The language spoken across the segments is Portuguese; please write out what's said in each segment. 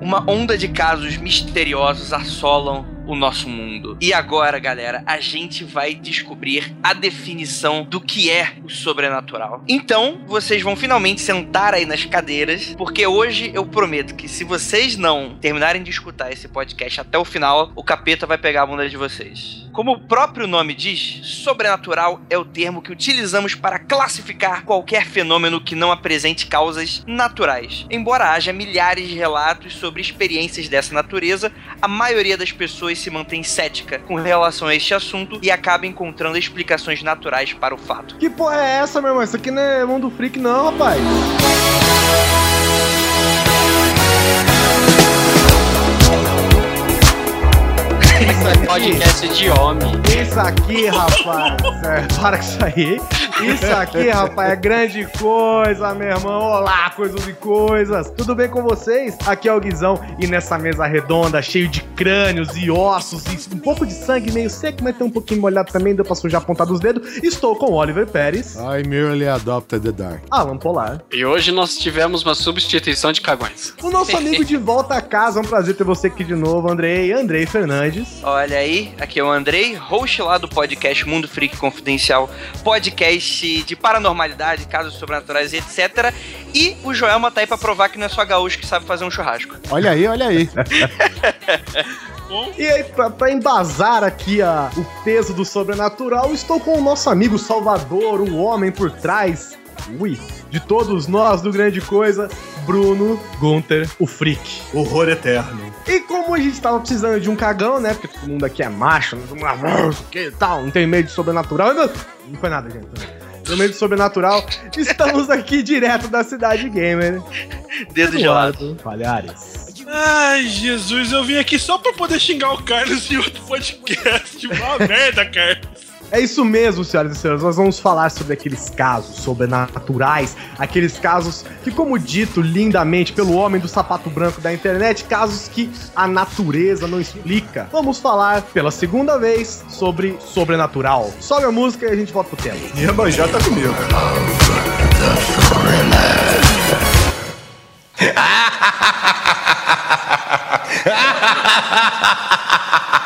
uma onda de casos misteriosos assolam o nosso mundo. E agora, galera, a gente vai descobrir a definição do que é o sobrenatural. Então, vocês vão finalmente sentar aí nas cadeiras, porque hoje eu prometo que se vocês não terminarem de escutar esse podcast até o final, o capeta vai pegar a bunda de vocês. Como o próprio nome diz, sobrenatural é o termo que utilizamos para classificar qualquer fenômeno que não apresente causas naturais. Embora haja milhares de relatos sobre experiências dessa natureza, a maioria das pessoas se mantém cética com relação a este assunto e acaba encontrando explicações naturais para o fato. Que porra é essa, meu irmão? Isso aqui não é mundo freak, não, rapaz. Isso é podcast de homem. Isso aqui, rapaz. É, para com isso aí. Isso aqui, rapaz, é grande coisa, meu irmão. Olá, coisas e coisas. Tudo bem com vocês? Aqui é o Guizão e nessa mesa redonda, cheio de crânios e ossos e um pouco de sangue meio seco, mas tem um pouquinho molhado também, deu pra sujar a ponta dos dedos. Estou com Oliver Pérez, I merely adopted the dark. Alan Polar, E hoje nós tivemos uma substituição de cagões. o nosso amigo de volta a casa. É um prazer ter você aqui de novo, Andrei. Andrei Fernandes. Olha aí, aqui é o Andrei, host lá do podcast Mundo Freak Confidencial, podcast de paranormalidade, casos sobrenaturais e etc. E o Joelma tá aí pra provar que não é só gaúcho que sabe fazer um churrasco. Olha aí, olha aí. E aí, pra, pra embasar aqui a, o peso do sobrenatural, estou com o nosso amigo Salvador, o homem por trás, ui, de todos nós do Grande Coisa, Bruno Gunter, o Freak. Horror eterno. E como a gente tava precisando de um cagão, né? Porque todo mundo aqui é macho, não tem uma- que tal, não tem medo de sobrenatural. Não, não foi nada, gente. De sobrenatural. Estamos aqui direto da cidade gamer. Dedo gelado. Palhares. Ai, Jesus, eu vim aqui só pra poder xingar o Carlos em outro podcast. Uma merda, Carlos. É isso mesmo, senhoras e senhores. Nós vamos falar sobre aqueles casos sobrenaturais, aqueles casos que, como dito lindamente pelo homem do sapato branco da internet, casos que a natureza não explica. Vamos falar pela segunda vez sobre sobrenatural. Sobe a música e a gente volta pro tema. Minha manjá tá comigo.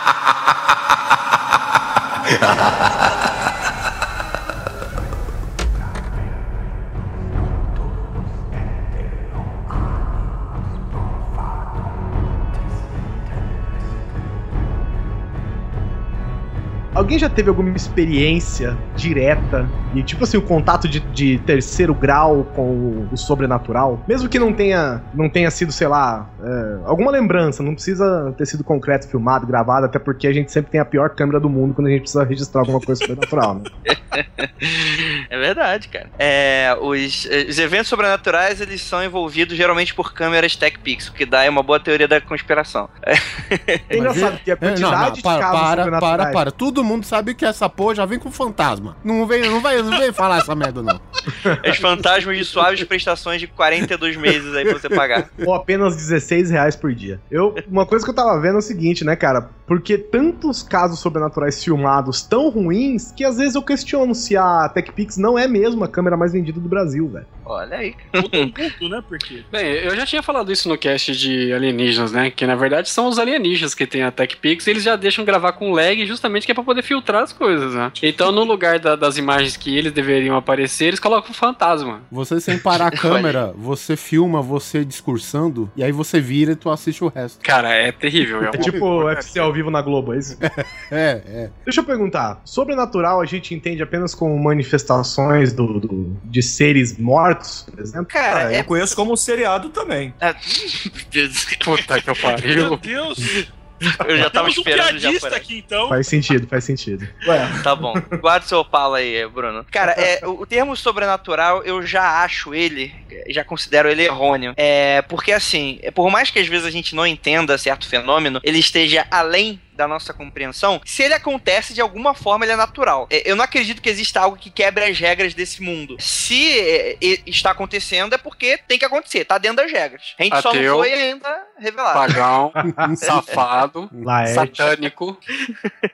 Alguém já teve alguma experiência direta e, tipo assim, o contato de, de terceiro grau com o, o sobrenatural? Mesmo que não tenha, não tenha sido, sei lá, é, alguma lembrança, não precisa ter sido concreto, filmado, gravado, até porque a gente sempre tem a pior câmera do mundo quando a gente precisa registrar alguma coisa sobrenatural, né? É verdade, cara. É, os, os eventos sobrenaturais, eles são envolvidos geralmente por câmeras Tech Pix, o que dá é uma boa teoria da conspiração. É engraçado que a É, não, quantidade não, de para, casos para, para, sobrenaturais... para. Todo mundo sabe que essa porra já vem com fantasma. Não vem, não vai, não vem falar essa merda, não. Os fantasmas de suaves prestações de 42 meses aí pra você pagar. ou apenas 16 reais por dia. Eu, uma coisa que eu tava vendo é o seguinte, né, cara? Porque tantos casos sobrenaturais filmados tão ruins que às vezes eu questiono se a TechPix não é mesmo a câmera mais vendida do Brasil, velho. Olha aí. Um ponto, né? Porque. Bem, eu já tinha falado isso no cast de alienígenas, né? Que na verdade são os alienígenas que tem a TechPix e eles já deixam gravar com lag justamente que é pra poder filtrar as coisas, né? Então no lugar da- das imagens que eles deveriam aparecer, eles colocam um fantasma. Você sem parar a câmera, você filma você discursando e aí você vira e tu assiste o resto. Cara, é terrível. É tipo UFC ao vivo na Globo, é isso? É, é. Deixa eu perguntar. Sobrenatural a gente entende apenas como manifestações do, do- de seres mortos, por exemplo? Cara, Ah, é. eu conheço como seriado também. Deus, Puta que eu Meu pariu. Deus! Eu já tava Temos um esperando por piadista aqui, então. Faz sentido, faz sentido. Ué, Tá bom. Guarda o seu palo aí, Bruno. Cara, é, o, o termo sobrenatural, eu já acho ele, já considero ele errôneo. É, porque assim, é, por mais que às vezes a gente não entenda certo fenômeno, ele esteja além da nossa compreensão, se ele acontece de alguma forma, ele é natural. É, Eu não acredito que exista algo que quebre as regras desse mundo. Se é, é, está acontecendo, é porque tem que acontecer, tá dentro das regras. A gente só não Ateu. foi ainda revelado. Pagão, safado, Laerte, satânico.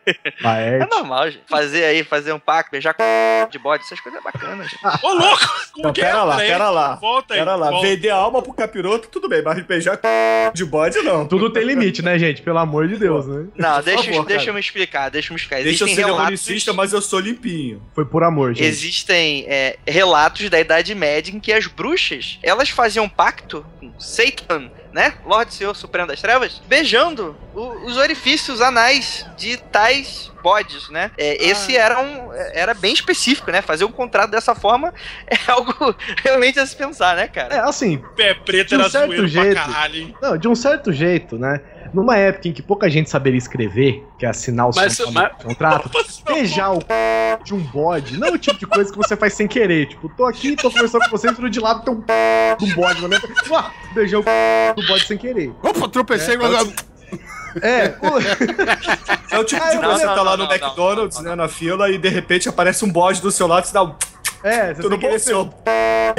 É Laerte. normal, gente. Fazer aí, fazer um pacto, beijar com de bode, essas coisas é bacana, gente. Ô, louco! Então, que é? pera lá, pera lá. Volta aí. Pera lá, volta. vender a alma pro capiroto, tudo bem, mas beijar de bode, não. Tudo tem limite, né, gente? Pelo amor de Deus, né? Não, deixa, favor, deixa cara. eu me explicar, deixa eu me explicar. Deixa eu Existem ser relatos- mas eu sou limpinho. Foi por amor, gente. Existem é, relatos da Idade Média em que as bruxas, elas faziam pacto com Satan, né? Lorde Senhor Supremo das Trevas, beijando o- os orifícios anais de tais bodes, né? É, esse era, um, era bem específico, né? Fazer um contrato dessa forma é algo realmente a se pensar, né, cara? É, assim, Pé preto De um era certo jeito. pra caralho, hein? não, de um certo jeito, né? Numa época em que pouca gente saberia escrever, que é assinar o Mas- seu mas- contrato, beijar o c... de um bode, não é o tipo de coisa que você faz sem querer. Tipo, tô aqui, tô conversando com você, e de lado tem um c... de um bode na minha frente. Ah, beijei o c... do bode sem querer. Opa, tropecei, É, mas... É, o- É o tipo Ah, de eu- coisa que você tá lá não, no não, McDonald's, não, né, na fila, e de repente aparece um bode do seu lado e você dá um... é, você não tem que ser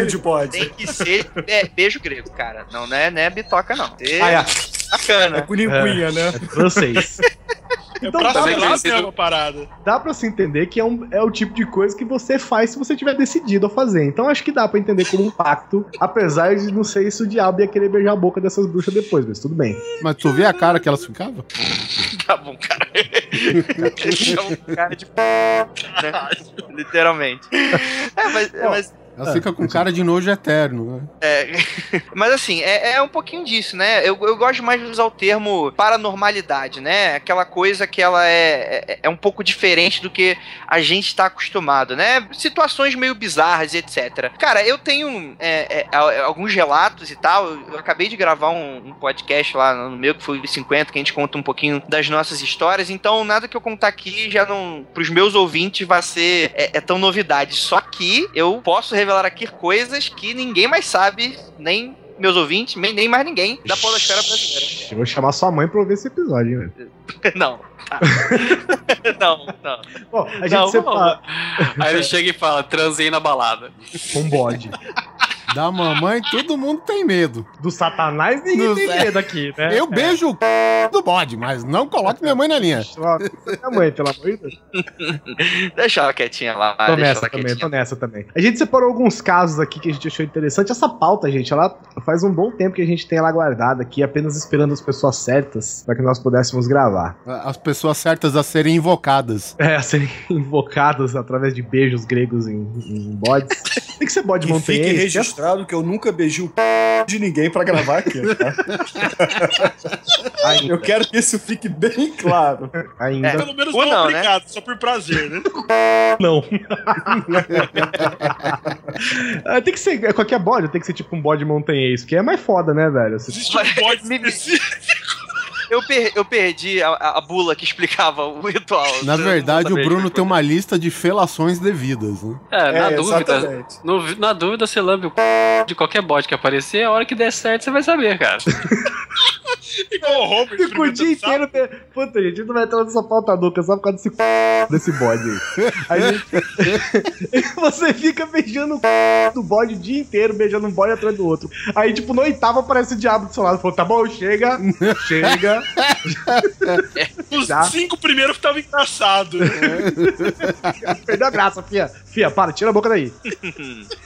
de bode. Tem que ser é, beijo grego, cara. Não, não é, não é bitoca, não. É Ah, é. Bacana. É com linguinha, né? francês. É Então pra dá, também sei lá conhecido- mesmo a parada. dá pra se entender que é, um, é o tipo de coisa que você faz se você tiver decidido a fazer. Então acho que dá pra entender como um pacto, apesar de não sei se o diabo ia querer beijar a boca dessas bruxas depois, mas tudo bem. Mas tu vê a cara que elas ficavam? Tá bom, cara. é um cara de p, né? Literalmente. É, mas, mas Elas ficam com cara de nojo eterno, né? É, mas assim, é, é um pouquinho disso, né? Eu, eu gosto mais de usar o termo paranormalidade, né? Aquela coisa que ela é, é, é um pouco diferente do que a gente está acostumado, né? Situações meio bizarras, etc. Cara, eu tenho é, é, a- alguns relatos e tal. Eu acabei de gravar um, um podcast lá no meu, que foi o 50, que a gente conta um pouquinho das nossas histórias. Então, nada que eu contar aqui já não. pros meus ouvintes vai ser é, é tão novidade. Só que eu posso revelar aqui coisas que ninguém mais sabe, nem meus ouvintes, nem, nem mais ninguém da podosfera brasileira. Eu vou chamar sua mãe pra ouvir esse episódio, hein, velho. não. tá. não, não. Bom, a gente Não, separa Aí ele chega e fala, transei na balada. um bode. Da mamãe, todo mundo tem medo. Do satanás ninguém Do tem céu. medo aqui, né? Eu beijo o c... do bode, mas não coloque minha mãe na linha. Minha mãe, pelo amor de Deus. Deixa ela quietinha lá. Tô nessa também, quietinha. tô nessa também. A gente separou alguns casos aqui que a gente achou interessante. Essa pauta, gente, ela faz um bom tempo que a gente tem ela guardada aqui, apenas esperando as pessoas certas para que nós pudéssemos gravar. As pessoas certas a serem invocadas. É, a serem invocadas através de beijos gregos em, em bodes. Tem que ser bode E montanhês. Registrado que eu nunca beijei o de ninguém pra gravar aqui, tá? Eu quero que isso fique bem claro. ainda Pelo menos Ou não, não, né? obrigado, só por prazer, né? não. Ah, tem que ser qualquer bode, tem que ser tipo um bode montanhês, que é mais foda, né, velho? Você- Existe um bode Me- me- específico. Eu, per- eu perdi a, a- bula que explicava o ritual. Na verdade, o Bruno tem uma lista de felações devidas, né? É, na É, dúvida. no- na dúvida, você lambe o c... de qualquer bode que aparecer, a hora que der certo, você vai saber, cara. Igual o Homer. Fica o dia inteiro. Te... Puta, gente, não vai entrar nessa pauta nunca, só por causa desse c... desse bode aí. Aí gente- Você fica beijando o c... do bode o dia inteiro, beijando um bode atrás do outro. Aí, tipo, no oitavo aparece o diabo do seu lado. Falou, tá bom, chega, chega. Os Já. cinco primeiros que estavam engraçados. Perdeu a graça, fia. Fia, para, tira a boca daí.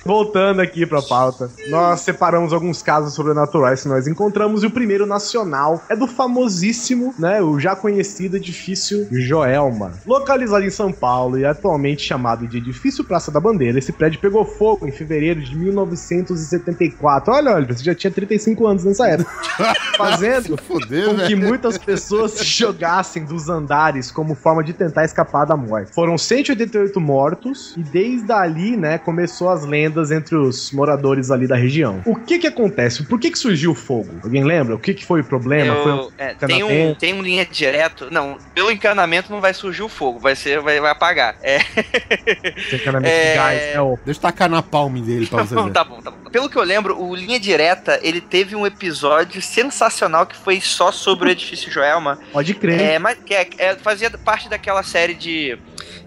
Voltando aqui pra pauta, nós separamos alguns casos sobrenaturais que nós encontramos e o primeiro nacional é do famosíssimo, né, o já conhecido edifício Joelma. Localizado em São Paulo e atualmente chamado de Edifício Praça da Bandeira, esse prédio pegou fogo em fevereiro de 1974. Olha, olha, você já tinha 35 anos nessa época. Fazendo Foder, com que muitas pessoas se jogassem dos andares como forma de tentar escapar da morte. Foram 188 mortos e desde ali, né, começou as lendas entre os moradores ali da região. O que que acontece? Por que que surgiu o fogo? Alguém lembra? O que que foi o problema? Foi um Eu- é, tem, um, tem um linha direto. Não, pelo encanamento não vai surgir o fogo, vai ser, vai, vai apagar. É, encanamento de É. gás, né? O- Deixa eu tacar na palme dele pra você Não, tá bom, tá bom. Pelo que eu lembro, o Linha Direta, ele teve um episódio sensacional que foi só sobre o edifício Joelma. Pode crer. É, mas que é- é- fazia parte daquela série de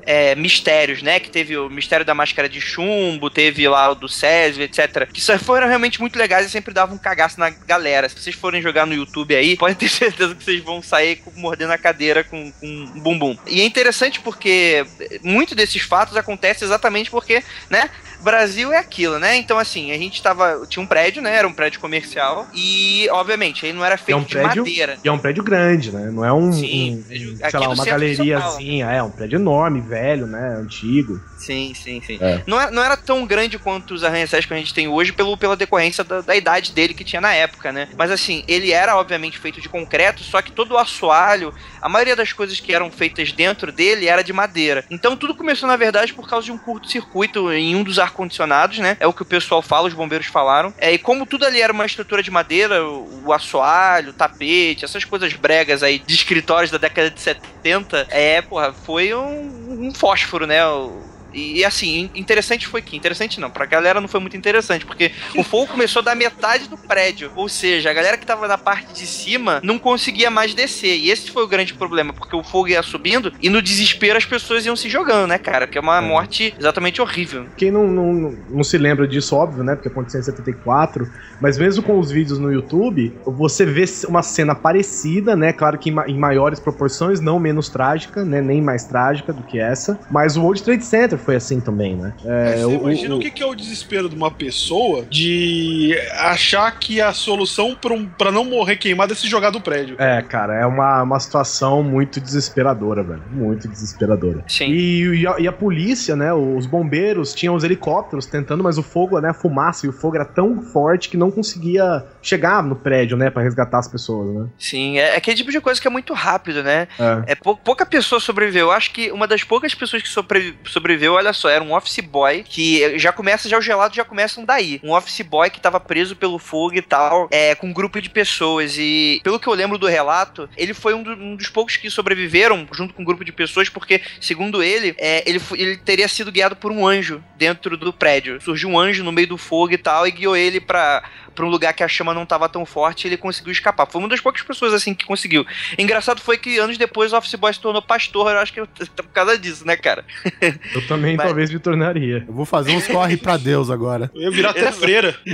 é, mistérios, né? Que teve o mistério da máscara de chumbo, teve lá o do Césio, etc. Que só foram realmente muito legais e sempre davam um cagaço na galera. Se vocês forem jogar no YouTube aí, podem ter certeza que vocês vão sair mordendo a cadeira com, com um bumbum. E é interessante porque muito desses fatos acontece exatamente porque, né? Brasil é aquilo, né? Então, assim, a gente tava. Tinha um prédio, né? Era um prédio comercial. E, obviamente, aí não era feito um de prédio- madeira. E é um prédio grande, né? Não é um, Sim, um- aqui no sei lá, uma galeriazinha. É um prédio enorme, velho, né? Antigo. Sim, sim, sim. É. Não, é- não era tão grande quanto os arranha-céus que a gente tem hoje pelo, pela decorrência da, da idade dele que tinha na época, né? Mas assim, ele era obviamente feito de concreto, só que todo o assoalho, a maioria das coisas que eram feitas dentro dele era de madeira. Então tudo começou, na verdade, por causa de um curto-circuito em um dos ar-condicionados, né? É o que o pessoal fala, os bombeiros falaram. É, e como tudo ali era uma estrutura de madeira, o, o assoalho, o tapete, essas coisas bregas aí de escritórios da década de 70, é, porra, foi um, um fósforo, né? O- e, assim, interessante foi que. Interessante não, pra galera não foi muito interessante, porque o fogo começou da metade do prédio. Ou seja, a galera que tava na parte de cima não conseguia mais descer. E esse foi o grande problema, porque o fogo ia subindo e no desespero as pessoas iam se jogando, né, cara? Que é uma morte exatamente horrível. Quem não, não, não, se lembra disso, óbvio, né? Porque aconteceu em 74. Mas mesmo com os vídeos no YouTube, você vê uma cena parecida, né? Claro que em maiores proporções, não menos trágica, né? Nem mais trágica do que essa. Mas o World Trade Center foi assim também, né? Mas É, você o- imagina o- o que que é o desespero de uma pessoa de achar que a solução pra, um, pra não morrer queimado é se jogar do prédio. É, cara, é uma, uma situação muito desesperadora, velho. Muito desesperadora. Sim. E, e a, e a polícia, né? Os bombeiros tinham os helicópteros tentando, mas o fogo, né? A fumaça e o fogo era tão forte que não conseguia chegar no prédio, né? Pra resgatar as pessoas, né? Sim, é aquele tipo de coisa que é muito rápido, né? É. É pou- pouca pessoa sobreviveu. Eu acho que uma das poucas pessoas que sobre- sobreviveu, olha só, era um office boy que já começa, já os gelados já começam daí. Um office boy que tava preso pelo fogo e tal, é, com um grupo de pessoas. E pelo que eu lembro do relato, ele foi um, do- um dos poucos que sobreviveram junto com um grupo de pessoas, porque, segundo ele, é, ele, ele teria sido guiado por um anjo dentro do prédio. Surgiu um anjo no meio do fogo e tal, e guiou ele pra, pra um lugar que a chama não tava tão forte e ele conseguiu escapar. Foi uma das poucas pessoas assim que conseguiu. Engraçado foi que anos depois o Office Boy se tornou pastor, eu acho que por causa disso, né, cara? Eu também Mas- talvez me tornaria. Eu vou fazer uns corre pra Deus agora. Eu ia virar até freira.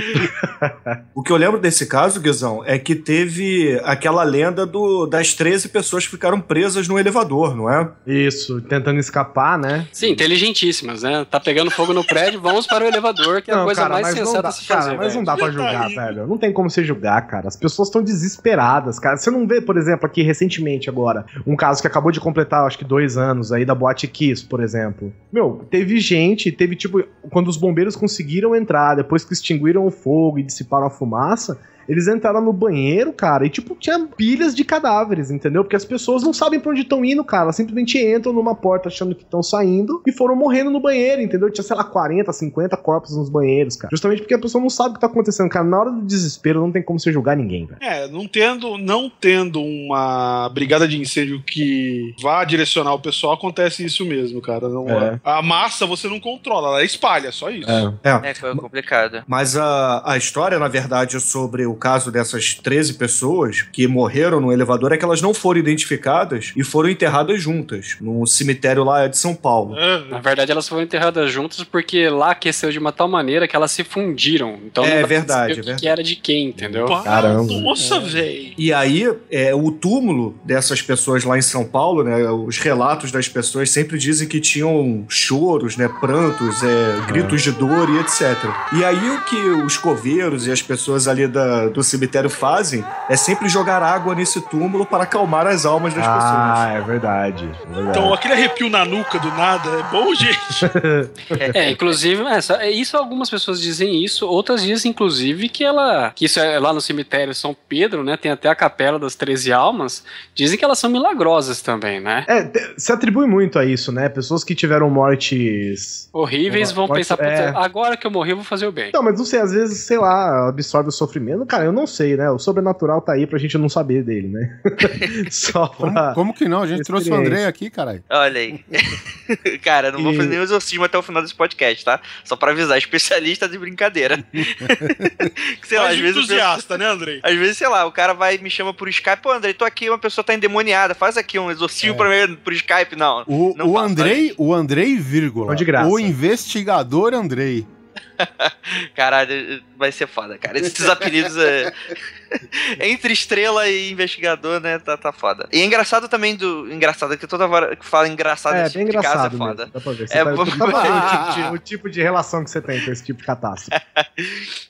O que eu lembro desse caso, Guizão, é que teve aquela lenda do, das 13 pessoas que ficaram presas no elevador, não é? Isso, tentando escapar, né? Sim, inteligentíssimas, né? Tá pegando fogo no prédio, vamos para o elevador, que é a coisa mais mas não sensata dá, se fazer. cara, mas não dá pra julgar. Velho. Não tem como você julgar, cara. As pessoas estão desesperadas, cara. Você não vê, por exemplo, aqui recentemente agora, um caso que acabou de completar, acho que dois anos aí, da Boate Kiss, por exemplo. Meu, teve gente, teve tipo, quando os bombeiros conseguiram entrar, depois que extinguiram o fogo e dissiparam a fumaça, eles entraram no banheiro, cara, e tipo, tinha pilhas de cadáveres, entendeu? Porque as pessoas não sabem pra onde estão indo, cara. Elas simplesmente entram numa porta achando que estão saindo e foram morrendo no banheiro, entendeu? Tinha, sei lá, 40, 50 corpos nos banheiros, cara. Justamente porque a pessoa não sabe o que tá acontecendo, cara. Na hora do desespero não tem como você julgar ninguém, velho. É, não tendo, não tendo uma brigada de incêndio que vá direcionar o pessoal, acontece isso mesmo, cara. Não, É. A massa você não controla, ela espalha, só isso. É. É, foi complicado. Mas a, a história, na verdade, sobre o caso dessas 13 pessoas que morreram no elevador é que elas não foram identificadas e foram enterradas juntas, num cemitério lá de São Paulo. É, Na verdade, elas foram enterradas juntas porque lá aqueceu de uma tal maneira que elas se fundiram. Então É verdade, é o que, verdade. que era de quem, entendeu? Caramba. Nossa, velho. E aí, é, o túmulo dessas pessoas lá em São Paulo, né? Os relatos das pessoas sempre dizem que tinham choros, né? Prantos, é, gritos de dor e etc. E aí, o que os coveiros e as pessoas ali da- do cemitério fazem é sempre jogar água nesse túmulo para acalmar as almas das pessoas. Ah, é verdade. É verdade. Então, aquele arrepio na nuca do nada é bom, gente. É, inclusive, é, só- é, isso algumas pessoas dizem isso, outras dizem, inclusive, que ela. Que isso é lá no cemitério São Pedro, né? Tem até a capela das 13 almas. Dizem que elas são milagrosas também, né? É, se atribui muito a isso, né? Pessoas que tiveram mortes. Horríveis vão Pode- pensar, é. "Putz, agora que eu morri, eu vou fazer o bem. Não, mas não sei, às vezes, sei lá, absorve o sofrimento. Cara, eu não sei, né? O sobrenatural tá aí pra gente não saber dele, né? Só Como, pra. como que não? A gente trouxe o. Andrei aqui, caralho. Olha aí. Cara, não vou E- fazer nenhum exorcismo até o final desse podcast, tá? Só pra avisar, especialista de brincadeira. Sei lá, às vezes, entusiasta, né, Andrei? às vezes, sei lá, o cara vai me chama por Skype, pô, André, tô aqui, uma pessoa tá endemoniada, faz aqui um exorcismo É. pra mim por Skype, não. O, Não o Andrei, o Andrei, vírgula. Não de graça. O investigador Andrei. Caralho, vai ser foda, cara. Esses apelidos é... Entre estrela e investigador, né? Tá, tá foda. E é engraçado também do. Engraçado que toda hora que fala engraçado É, bem tipo de caso é engraçado foda. Dá pra ver. Você É, tá, pra ver o tipo, de, o tipo de relação que você tem com esse tipo de catástrofe.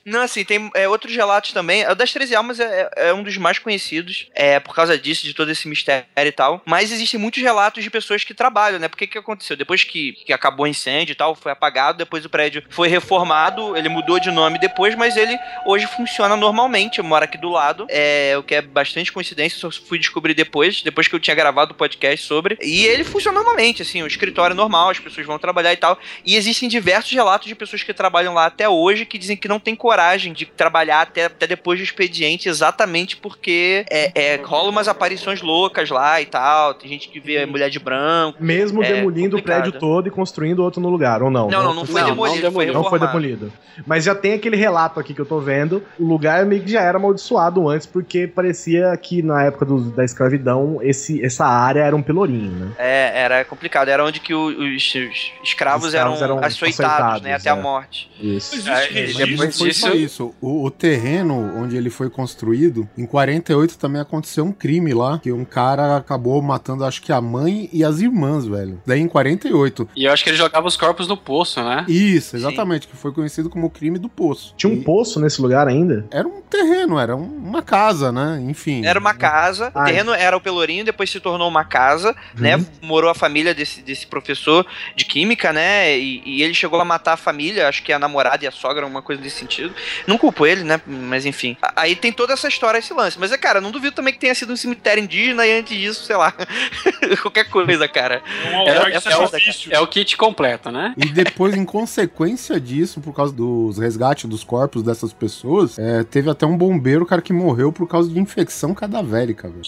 Não, assim, tem é, outros relatos também. O das 13 Almas é, é- é um dos mais conhecidos, é, por causa disso, de todo esse mistério e tal. Mas existem muitos relatos de pessoas que trabalham, né? Porque que aconteceu? Depois que, que acabou o incêndio e tal, foi apagado, depois o prédio foi reformado, ele mudou de nome depois, mas ele hoje funciona normalmente. Eu moro aqui do lado, é, o que é bastante coincidência, só fui descobrir depois, depois que eu tinha gravado o podcast sobre. E ele funciona normalmente, assim, o escritório é normal, as pessoas vão trabalhar e tal. E existem diversos relatos de pessoas que trabalham lá até hoje que dizem que não tem coragem de trabalhar até, até depois do expediente, exatamente porque é, é, rola umas aparições loucas lá e tal. Tem gente que vê mulher de branco. Mesmo É demolindo complicado. o prédio todo e construindo outro no lugar, ou não? Não, não, não foi não, demolido, não foi. Não foi reformado. Demolido. Mas já tem aquele relato aqui que eu tô vendo. O lugar meio que já era amaldiçoado antes, porque parecia que na época do- da escravidão esse, essa área era um pelourinho, né? É, era complicado. Era onde que o- os, os escravos, Os eram, escravos eram açoitados, açoitados, né? Até a é. morte. Isso. Existe É, depois Não foi disso- só isso. O, o terreno onde ele foi construído, em 48 também aconteceu um crime lá, que um cara acabou matando, acho que a mãe e as irmãs, velho. Daí em 48. E eu acho que ele jogava os corpos no poço, né? Isso, exatamente, que foi conhecido como o crime do poço. Tinha um E poço nesse lugar ainda? Era um terreno, era um- uma casa, né? Enfim. Era uma casa, o Ah, terreno era o Pelourinho, depois se tornou uma casa, né? Uhum. Morou a família desse, desse professor de química, né? E, e ele chegou a matar a família, acho que a namorada e a sogra, uma coisa desse sentido. Não culpo ele, né? Mas enfim. Aí tem toda essa história, esse lance. Mas é, cara, não duvido também que tenha sido um cemitério indígena e antes disso, sei lá. Qualquer coisa, cara. É É- é sacrifício. É o kit completo, né? E depois, em consequência disso, por causa dos resgates dos corpos dessas pessoas, é, teve até um bombeiro, cara, que morreu por causa de infecção cadavérica, velho.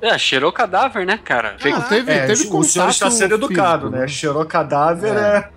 É, é, cheirou cadáver, né, cara? Não, teve, É, teve o senhor está contato sendo educado, físico, né? Cheirou cadáver é.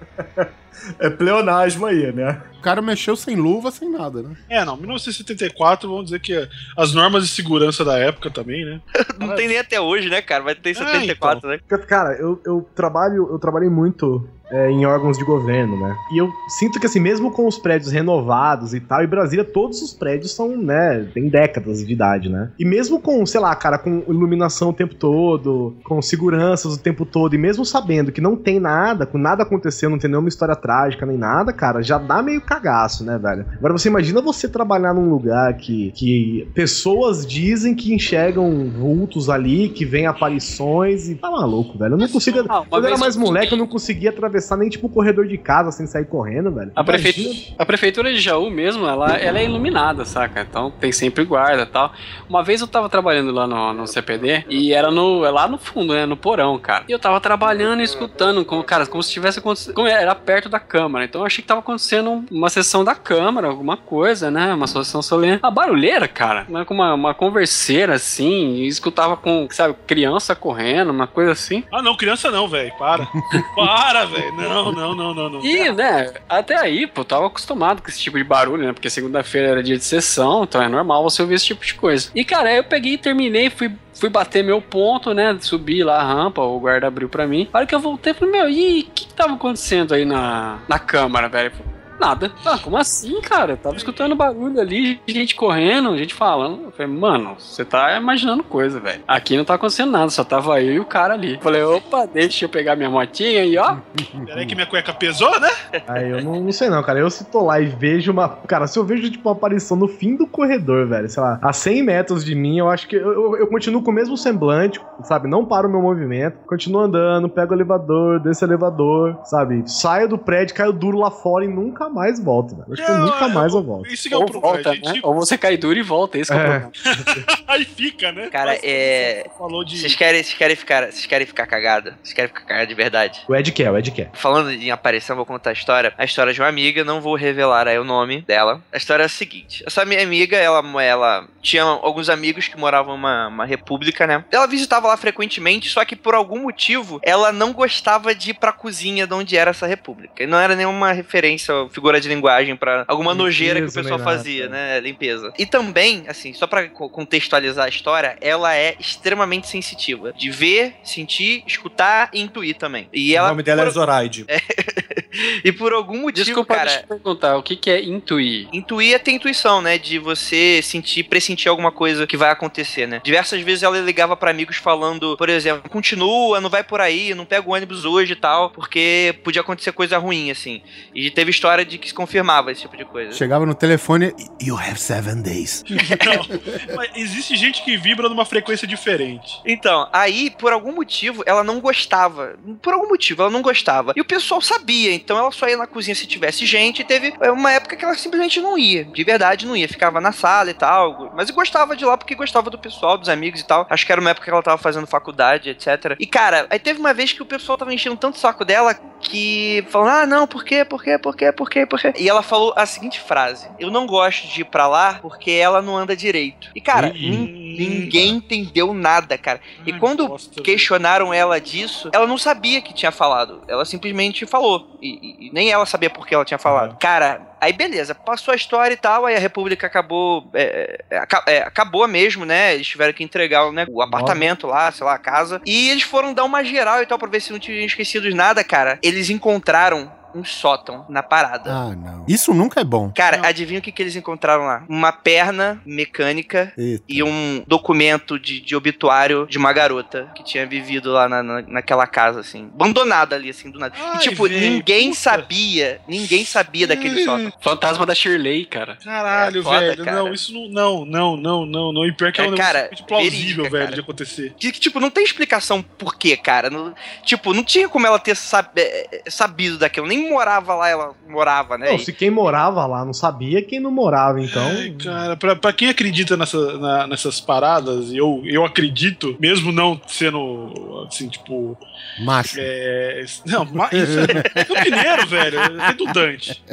É pleonasmo aí, né? O cara mexeu sem luva, sem nada, né? É, não, 1974, vamos dizer que as normas de segurança da época também, né? Não tem nem até hoje, né, cara? Vai ter 74, né? Cara, eu, eu trabalho, eu trabalhei muito é, em órgãos de governo, né? E eu sinto que assim, mesmo com os prédios renovados e tal, em Brasília todos os prédios são, né, tem décadas de idade, né? E mesmo com, sei lá, cara, com iluminação o tempo todo, com seguranças o tempo todo, e mesmo sabendo que não tem nada, com nada acontecendo, não tem nenhuma história trágica nem nada, cara, já dá meio cagaço, né, velho? Agora você imagina você trabalhar num lugar que, que pessoas dizem que enxergam vultos ali, que vem aparições e tá maluco, velho. Eu não consigo. Ah, Quando eu era mais moleque, eu não conseguia atravessar nem tipo o corredor de casa sem sair correndo, velho. A, prefeitura, a prefeitura de Jaú mesmo, ela, ela é iluminada, saca? Então tem sempre guarda e tal. Uma vez eu tava trabalhando lá no, no CPD e era no, é lá no fundo, né? No porão, cara. E eu tava trabalhando e escutando, como, cara, como se tivesse acontecido. Como era perto da câmara. Então eu achei que tava acontecendo uma sessão da câmara, alguma coisa, né? Uma sessão solene. A barulheira, cara, né, com uma, uma converseira assim, e escutava com, sabe, criança correndo, uma coisa assim. Ah, não, criança não, velho. Para. Para, velho. Não, não, não, não, não. E, né, até aí, pô, eu tava acostumado com esse tipo de barulho, né? Porque segunda-feira era dia de sessão, então é normal você ouvir esse tipo de coisa. E, cara, aí eu peguei e terminei, fui. Fui bater meu ponto, né? Subi lá a rampa, o guarda abriu pra mim. A hora que eu voltei, falei, meu, e o que, que tava acontecendo aí na, na câmara, velho? Nada. Ah, como assim, cara? Eu tava escutando barulho ali, gente correndo, gente falando. Eu falei, mano, você tá imaginando coisa, velho. Aqui não tá acontecendo nada, só tava eu e o cara ali. Eu falei, opa, deixa eu pegar minha motinha e ó. Peraí que minha cueca pesou, né? Aí eu não, não sei não, cara. Eu se tô lá e vejo uma. Cara, se eu vejo tipo uma aparição no fim do corredor, velho, sei lá, a 100 metros de mim, eu acho que eu, eu, eu continuo com o mesmo semblante, sabe? Não paro o meu movimento, continuo andando, pego o elevador, desço o elevador, sabe? Saio do prédio, caio duro lá fora e nunca nunca mais volto, velho. Acho que eu nunca é, mais eu volto. Isso que é o Ou problema. volta, a gente- né? Ou você cai duro e volta, esse que é o É. problema. Aí fica, né? Cara, Mas é- você Falou de. Vocês querem, vocês querem ficar, vocês querem ficar cagado? Vocês querem ficar cagado de verdade? O Ed quer, o Ed quer. Falando em aparição, vou contar a história. A história de uma amiga, não vou revelar aí o nome dela. A história é a seguinte: essa minha amiga, ela, ela tinha alguns amigos que moravam numa uma república, né? Ela visitava lá frequentemente, só que por algum motivo ela não gostava de ir pra cozinha de onde era essa república. E não era nenhuma referência, ou figura de linguagem pra alguma Limpeza, nojeira que o pessoal fazia, é. né? Limpeza. E também, assim, só pra co- contextualizar a história, ela é extremamente sensitiva. De ver, sentir, escutar e intuir também. E o ela. nome dela é por- Zoraide. e por algum motivo, Desculpa, cara. deixa eu perguntar, o que, que é intuir? Intuir é ter intuição, né? De você sentir, pressentir alguma coisa que vai acontecer, né? Diversas vezes ela ligava pra amigos falando, por exemplo, continua, não vai por aí, não pega o ônibus hoje e tal, porque podia acontecer coisa ruim, assim. E teve história de que se confirmava esse tipo de coisa. Chegava no telefone, you have seven days. Não, mas existe gente que vibra numa frequência diferente. Então, aí, por algum motivo, ela não gostava. Por algum motivo, ela não gostava. E o pessoal sabia, então ela só ia na cozinha se tivesse gente. E teve é, uma época que ela simplesmente não ia. De verdade, não ia. Ficava na sala e tal. Mas gostava de lá porque gostava do pessoal, dos amigos e tal. Acho que era uma época que ela tava fazendo faculdade, etc. E, cara, aí teve uma vez que o pessoal tava enchendo tanto o saco dela que falando, ah, não, por quê, por quê, por quê, por quê, por quê? E ela falou a seguinte frase: Eu não gosto de ir pra lá porque ela não anda direito. E, cara, ninguém entendeu nada, cara. E Ai, quando bosta, questionaram ela disso, ela não sabia que tinha falado. Ela simplesmente falou. E, e- nem ela sabia por que ela tinha falado. Cara, aí beleza, passou a história e tal, aí a República acabou. é, é, é, acabou mesmo, né? Eles tiveram que entregar né, o apartamento lá, sei lá, a casa. E eles foram dar uma geral e tal, pra ver se não tinham esquecido de nada, cara. Eles encontraram um sótão na parada. Ah, não. Isso nunca é bom. Cara, Não. adivinha o que, que eles encontraram lá? Uma perna mecânica Eita. e um documento de, de obituário de uma garota que tinha vivido lá na, na- naquela casa, assim. Abandonada ali, assim, do nada. e, Ai, tipo, véi, ninguém puta. sabia, ninguém sabia daquele sótão. Fantasma da Shirley, cara. Caralho, É foda, velho. cara. Não, isso não. Não, não, não, não. não. E pior que é, É, um cara, plausível, verídica, velho, cara. de acontecer. Que, que, tipo, não tem explicação por quê, cara. Não- tipo, não tinha como ela ter sab- eh, sabido daquilo. Nem morava lá, ela morava, né? Não, E- se quem morava lá não sabia, quem não morava, então. Ai, cara, pra, pra quem acredita nessa, na- nessas paradas, eu, eu acredito, mesmo não sendo, assim, tipo. Macho. É, não, mas isso é do Mineiro, velho. É redundante.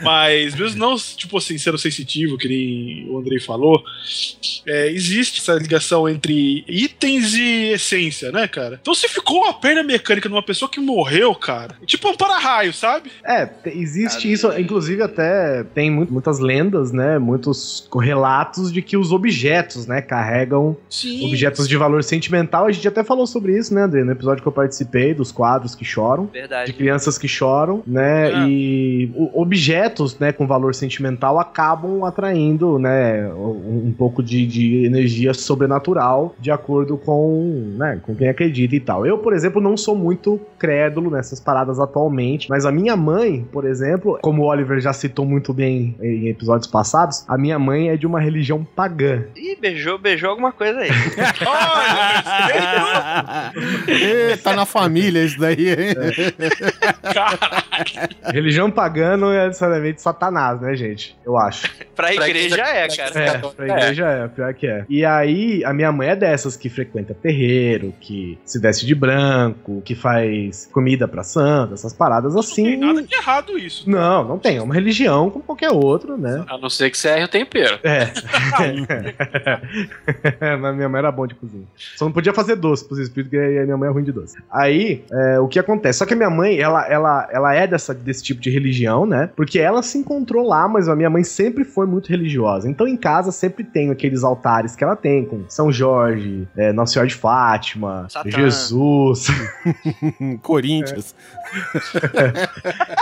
Mas, mesmo não, tipo assim, sendo sensitivo, que nem o Andrei falou, é, existe essa ligação entre itens e essência, né, cara? Então, se ficou uma perna mecânica numa pessoa que morreu, cara, é tipo um para-raio, sabe? É, te- existe isso, inclusive até tem mu- muitas lendas, né? Muitos relatos de que os objetos, né, carregam Sim. objetos de valor sentimental. A gente até falou sobre isso, né, André? No episódio que eu participei, dos quadros que choram. De Verdade. crianças que choram, né? É. E objetos, né, com valor sentimental acabam atraindo, né, um, um pouco de, de energia sobrenatural de acordo com, né, com quem acredita e tal. Eu, por exemplo, não sou muito crédulo nessas paradas atualmente, mas a minha mãe, por exemplo, como o Oliver já citou muito bem em episódios passados, a minha mãe é de uma religião pagã. Ih, beijou, beijou alguma coisa aí. Ê, tá na família isso daí, hein? religião pagã não é necessariamente Satanás, né, gente? Eu acho. pra igreja é, pra cara. É, pra igreja é. pior que é. E aí, a minha mãe é dessas que frequenta terreiro, que se veste de branco, que faz comida pra santa, essas paradas Não assim. tem nada de errado isso. Não, não tem. É uma religião como qualquer outra, né? A não ser que você erre o tempero. É. Mas minha mãe era bom de cozinha. Só não podia fazer doce pros espíritos, porque a minha mãe é ruim de doce. Aí, é, o que acontece? Só que a minha mãe, ela, ela, ela é dessa, desse tipo de religião, né? Porque ela se encontrou lá, mas a minha mãe sempre foi muito religiosa. Então, em casa, sempre tem aqueles altares que ela tem, com São Jorge, é, Nossa Senhora de Fátima, Satã. Jesus Corinthians.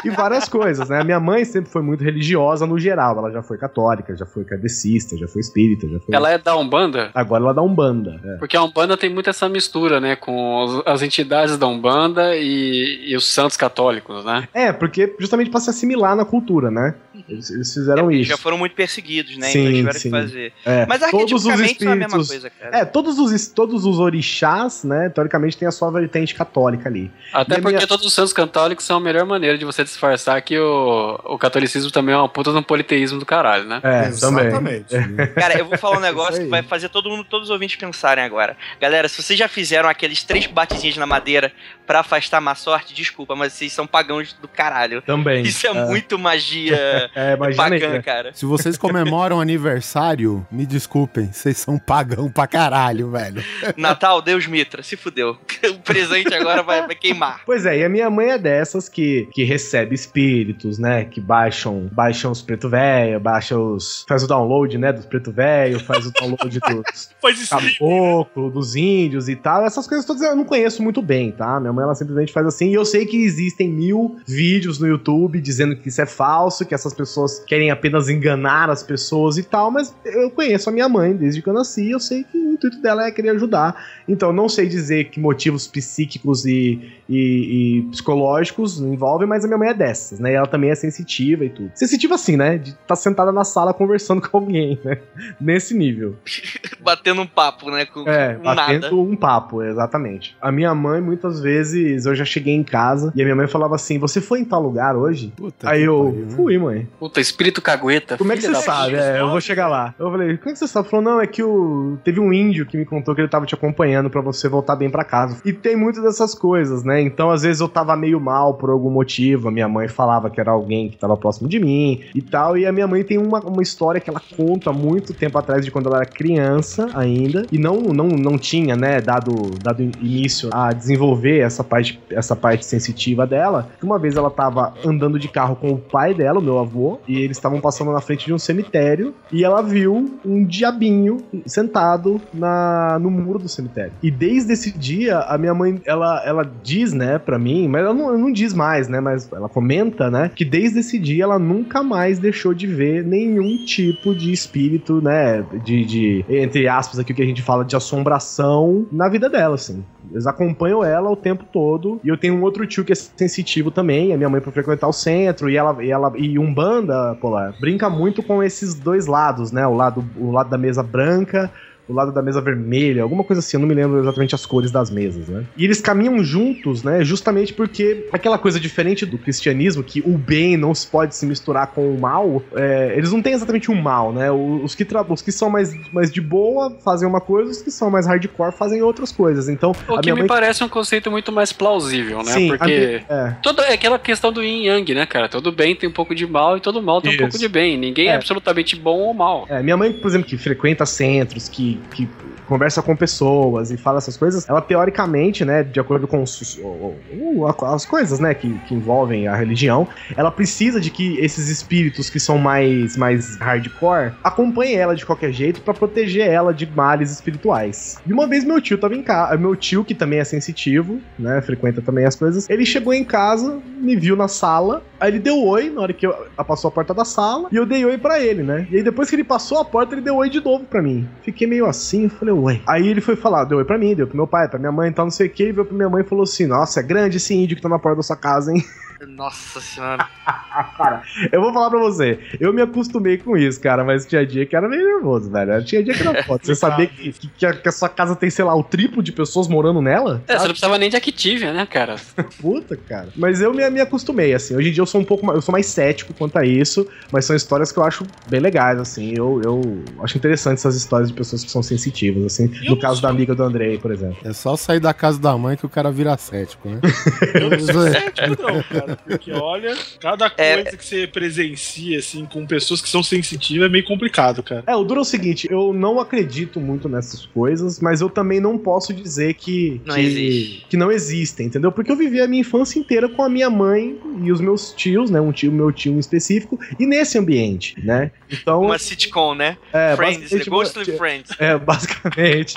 e várias coisas, né? A minha mãe sempre foi muito religiosa no geral. Ela já foi católica, já foi kardecista, já foi espírita, já foi. Ela é da Umbanda? Agora ela dá Umbanda. É. Porque a Umbanda tem muito essa mistura, né? Com as entidades da Umbanda e, e os santos católicos, né? É, porque justamente pra se assimilar na cultura, né? Eles, eles fizeram Eles isso. já foram muito perseguidos, né? Sim, então tiveram sim. que fazer. É, Mas todos os arquetipicamente são a mesma espíritos- coisa, cara. É, todos os, todos os orixás, né, teoricamente tem a sua vertente católica ali. Até E porque minha- todos os santos católicos são melhor maneira de você disfarçar que o, o catolicismo também é uma puta de um politeísmo do caralho, né? É, também. Exatamente. Cara, eu vou falar um Isso negócio que vai fazer todo mundo, todos os ouvintes pensarem agora. Galera, se vocês já fizeram aqueles três batezinhos na madeira pra afastar má sorte, desculpa, mas vocês são pagãos do caralho. Também. Isso é, muito magia É, pagã, né? cara. Se vocês comemoram aniversário, me desculpem, vocês são pagão pra caralho, velho. Natal, Deus Mitra, se fudeu. O presente agora vai, vai queimar. Pois é, e a minha mãe é dessas que, que recebe espíritos, né? Que baixam, baixam os preto velho, baixa os. faz o download, né? Dos preto velho, faz o download dos caboclo, dos índios e tal. Essas coisas todas eu não conheço muito bem, tá? Minha mãe ela simplesmente faz assim. E eu sei que existem mil vídeos no YouTube dizendo que isso é falso, que essas pessoas querem apenas enganar as pessoas e tal, mas eu conheço a minha mãe desde que eu nasci, eu sei que o intuito dela é querer ajudar. Então, não sei dizer que motivos psíquicos e, e- e psicológicos envolvem, mas a minha mãe é dessas, né? E ela também é sensitiva e tudo. Sensitiva assim, né? De estar sentada na sala conversando com alguém, né? Nesse nível. Batendo um papo, né? Com, É, com nada. batendo um papo, exatamente. A minha mãe, muitas vezes, eu já cheguei em casa e a minha mãe falava assim: Você foi em tal lugar hoje? Puta Aí eu pariu, né? fui, mãe. Puta, espírito cagueta. Como é que você sabe? É, eu vou chegar lá. Eu falei, como é que você sabe? Falou, não, é que o... teve um índio que me contou que ele tava te acompanhando pra você voltar bem pra casa. E tem muito dessas coisas, né? Então, às vezes eu tava meio mal por algum motivo. A minha mãe falava que era alguém que tava próximo de mim e tal. E a minha mãe tem uma, uma história que ela conta muito tempo atrás, de quando ela era criança ainda. E não, não, não tinha, né, dado, dado início a desenvolver essa parte, essa parte sensitiva dela. Uma vez ela tava andando de carro com o pai dela, o meu avô, e eles estavam passando na frente de um cemitério e ela viu um diabinho sentado na, no muro do cemitério. E desde esse dia, a minha mãe, ela, ela diz, né, pra mim, mas ela não, ela não diz mais, né, mas ela comenta, né, que desde esse dia ela nunca mais deixou de ver nenhum tipo de espírito, né, de, de entre aspas aqui o que a gente fala de assombração na vida dela, assim. Eles acompanham ela o tempo todo. E eu tenho um outro tio que é sensitivo também. A minha mãe pra frequentar o centro. E ela e, ela, e Umbanda, Polar, brinca muito com esses dois lados, né? O lado, o lado da mesa branca. O lado da mesa vermelha, alguma coisa assim, eu não me lembro exatamente as cores das mesas, né? E eles caminham juntos, né? Justamente porque aquela coisa diferente do cristianismo, que o bem não se pode se misturar com o mal, é, eles não têm exatamente um mal, né? O- Os que, os que são mais, mais de boa fazem uma coisa, os que são mais hardcore fazem outras coisas. Então, O que me mãe. parece um conceito muito mais plausível, né? Sim, Porque. é. Toda, é aquela questão do yin yang, né, cara? Todo bem tem um pouco de mal e todo mal tem um Isso. pouco de bem. Ninguém é, É. absolutamente bom ou mal. É, minha mãe, por exemplo, que frequenta centros, que, que conversa com pessoas e fala essas coisas, ela teoricamente, né, de acordo com os- as coisas, né, que, que envolvem a religião, ela precisa de que esses espíritos que são mais, mais hardcore acompanhem ela de qualquer jeito pra proteger ela de males espirituais. E uma vez meu tio tava em casa, meu tio, que também é sensitivo, né, frequenta também as coisas, ele chegou em casa, me viu na sala, aí ele deu oi na hora que eu, passou a porta da sala, e eu dei oi pra ele, né? E aí depois que ele passou a porta, ele deu oi de novo pra mim. Fiquei meio assim, eu falei, ué. Aí ele foi falar, deu oi pra mim, deu pro meu pai, pra minha mãe e tal, não sei o que, e veio pra minha mãe e falou assim, nossa, é grande esse índio que tá na porta da sua casa, hein? Nossa senhora. cara, eu vou falar pra você, eu me acostumei com isso, cara, mas tinha dia que era meio nervoso, velho. Tinha dia que não pode. Você saber que, que, que a, que a sua casa tem, sei lá, o triplo de pessoas morando nela? É, você não precisava nem de Activia, né, cara? Puta, cara. Mas eu me, me acostumei, assim. Hoje em dia eu sou um pouco mais, eu sou mais cético quanto a isso, mas são histórias que eu acho bem legais, assim. Eu, eu acho interessante essas histórias de pessoas que são sensitivas, assim. Eu no caso da amiga do Andrei, por exemplo. É só sair da casa da mãe que o cara vira cético, né? Eu não sou cético, não, cara. Porque olha, cada É. coisa que você presencia, assim, com pessoas que são sensitivas é meio complicado, cara. É, o duro é o seguinte, eu não acredito muito nessas coisas, mas eu também não posso dizer que Não que, existe. que não existem, entendeu? Porque eu vivi a minha infância inteira com a minha mãe e os meus tios, né? Um tio, meu tio em específico, e nesse ambiente, né? Então, Uma sitcom, né? é, Friends, The basicamente, Ghostly Friends. É, basicamente.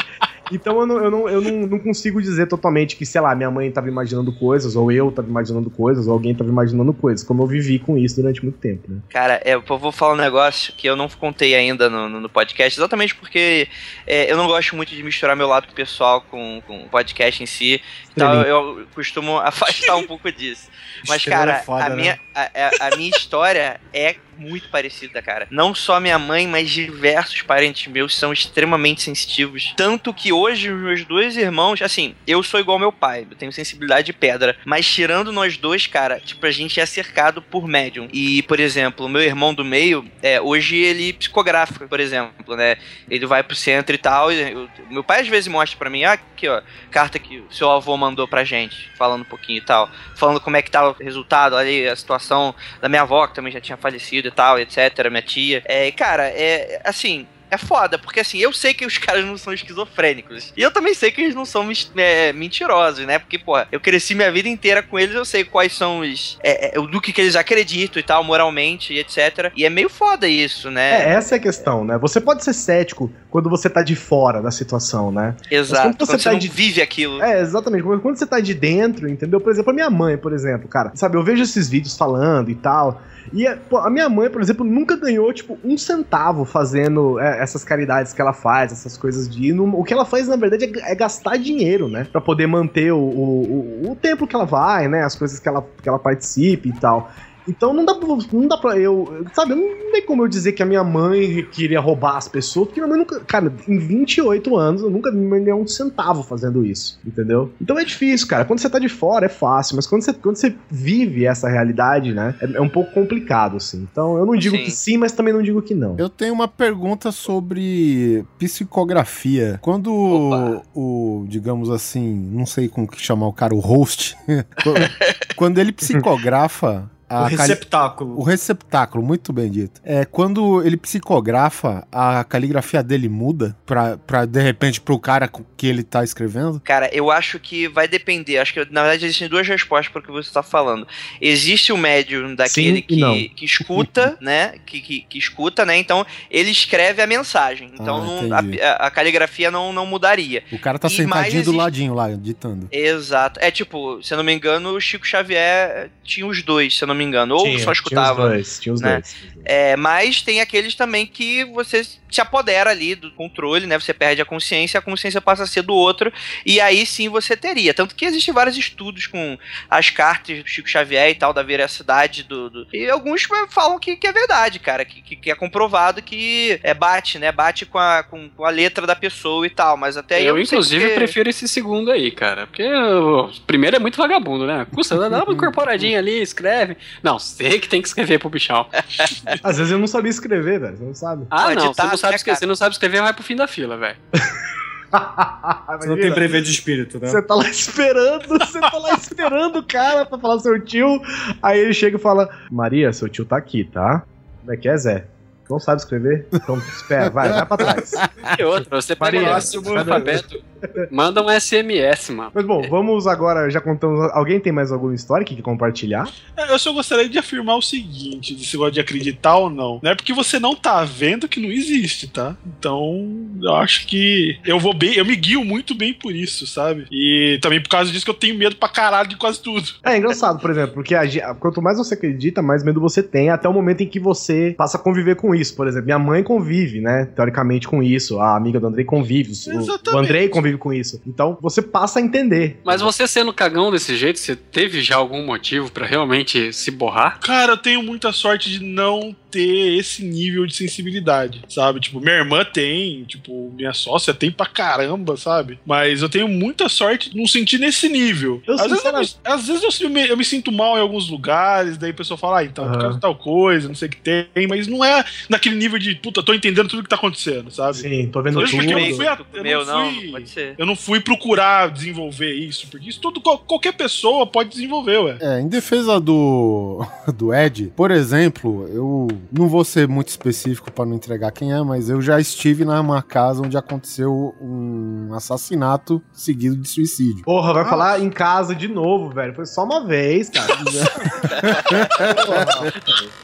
Então eu, não, eu, não, eu não, não consigo dizer totalmente que, sei lá, minha mãe tava imaginando coisas, ou eu tava imaginando coisas, ou alguém tava imaginando coisas, como eu vivi com isso durante muito tempo, né? Cara, é, eu vou falar um negócio que eu não contei ainda no, no, no podcast, exatamente porque é, eu não gosto muito de misturar meu lado pessoal com, com o podcast em si. Então eu, eu costumo afastar um pouco disso. Mas, Estrela cara, é foda, a, né? minha, a, a- a minha história é muito parecida, cara. Não só minha mãe, mas diversos parentes meus são extremamente sensitivos. Tanto que hoje os meus dois irmãos, assim, eu sou igual ao meu pai, eu tenho sensibilidade de pedra. Mas tirando nós dois, cara, tipo, a gente é cercado por médium. E, por exemplo, o meu irmão do meio, é, hoje ele psicografa, por exemplo, né? Ele vai pro centro e tal. E eu- meu pai às vezes mostra pra mim, ah, aqui, ó, carta que o seu avô mandou pra gente, falando um pouquinho e tal. Falando como é que tá resultado ali, a situação da minha avó, que também já tinha falecido e tal, etc, minha tia. É, cara, é assim. É foda, porque assim, eu sei que os caras não são esquizofrênicos. E eu também sei que eles não são é, mentirosos, né? Porque, pô, eu cresci minha vida inteira com eles, eu sei quais são os. É, é, do que, que eles acreditam e tal, moralmente e etc. E é meio foda isso, né? É, essa é a questão, né? Você pode ser cético quando você tá de fora da situação, né? Exato. quando Quando você você, tá de- vive aquilo. É, exatamente. Quando você tá de dentro, entendeu? Por exemplo, a minha mãe, por exemplo, cara, sabe, eu vejo esses vídeos falando e tal. E é, pô, a minha mãe, por exemplo, nunca ganhou, tipo, um centavo fazendo é, essas caridades que ela faz, essas coisas de. não- o que ela faz, na verdade, é, é gastar dinheiro, né? Pra poder manter o, o, o, o templo que ela vai, né? As coisas que ela, que ela participe e tal. Então não dá, pra- não dá pra eu. Sabe, não tem como eu dizer que a minha mãe queria roubar as pessoas, porque minha mãe nunca. Cara, em 28 anos eu nunca vi minha mãe ganhar um centavo fazendo isso, entendeu? Então é difícil, cara. Quando você tá de fora é fácil, mas quando você, quando você vive essa realidade, né, é, é um pouco complicado, assim. Então eu não digo Sim. que sim, mas também não digo que não. Eu tenho uma pergunta sobre psicografia. Quando Opa. o, o, digamos assim, não sei como que chamar o cara, o host, quando- quando ele psicografa O a cali- receptáculo. o receptáculo, muito bem dito. É, quando ele psicografa, a caligrafia dele muda pra, pra de repente, pro cara com- que ele tá escrevendo? Cara, eu acho que vai depender. Acho que, na verdade, existem duas respostas para o que você está falando. Existe o médium daquele Sim não. que, que escuta, né? Que, que, que escuta, né? Então, ele escreve a mensagem. Então, Ah, não- a, a caligrafia não, não mudaria. O cara tá E sentadinho do existe- ladinho lá, ditando. Exato. É tipo, se eu não me engano, o Chico Xavier tinha os dois, se eu não me engano. Ou Tinha, só escutava. Tinha os dois, tinha os né? dois. É, mas tem aqueles também que você se apodera ali do controle, né? Você perde a consciência, a consciência passa a ser do outro, e aí sim você teria. Tanto que existem vários estudos com as cartas do Chico Xavier e tal, da veracidade do. do- E alguns falam que, que é verdade, cara, que, que, que é comprovado que é, bate, né? Bate com a, com, com a letra da pessoa e tal, mas até aí eu, sei inclusive, porque- prefiro esse segundo aí, cara. Porque o primeiro é muito vagabundo, né? Custa, dá uma incorporadinha ali, escreve. Não, você que tem que escrever pro bichão. Às vezes eu não sabia escrever, velho. Você não sabe. Ah, não, sabe escrever, você não sabe escrever, vai pro fim da fila, velho. Você não tem brevet de espírito, né? Você tá lá esperando, você tá lá esperando o cara pra falar seu tio. Aí ele chega e fala: Maria, seu tio tá aqui, tá? Como é que é, Zé? Não sabe escrever? Então espera, vai, vai pra trás. E outra, você pega o alfabeto, manda um SMS, mano. Mas bom, vamos agora, já contamos. Alguém tem mais alguma história que quer compartilhar? É, Eu só gostaria de afirmar o seguinte: se você gosta de acreditar ou não. Não é porque você não tá vendo que não existe, tá? Então, eu acho que eu vou bem, eu me guio muito bem por isso, sabe? E também por causa disso que eu tenho medo pra caralho de quase tudo. É engraçado, por exemplo, porque a quanto mais você acredita, mais medo você tem, até o momento em que você passa a conviver com isso. Por exemplo, minha mãe convive, né? Teoricamente com isso. A amiga do Andrei convive. O, o Exatamente. Andrei convive com isso. Então você passa a entender. Mas você sendo cagão desse jeito, você teve já algum motivo pra realmente se borrar? Cara, eu tenho muita sorte de não ter esse nível de sensibilidade, sabe? Tipo, minha irmã tem, tipo, minha sócia tem pra caramba, sabe? Mas eu tenho muita sorte de não sentir nesse nível. Eu, às, vezes eu, às vezes eu me, eu me sinto mal em alguns lugares, daí a pessoa fala, ah, então, por Aham. causa de tal coisa, não sei o que tem, mas não é naquele nível de, puta, tô entendendo tudo que tá acontecendo, sabe? Sim, tô vendo Eu tudo. eu não fui a- eu comeu, não não, fui- pode ser. Eu não fui procurar desenvolver isso, porque isso tudo, qual- qualquer pessoa pode desenvolver, ué. É, em defesa do, do Ed, por exemplo, eu não vou ser muito específico pra não entregar quem é, mas eu já estive numa casa onde aconteceu um assassinato seguido de suicídio. Porra, vai falar em casa de novo, velho. Foi só uma vez, cara. Porra,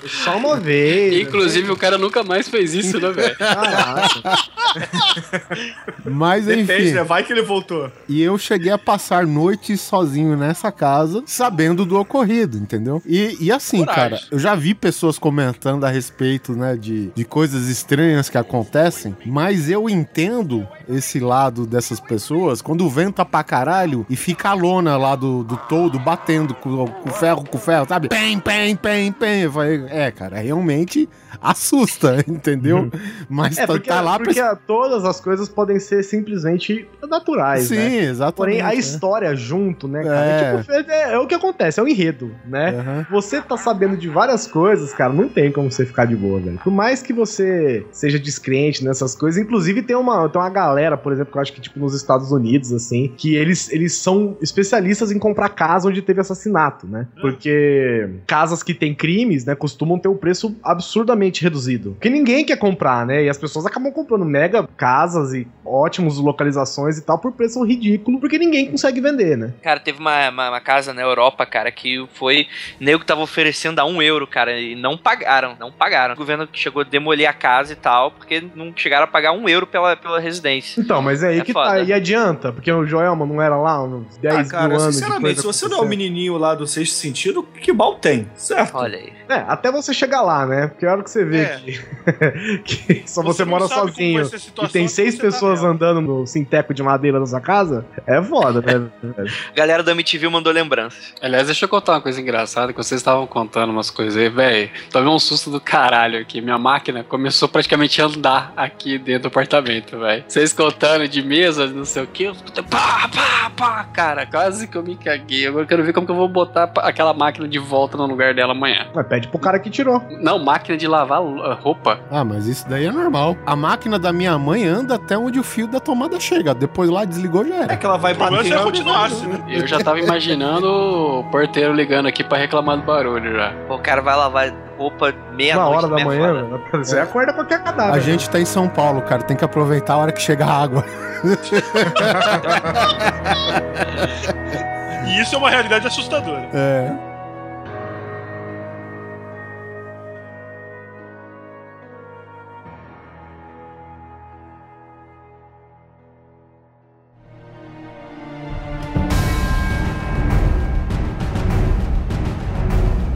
foi só uma vez. Inclusive, o cara nunca mais fez isso, né, velho? Caraca. Mas Depende, enfim. né? Vai que ele voltou. E eu cheguei a passar noites sozinho nessa casa, sabendo do ocorrido, entendeu? E, e assim, Coragem. cara, eu já vi pessoas comentando a respeito, né, de, de coisas estranhas que acontecem, mas eu entendo esse lado dessas pessoas quando venta pra caralho e fica a lona lá do, do todo batendo com, com ferro com ferro, sabe? Pem, pem, pem, pem. Eu falei, é, cara, realmente assusta, entendeu? Mas É, tá, porque, tá lá pra porque todas as coisas podem ser simplesmente naturais, Sim, né? exatamente. Porém, a é. história junto, né, cara? É. É, tipo, é- é o que acontece, é o enredo, né? Aham. Você tá sabendo de várias coisas, cara, não tem como você ficar de boa, velho. Por mais que você seja descrente nessas coisas, inclusive tem uma, tem uma galera, por exemplo, que eu acho que, tipo, nos Estados Unidos, assim, que eles, eles são especialistas em comprar casa onde teve assassinato, né? Porque casas que têm crimes, né, costumam ter um preço absurdamente reduzido. Porque ninguém quer comprar, né? E as pessoas acabam comprando mega casas e ótimas localizações e tal por preço ridículo, porque ninguém consegue vender, né? Cara, teve uma, uma, uma casa na Europa, cara, que foi. Nego que tava oferecendo a um euro, cara, e não pagaram. Não pagaram. O governo chegou a demolir a casa e tal, porque não chegaram a pagar um euro pela, pela residência. Então, mas é aí É que foda. tá. E adianta, porque o Joelma não era lá uns 10 Ah, mil cara, anos. de sinceramente, se você não é o menininho lá do sexto sentido, que mal tem, certo? Olha aí. É, até você chegar lá, né? Porque a hora que você vê É. que, que só você, não mora sozinho e tem seis você tá pessoas nela. andando no sinteco de madeira na sua casa, é foda, né? A galera da MTV mandou lembranças. Aliás, deixa eu contar uma coisa engraçada, que vocês estavam contando umas coisas aí, velho. Tomei um susto do caralho aqui. Minha máquina começou praticamente a andar aqui dentro do apartamento, velho. Vocês contando de mesa, não sei o que, pá, pá, pá, cara, quase que eu me caguei. Agora eu quero ver como que eu vou botar aquela máquina de volta no lugar dela amanhã. Mas pede pro cara que tirou. Não, máquina de lavar uh, roupa. Ah, mas isso daí é normal. A máquina da minha mãe anda até onde o fio da tomada chega. Depois lá desligou já É era. que ela vai problema é se ela batendo. continuasse, né? Eu já tava imaginando o porteiro ligando aqui pra reclamar do barulho já. O cara vai lavar roupa Na meia-noite. hora da né, manhã, foda. você acorda qualquer cadáver. A gente tá em São Paulo, cara. Tem que aproveitar a hora que chega a água. E isso é uma realidade assustadora. É.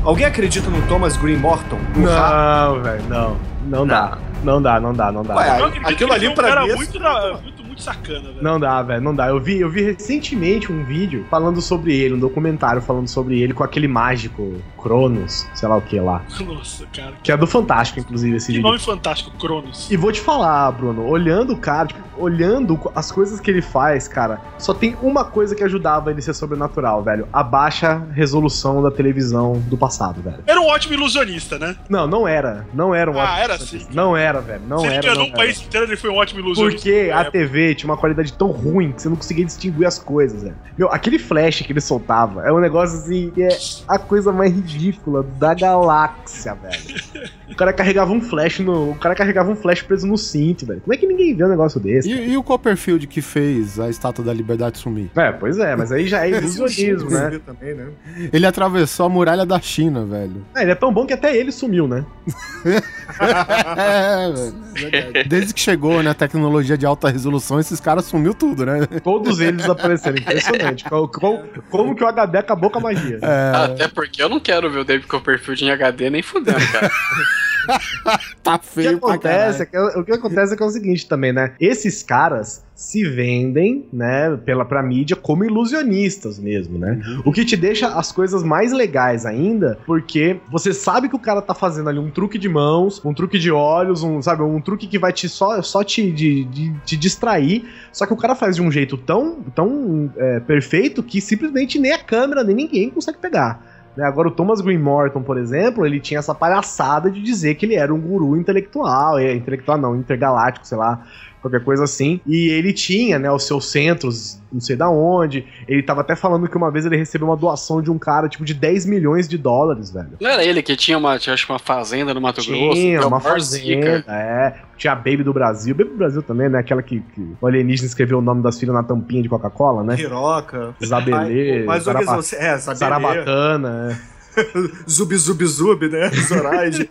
Alguém acredita no Thomas Green Morton? No? Não, velho, não. Não dá. Não dá, não dá, não dá. Ué, aquilo ali pra mim é muito, da- muito, muito sacana, velho. Não dá, velho, não dá. Eu vi, eu vi recentemente um vídeo falando sobre ele, um documentário falando sobre ele com aquele mágico Cronos, sei lá o que lá. Nossa, cara. Que, é do Fantástico, inclusive, esse que vídeo. Que nome fantástico, Cronos. E vou te falar, Bruno, olhando o cara, tipo, olhando as coisas que ele faz, cara, só tem uma coisa que ajudava ele a ser sobrenatural, velho. A baixa resolução da televisão do passado, velho. Era um ótimo ilusionista, né? Não, não era. Não era um ah, ótimo. Ah, era sim. Não era, velho. Não era. Se ele enganou o país inteiro, ele foi um ótimo ilusionista. Porque a é, TV tinha uma qualidade tão ruim que você não conseguia distinguir as coisas. Meu, aquele flash que ele soltava é um negócio assim, é a coisa mais ridícula da galáxia, velho. O cara carregava um flash no. O cara carregava um flash preso no cinto, velho. Como é que ninguém vê um negócio desse? E, e o Copperfield que fez a Estátua da Liberdade sumir? É, pois é, mas aí já é ilusionismo, né? Também, né? Ele atravessou a muralha da China, velho. É, ele é tão bom que até ele sumiu, né? É, velho. Desde que chegou, né, a tecnologia de alta resolução, esses caras sumiu tudo, né? Todos eles desapareceram. Impressionante. Como, como- como que o HD acabou com a magia? É, Até porque eu não quero ver o David Copperfield em HD nem fudendo, cara. tá O que feio acontece, é que, o que acontece é que é o seguinte também, né? Esses caras se vendem, né, pela, pra mídia como ilusionistas mesmo, né? O que te deixa as coisas mais legais ainda, porque você sabe que o cara tá fazendo ali um truque de mãos, um truque de olhos, um, sabe, um truque que vai te só, só te, de, de- te distrair, só que o cara faz de um jeito tão, tão é, perfeito que simplesmente nem a câmera, nem ninguém consegue pegar. Né? Agora, o Thomas Green Morton, por exemplo, ele tinha essa palhaçada de dizer que ele era um guru intelectual, é, intelectual não, intergaláctico, sei lá, qualquer coisa assim. E ele tinha, né, os seus centros, não sei da onde. Ele tava até falando que uma vez ele recebeu uma doação de um cara, tipo, de 10 milhões de dólares, velho. Não era ele que tinha uma, tinha, acho que uma fazenda no Mato Grosso? Tinha que é o uma fazenda, zica. é. Tinha a Baby do Brasil. Baby do Brasil também, né? Aquela que, que o alienígena escreveu o nome das filhas na tampinha de Coca-Cola, né? Piroca. Zabelê, Mas o Guizão, é, Zabelê, Zarabatana, é. Zub Zub Zub, né? Zoraide.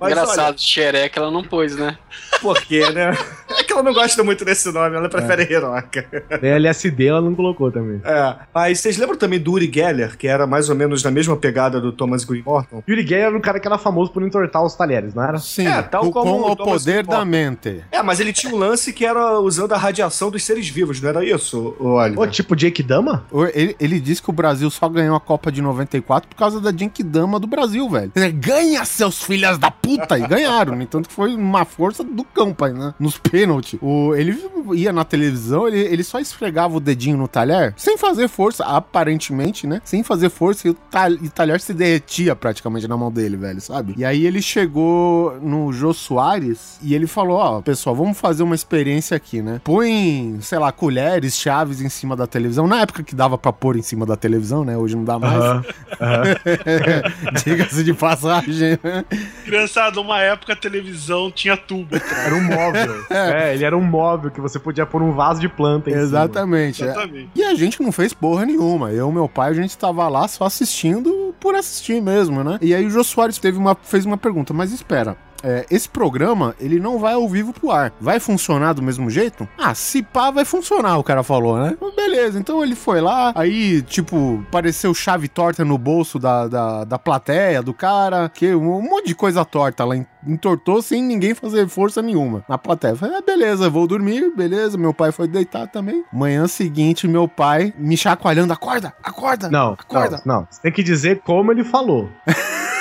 Mas Engraçado, xereca ela não pôs, né? olha, por quê, né? É que ela não gosta muito desse nome, ela prefere Hiroka. Nem LSD ela não colocou também. É. Mas vocês lembram também do Uri Geller, que era mais ou menos na mesma pegada do Thomas Green Morton? Yuri Geller era um cara que era famoso por entortar os talheres, não era? Sim, É, tal com, como com o o poder da mente. É, mas ele tinha um lance que era usando a radiação dos seres vivos, não era isso, o Oliver? Ô, tipo Jake Dama? O- Ele, ele disse que o Brasil só ganhou a Copa de 94 por causa da Genkidama do Brasil, velho. Ganha, seus filhos da puta! E ganharam. No entanto, que foi uma força do campo aí, né? Nos pênaltis. O, ele ia na televisão, ele, ele só esfregava o dedinho no talher, sem fazer força, aparentemente, né? Sem fazer força, e o, tal- e o talher se derretia praticamente na mão dele, velho, sabe? E aí ele chegou no Jô Soares e ele falou: Ó, pessoal, vamos fazer uma experiência aqui, né? Põe, sei lá, colheres, chaves em cima da televisão. Na época que dava pra pôr em cima da televisão, né? Hoje não dá mais. Aham, aham. Diga-se de passagem. né? Criançada, uma época a televisão tinha tubo. Era um móvel. é, ele era um móvel que você podia pôr um vaso de planta em cima. Exatamente. é. Exatamente. E a gente não fez porra nenhuma. Eu e meu pai, a gente tava lá só assistindo por assistir mesmo, né? E aí o Jô Soares teve uma, fez uma pergunta, mas espera. É, esse programa, ele não vai ao vivo pro ar. Vai funcionar do mesmo jeito? Ah, se pá, vai funcionar, o cara falou, né? Beleza, então ele foi lá, aí, tipo, apareceu chave torta no bolso da, da, da plateia, do cara, que um monte de coisa torta lá, en- entortou sem ninguém fazer força nenhuma na plateia. Falei, ah, beleza, vou dormir, beleza. Meu pai foi deitar também. Manhã seguinte, meu pai me chacoalhando, acorda, acorda. Não, Acorda. não, não. Você tem que dizer como ele falou.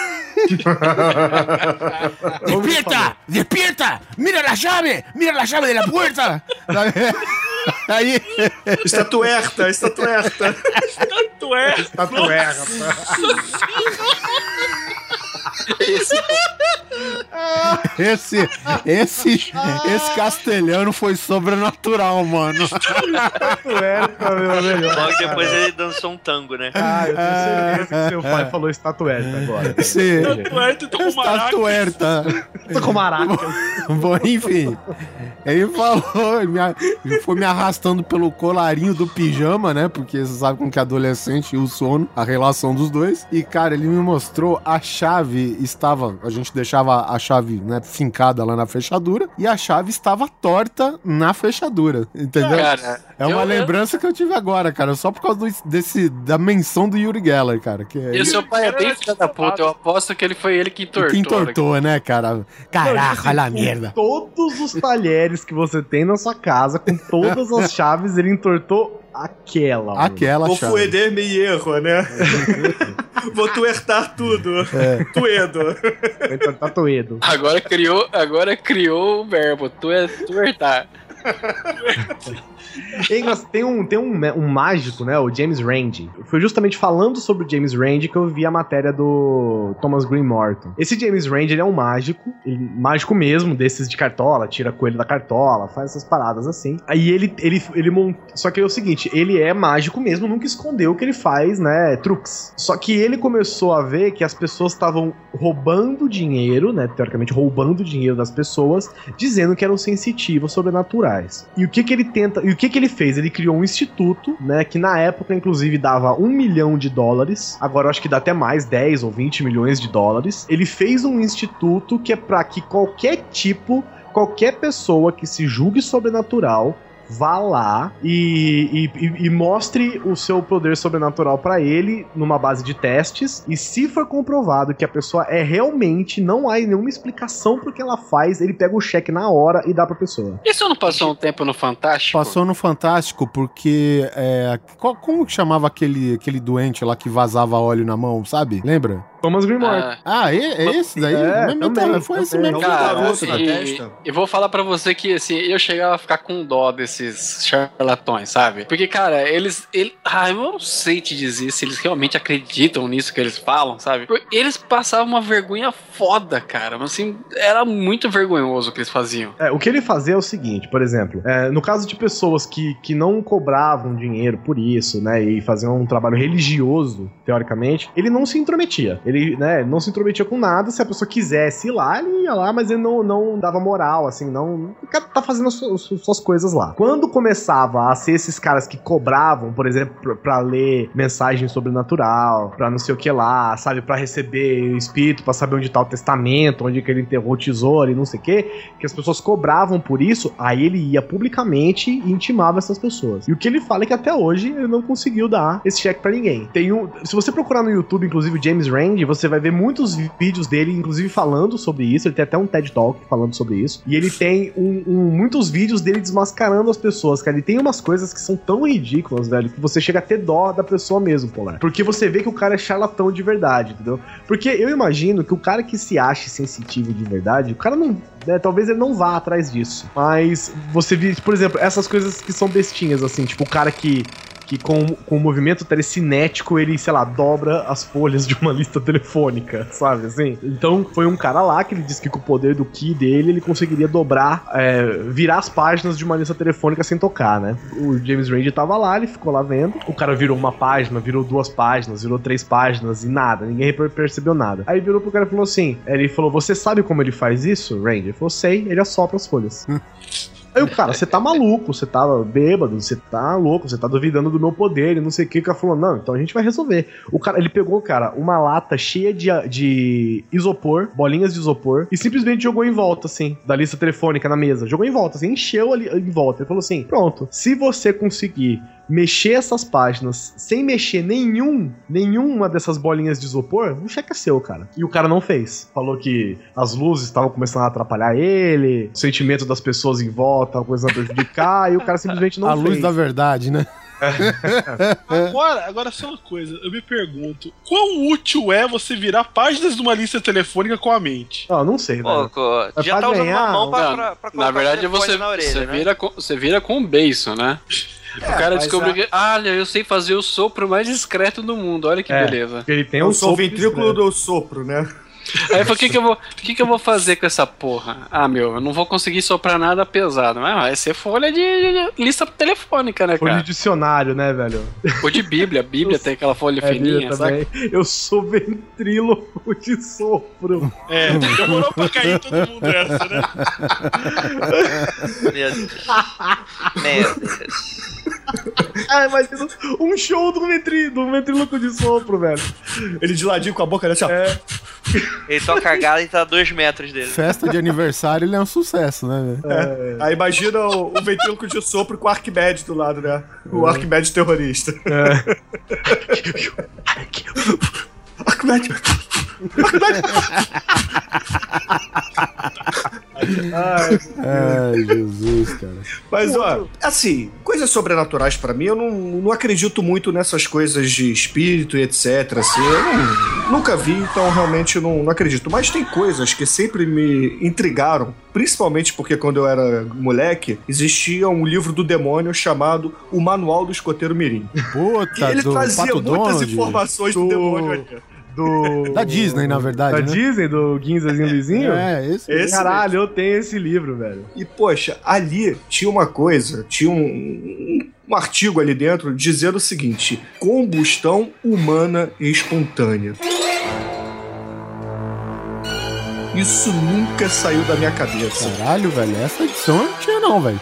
¡Despierta! ¡Despierta! ¡Mira la llave! ¡Mira la llave de la puerta! Ahí. Está tuerta, está tuerta. Está tuerta. Está tuerta. Está. esse, esse, esse castelhano foi sobrenatural, mano. Estatuerta, meu melhor. Logo depois ele dançou um tango, né? Ah, eu tenho certeza que seu pai falou estatuerta agora. É, tu tá com maraca. estatuerta. Tô com maraca. Bom, enfim. Ele falou, ele, foi me arrastando pelo colarinho do pijama, né? Porque você sabe como que é adolescente e o sono, a relação dos dois. E, cara, ele me mostrou a chave estava. A gente deixava a chave, né, fincada lá na fechadura. E a chave estava torta na fechadura. Entendeu? Cara, é uma eu- eu- lembrança que eu tive agora, cara. Só por causa do- desse, da menção do Yuri Geller, cara. Que é E o seu pai é bem filho da puta. Eu aposto que ele foi ele que entortou. que entortou, né, cara? Caraca, olha a merda. Todos os talheres que você tem na sua casa, com todas as chaves, ele entortou aquela. Aquela Vou chave. fueder me erro, né? Vou tuertar tudo. Tuedo. Vai entortar Toedo. Agora criou, agora criou o verbo. Tu é tuertar. Tem um, tem um, um mágico, né? O James Randi. Foi justamente falando sobre o James Randi que eu vi a matéria do Thomas Green Morton. Esse James Randi, ele é um mágico, ele- mágico mesmo, desses de cartola, tira coelho da cartola, faz essas paradas assim. Aí ele, ele, ele. Só que é o seguinte, ele é mágico mesmo, nunca escondeu que ele faz, né? Truques. Só que ele começou a ver que as pessoas estavam roubando dinheiro, né? Teoricamente, roubando dinheiro das pessoas, dizendo que eram sensitivos sobrenaturais. E o que que ele tenta, e o que que ele fez? Ele criou um instituto, né, que na época inclusive dava um milhão de dólares, agora eu acho que dá até mais, 10 ou 20 milhões de dólares. Ele fez um instituto que é para que qualquer tipo, qualquer pessoa que se julgue sobrenatural vá lá e, e- e- mostre o seu poder sobrenatural pra ele numa base de testes. E se for comprovado que a pessoa é realmente, não há nenhuma explicação pro que ela faz, ele pega o cheque na hora e dá pra pessoa. Isso não passou um tempo no Fantástico? Passou no Fantástico porque. É, qual- como que chamava aquele, aquele doente lá que vazava óleo na mão, sabe? Lembra? Thomas Greenmore. Ah, Ah, é, é esse daí? É, Mas, também, então, foi esse também. mesmo. Cara, na e- testa. eu vou falar pra você que, assim, eu chegava a ficar com dó desses charlatões, sabe? Porque, cara, eles. Ele, ah, eu não sei te dizer se eles realmente acreditam nisso que eles falam, sabe? Porque Eles passavam uma vergonha foda, cara. Mas, assim, era muito vergonhoso o que eles faziam. É, o que ele fazia é o seguinte, por exemplo, é, no caso de pessoas que, que não cobravam dinheiro por isso, né, e faziam um trabalho religioso, teoricamente, ele não se intrometia. Ele, né, não se intrometia com nada. Se a pessoa quisesse ir lá, ele ia lá, mas ele não, não dava moral, assim, não. Tá fazendo as suas, suas coisas lá. Quando começava a ser esses caras que cobravam, por exemplo, pra, ler mensagem sobrenatural, pra não sei o que lá, sabe, pra receber o espírito, pra saber onde tá o testamento, onde que ele enterrou o tesouro e não sei o que, que as pessoas cobravam por isso, aí ele ia publicamente e intimava essas pessoas. E o que ele fala é que até hoje ele não conseguiu dar esse cheque pra ninguém. Tem um, se você procurar no YouTube, inclusive James Rand, você vai ver muitos vídeos dele, inclusive falando sobre isso. Ele tem até um TED Talk falando sobre isso. E ele tem um, um, muitos vídeos dele desmascarando as pessoas, cara. Ele tem umas coisas que são tão ridículas, velho, que você chega a ter dó da pessoa mesmo, Polar. Porque você vê que o cara é charlatão de verdade, entendeu? Porque eu imagino que o cara que se acha sensitivo de verdade, o cara não né, talvez ele não vá atrás disso. Mas você vê, por exemplo, essas coisas que são bestinhas, assim, tipo o cara que que com, com o movimento telecinético ele, sei lá, dobra as folhas de uma lista telefônica, sabe assim? Então foi um cara lá que ele disse que com o poder do Ki dele ele conseguiria dobrar, é, virar as páginas de uma lista telefônica sem tocar, né? O James Randi tava lá, ele ficou lá vendo. O cara virou uma página, virou duas páginas, virou três páginas e nada, ninguém percebeu nada. Aí virou pro cara e falou assim: ele falou, você sabe como ele faz isso, Randy? Ele falou, sei, ele assopra as folhas. Aí o cara, você tá maluco, você tá bêbado, você tá louco, você tá duvidando do meu poder e não sei o que. O cara falou, não, então a gente vai resolver. O cara, ele pegou, cara, uma lata cheia de, de isopor, bolinhas de isopor, e simplesmente jogou em volta, assim, da lista telefônica na mesa. Jogou em volta, assim, encheu ali em volta. Ele falou assim: pronto, se você conseguir mexer essas páginas sem mexer nenhum, nenhuma dessas bolinhas de isopor, o cheque é seu, cara. E o cara não fez. Falou que as luzes estavam começando a atrapalhar ele, o sentimento das pessoas em volta estavam começando a prejudicar, e o cara simplesmente não a fez. A luz da verdade, né? agora, agora só uma coisa, eu me pergunto, quão útil é você virar páginas de uma lista telefônica com a mente? Ah, não sei, Pô, né? já tá usando uma mão pra, pra, pra Na verdade, você, na orelha, você, né? vira com, você vira com um beiço, né? É, o cara descobriu a- que, olha, eu sei fazer o sopro mais discreto do mundo, olha que É. beleza. Ele tem Eu um sou o sopro ventrículo discreto. do sopro, né? Aí falou, o que que eu vou, o que que eu vou fazer com essa porra? Ah, meu, eu não vou conseguir soprar nada pesado, mas vai ser folha de, de lista telefônica, né, Folha de cara? dicionário, né, velho? Ou de Bíblia, Bíblia tem aquela folha É, fininha, sabe? também. Eu sou ventríloco de sopro. É, demorou pra cair todo mundo essa, né? Meu Deus. Meu Deus. Ah, imagina um show do, ventrí, do de sopro, velho. Ele de ladinho com a boca, né? Assim, ó. É. Ele toca a gala e tá a dois metros dele. Festa de aniversário, ele é um sucesso, né? velho? Aí imagina o, o ventríloco de sopro com o Arquimedes do lado, né? O Arquimedes terrorista. Arquimedes. Ai, Ai, Jesus, cara. Mas, ó, assim, coisas sobrenaturais pra mim, eu não, não acredito muito nessas coisas de espírito e etc. Assim, eu não- nunca vi, então realmente não, não acredito. Mas tem coisas que sempre me intrigaram, principalmente porque quando eu era moleque, existia um livro do demônio chamado O Manual do Escoteiro Mirim. E Puta, ele do trazia Pato muitas Donald. informações do, Do- demônio ali. Do. Da Disney, na verdade, Da né? Disney, do Guinzazinho Luizinho? É, esse. Esse Caralho, eu tenho esse livro, velho. E, poxa, ali tinha uma coisa, tinha um, um, artigo ali dentro dizendo o seguinte: combustão humana espontânea. Isso nunca saiu da minha cabeça. Caralho, velho, essa edição eu não tinha, não, velho.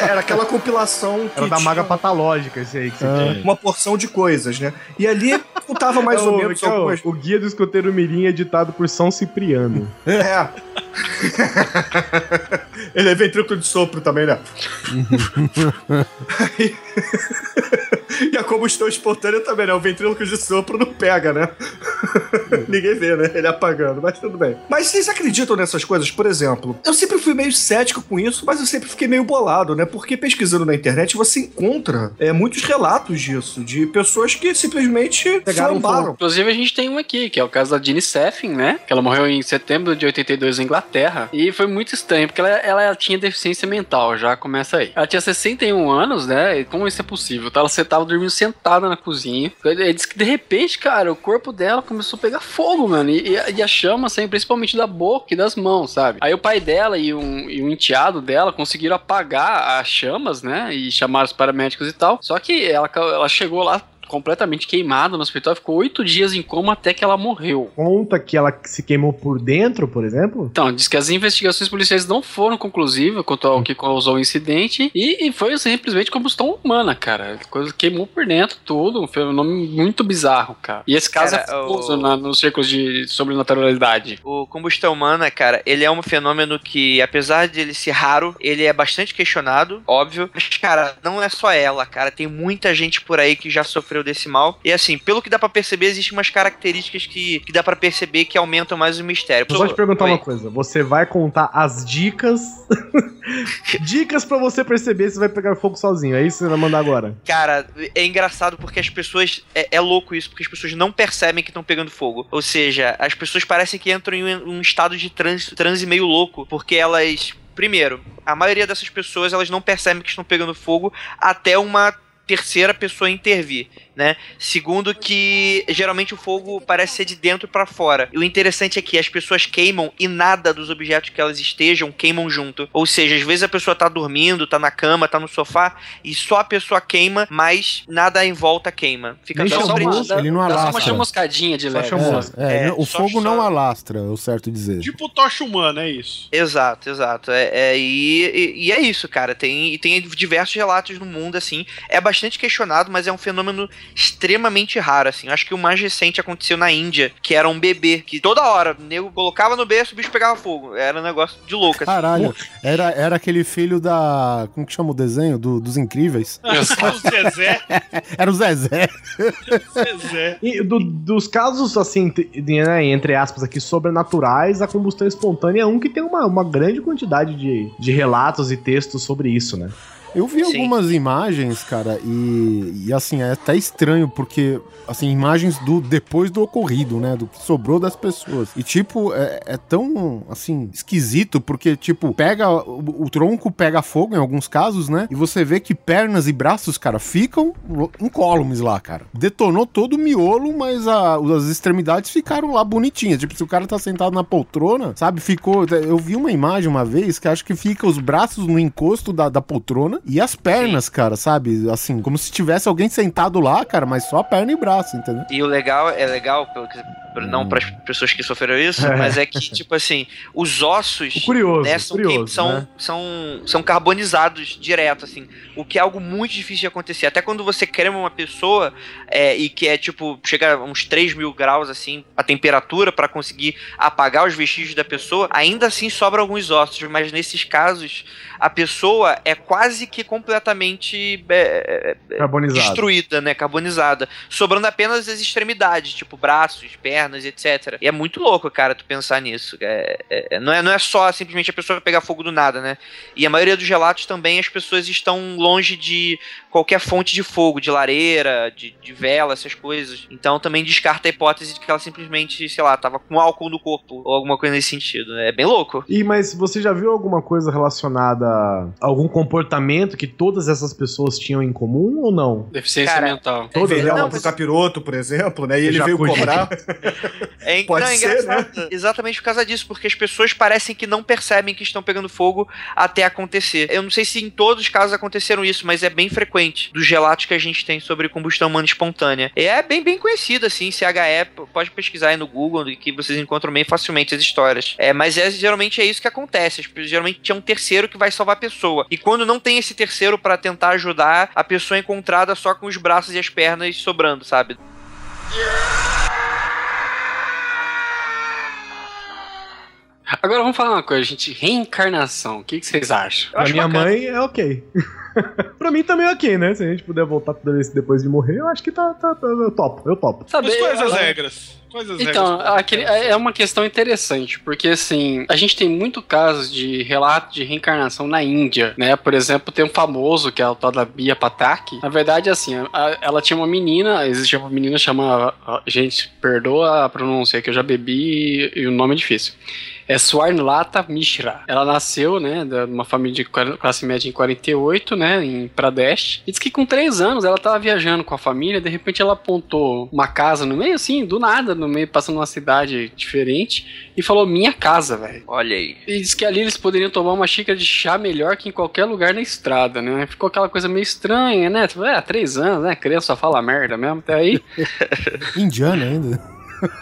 É, Era aquela compilação que Era da tinha maga patológica esse aí que você Ah. tinha. uma porção de coisas, né? E ali contava mais É ou o- menos é o- algumas. o Guia do Escoteiro Mirim editado por São Cipriano. É. Ele é ventrículo de sopro também, né? Aí- e a combustão espontânea também, né? O ventrículo de sopro não pega, né? Ninguém vê, né? Ele apagando, mas tudo bem. Mas vocês acreditam nessas coisas? Por exemplo, eu sempre fui meio cético com isso, mas eu sempre fiquei meio bolado, né? Porque pesquisando na internet você encontra é, muitos relatos disso, de pessoas que simplesmente Pegaram flambaram. Inclusive, a gente tem um aqui, que é o caso da Jeannie Seffin, né? Que ela morreu em setembro de 82 na Inglaterra. E foi muito estranho, porque ela, ela tinha deficiência mental, já começa aí. Ela tinha 61 anos, né? E como isso é possível? Tá? Ela tava dormindo sentada na cozinha. Ele disse que de repente, cara, o corpo dela começou a pegar fogo, mano. E, e a- chama saiu principalmente da boca e das mãos, sabe? Aí o pai dela e um, e um enteado dela conseguiram apagar as chamas, né? E chamaram os paramédicos e tal. Só que ela, ela chegou lá completamente queimada no hospital, ficou oito dias em coma até que ela morreu. Conta que ela se queimou por dentro, por exemplo? Então, diz que as investigações policiais não foram conclusivas quanto ao que causou o incidente e, e foi simplesmente combustão humana, cara. Coisa queimou por dentro tudo, um fenômeno muito bizarro, cara. E esse caso Cara, é famoso o- na- nos círculos de sobrenaturalidade. O combustão humana, cara, ele é um fenômeno que, apesar de ele ser raro, ele é bastante questionado, óbvio. Mas, cara, não é só ela, cara. Tem muita gente por aí que já sofreu desse mal. E assim, pelo que dá pra perceber, existem umas características que, que dá pra perceber que aumentam mais o mistério. Vou só te perguntar Oi. uma coisa. Você vai contar as dicas. dicas pra você perceber se vai pegar fogo sozinho. É isso que você vai mandar agora. Cara, é engraçado porque as pessoas. É, é louco isso, porque as pessoas não percebem que estão pegando fogo. Ou seja, as pessoas parecem que entram em um, um estado de transe, transe meio louco, porque elas. Primeiro, a maioria dessas pessoas elas não percebem que estão pegando fogo até uma terceira pessoa intervir, né? Segundo que geralmente o fogo parece ser de dentro pra fora. E o interessante é que as pessoas queimam e nada dos objetos que elas estejam queimam junto. Ou seja, às vezes a pessoa tá dormindo, tá na cama, tá no sofá e só a pessoa queima, mas nada em volta queima. Fica Nem só chamou. sobre Chamou. Ele não Dá só uma alastra. chamuscadinha de Só leve. chamou. É, é, É, o só- fogo não só- alastra, é o certo dizer. Tipo tocha humana, é isso. Exato, exato. É, é, e, e- e é isso, cara. Tem, e tem diversos relatos no mundo, assim. É bastante questionado, mas é um fenômeno extremamente raro, assim. Acho que o mais recente aconteceu na Índia, que era um bebê, que toda hora o nego colocava no berço e o bicho pegava fogo. Era um negócio de louco, assim. Caralho, era, era aquele filho da. Como que chama o desenho? Do- dos Incríveis? o Zezé, Era o Zezé. Zezé. E do- dos casos, assim, né, entre aspas aqui, sobrenaturais, a combustão espontânea é um que tem uma, uma grande quantidade de, de relatos e textos sobre isso, né? Eu vi Sim. algumas imagens, cara, e, e assim, é até estranho, porque, assim, imagens do depois do ocorrido, né? Do que sobrou das pessoas. E, tipo, é, é tão, assim, esquisito, porque, tipo, pega. O, o tronco pega fogo em alguns casos, né? E você vê que pernas e braços, cara, ficam incólumes lá, cara. Detonou todo o miolo, mas a- as extremidades ficaram lá bonitinhas. Tipo, se o cara tá sentado na poltrona, sabe? Ficou. Eu vi uma imagem uma vez que acho que fica os braços no encosto da, da poltrona e as pernas, cara, sabe? Assim, como se tivesse alguém sentado lá, cara, mas só a perna e braço, entendeu? E o legal, é legal, pelo que, não para as pessoas que sofreram isso, É. mas é que, tipo assim, os ossos. O curioso, né, são, curioso, são, né? são, são carbonizados direto, assim. O que é algo muito difícil de acontecer. Até quando você crema uma pessoa é, e que é tipo, chega a uns 3 mil graus, assim, a temperatura para conseguir apagar os vestígios da pessoa, ainda assim sobram alguns ossos. Mas nesses casos, a pessoa é quase que completamente é, é, Carbonizado. destruída, né? Carbonizada. Sobrando apenas as extremidades, tipo braços, pernas, etc. E é muito louco, cara, tu pensar nisso. É, é- não, é, não é só simplesmente a pessoa pegar fogo do nada, né? E a maioria dos relatos também as pessoas estão longe de qualquer fonte de fogo, de lareira, de, de vela, essas coisas. Então também descarta a hipótese de que ela simplesmente, sei lá, tava com álcool no corpo ou alguma coisa nesse sentido. É bem louco. E mas você já viu alguma coisa relacionada algum comportamento que todas essas pessoas tinham em comum ou não? Deficiência Cara, mental. Elas? lá pro capiroto, por exemplo, né? E ele veio cobrar. É, Pode não, é ser, engraçado. Exatamente por causa disso, porque as pessoas parecem que não percebem que estão pegando fogo até acontecer. Eu não sei se em todos os casos aconteceram isso, mas é bem frequente dos relatos que a gente tem sobre combustão humana espontânea. E é bem, bem conhecido, assim, CHE, pode pesquisar aí no Google, que vocês encontram bem facilmente as histórias. É, mas é, geralmente é isso que acontece. Geralmente tinha um terceiro que vai salvar a pessoa. E quando não tem esse terceiro pra tentar ajudar, a pessoa é encontrada só com os braços e as pernas sobrando, sabe? Agora vamos falar uma coisa, gente. Reencarnação. O que, que vocês acham? Pra minha bacana. mãe é ok. pra mim também é ok, né? Se a gente puder voltar toda vez depois de morrer, eu acho que tá, tá, tá eu topo, eu topo. Sabe, Mas quais as ela- regras? Quais as Então, regras? aquele, é uma questão interessante, porque assim, a gente tem muito casos de relato de reencarnação na Índia, né? Por exemplo, tem um famoso, que é o tal da Bia Patak. Na verdade, assim, a- ela tinha uma menina, existia uma menina chamada. Gente, perdoa a pronúncia, que eu já bebi e o nome é difícil. É Swarnlata Mishra. Ela nasceu, né, de uma família de classe média em 48, né, em Pradesh. E diz que com três anos ela tava viajando com a família, de repente ela apontou uma casa no meio, assim, do nada, no meio, passando numa cidade diferente, e falou: Minha casa, velho. Olha aí. E diz que ali eles poderiam tomar uma xícara de chá melhor que em qualquer lugar na estrada, né? Ficou aquela coisa meio estranha, né? Tipo, é, três anos, né? Criança só fala merda mesmo, até aí. Indiana ainda.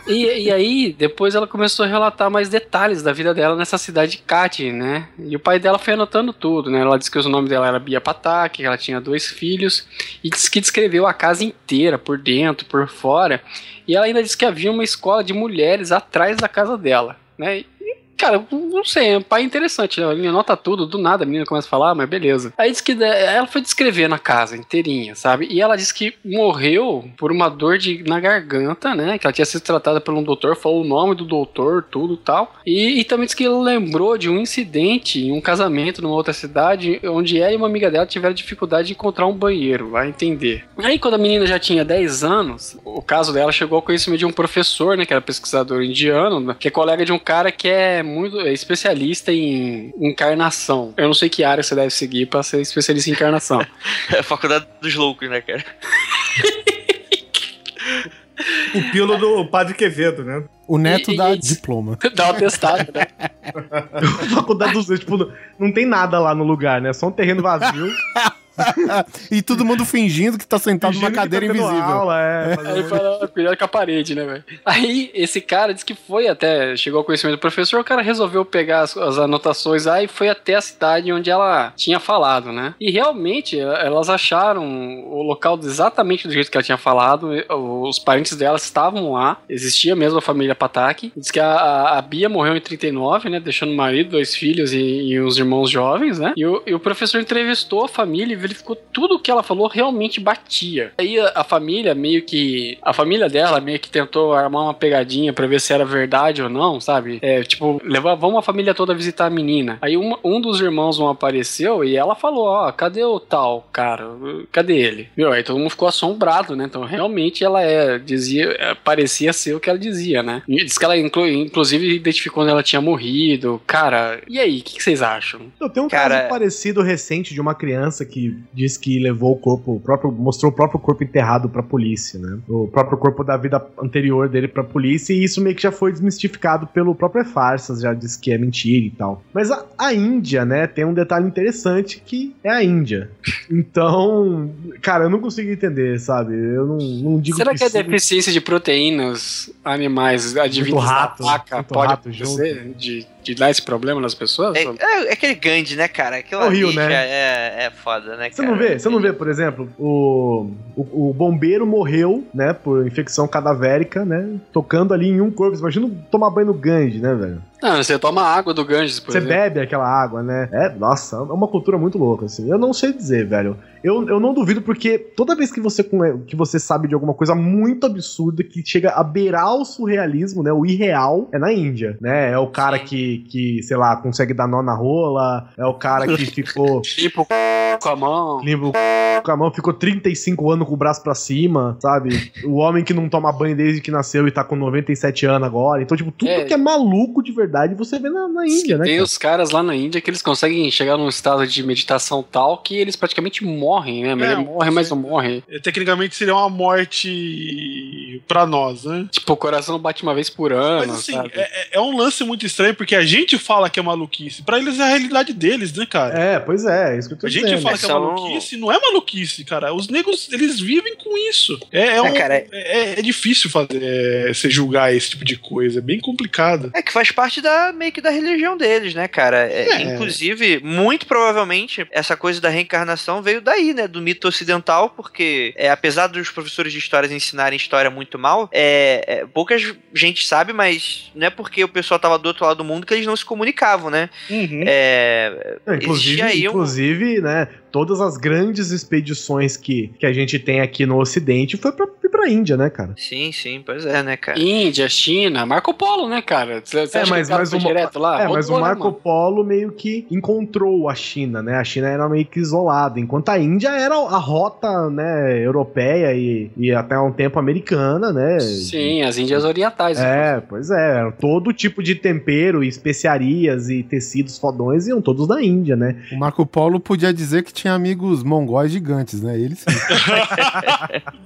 E, e, aí, depois ela começou a relatar mais detalhes da vida dela nessa cidade de Kati, né? E o pai dela foi anotando tudo, né? Ela disse que o nome dela era Bia Patak, que ela tinha dois filhos, e disse que descreveu a casa inteira, por dentro, por fora. E ela ainda disse que havia uma escola de mulheres atrás da casa dela, né? Cara, não sei, é um pai interessante. Né? Ele anota tudo, do nada a menina começa a falar, mas beleza. Aí diz que ela foi descrevendo a casa inteirinha, sabe? E ela disse que morreu por uma dor de, na garganta, né? Que ela tinha sido tratada por um doutor, falou o nome do doutor, tudo tal. E, e também diz que lembrou de um incidente em um casamento numa outra cidade, onde ela e uma amiga dela tiveram dificuldade de encontrar um banheiro, vai entender. Aí quando a menina já tinha 10 anos, o caso dela chegou ao conhecimento de um professor, né? Que era pesquisador indiano, né, que é colega de um cara que é muito é especialista em encarnação. Eu não sei que área você deve seguir para ser especialista em encarnação. é a faculdade dos loucos, né, cara? o pilo do Padre Quevedo, né? O neto e, dá e, diploma. Dá um atestado, né? Faculdade dos tipo, não tem nada lá no lugar, né? Só um terreno vazio. e todo mundo fingindo que tá sentado fingindo numa cadeira tá invisível. Aula, é, Aí fala, cuidado com a parede, né, velho? Aí esse cara disse que foi até, chegou ao conhecimento do professor, o cara resolveu pegar as, as anotações lá e foi até a cidade onde ela tinha falado, né? E realmente elas acharam o local exatamente do jeito que ela tinha falado, os parentes dela estavam lá, existia mesmo a família Patak. Diz que a, a, a Bia morreu em 39, né? Deixando marido, dois filhos e, e os irmãos jovens, né? E o, e o professor entrevistou a família verificou tudo o que ela falou realmente batia. Aí a, a, família meio que. A família dela meio que tentou armar uma pegadinha para ver se era verdade ou não, sabe? É, tipo, levar, vamos a família toda visitar a menina. Aí um, um dos irmãos não apareceu e ela falou: Ó, oh, cadê o tal cara? Cadê ele? Meu, aí todo mundo ficou assombrado, né? Então realmente ela é, dizia, é, parecia ser o que ela dizia, né? E diz que ela, inclu, inclusive, identificou quando ela tinha morrido. Cara, e aí, o que, que, vocês acham? Eu tenho um cara... caso parecido recente de uma criança que diz que levou o corpo, o próprio, mostrou o próprio corpo enterrado pra polícia, né? O próprio corpo da vida anterior dele pra polícia, e isso meio que já foi desmistificado pelo próprio Farsas, já disse que é mentira e tal. Mas a, a Índia, né, tem um detalhe interessante que é a Índia. Então, cara, eu não consigo entender, sabe? Eu não, não digo Será que, que a deficiência de proteínas animais advindas rato, da vaca pode acontecer de de dar esse problema nas pessoas? É, é, é aquele Gandhi, né, cara? Aquilo é o Rio, né? É, é foda, né, Você não vê? Você não vê, por exemplo, o, o, o, bombeiro morreu, né, por infecção cadavérica, né, tocando ali em um corpo. Imagina tomar banho no Gandhi, né, velho? Não, você toma água do Ganges, por Você exemplo. bebe aquela água, né? É, nossa, é uma cultura muito louca, assim. Eu não sei dizer, velho. Eu, eu não duvido porque toda vez que você, que você sabe de alguma coisa muito absurda que chega a beirar o surrealismo, né? O irreal, é na Índia, né? É o cara que, que, sei lá, consegue dar nó na rola, é o cara que ficou... Limpa o com a mão. Limpa o com a mão, ficou 35 anos com o braço pra cima, sabe? O homem que não toma banho desde que nasceu e tá com 97 anos agora. Então, tipo, tudo é. que é maluco de verdade verdade você vê na, na Índia, né? Tem cara? os caras lá na Índia que eles conseguem chegar num estado de meditação tal que eles praticamente morrem, né? Mas é, morre, mas não morre. É, tecnicamente seria uma morte pra nós, né? Tipo, o coração bate uma vez por ano. Mas assim, é, é, é, um lance muito estranho porque a gente fala que é maluquice. Pra eles é a realidade deles, né, cara? É, pois é, é isso que eu tô A gente fala que é maluquice, não é maluquice, cara. Os negros, eles vivem com isso. É, é, um, cara, é, é, difícil fazer, se julgar esse tipo de coisa. É bem complicado. É que faz parte da meio que da religião deles, né, cara? É, é. Inclusive, muito provavelmente, essa coisa da reencarnação veio daí, né? Do mito ocidental, porque é, apesar dos professores de histórias ensinarem história muito mal, é, é, pouca gente sabe, mas não é porque o pessoal tava do outro lado do mundo que eles não se comunicavam, né? Uhum. É, inclusive, inclusive, né? Todas as grandes expedições que, que a gente tem aqui no Ocidente foi para pra Índia, né, cara? Sim, sim, pois é, né, cara? Índia, China, Marco Polo, né, cara? Você É, mas- que mas o- direto lá? É, mas o né, Marco mano? Polo meio que encontrou a China, né? A China era meio que isolada, enquanto a Índia era a rota, né, europeia e, e até um tempo americana, né? Sim, as Índias Orientais. É, pois é, era todo tipo de tempero, e especiarias e tecidos fodões iam todos da Índia, né? O Marco Polo podia dizer que tinha amigos mongóis gigantes, né? Ele sim.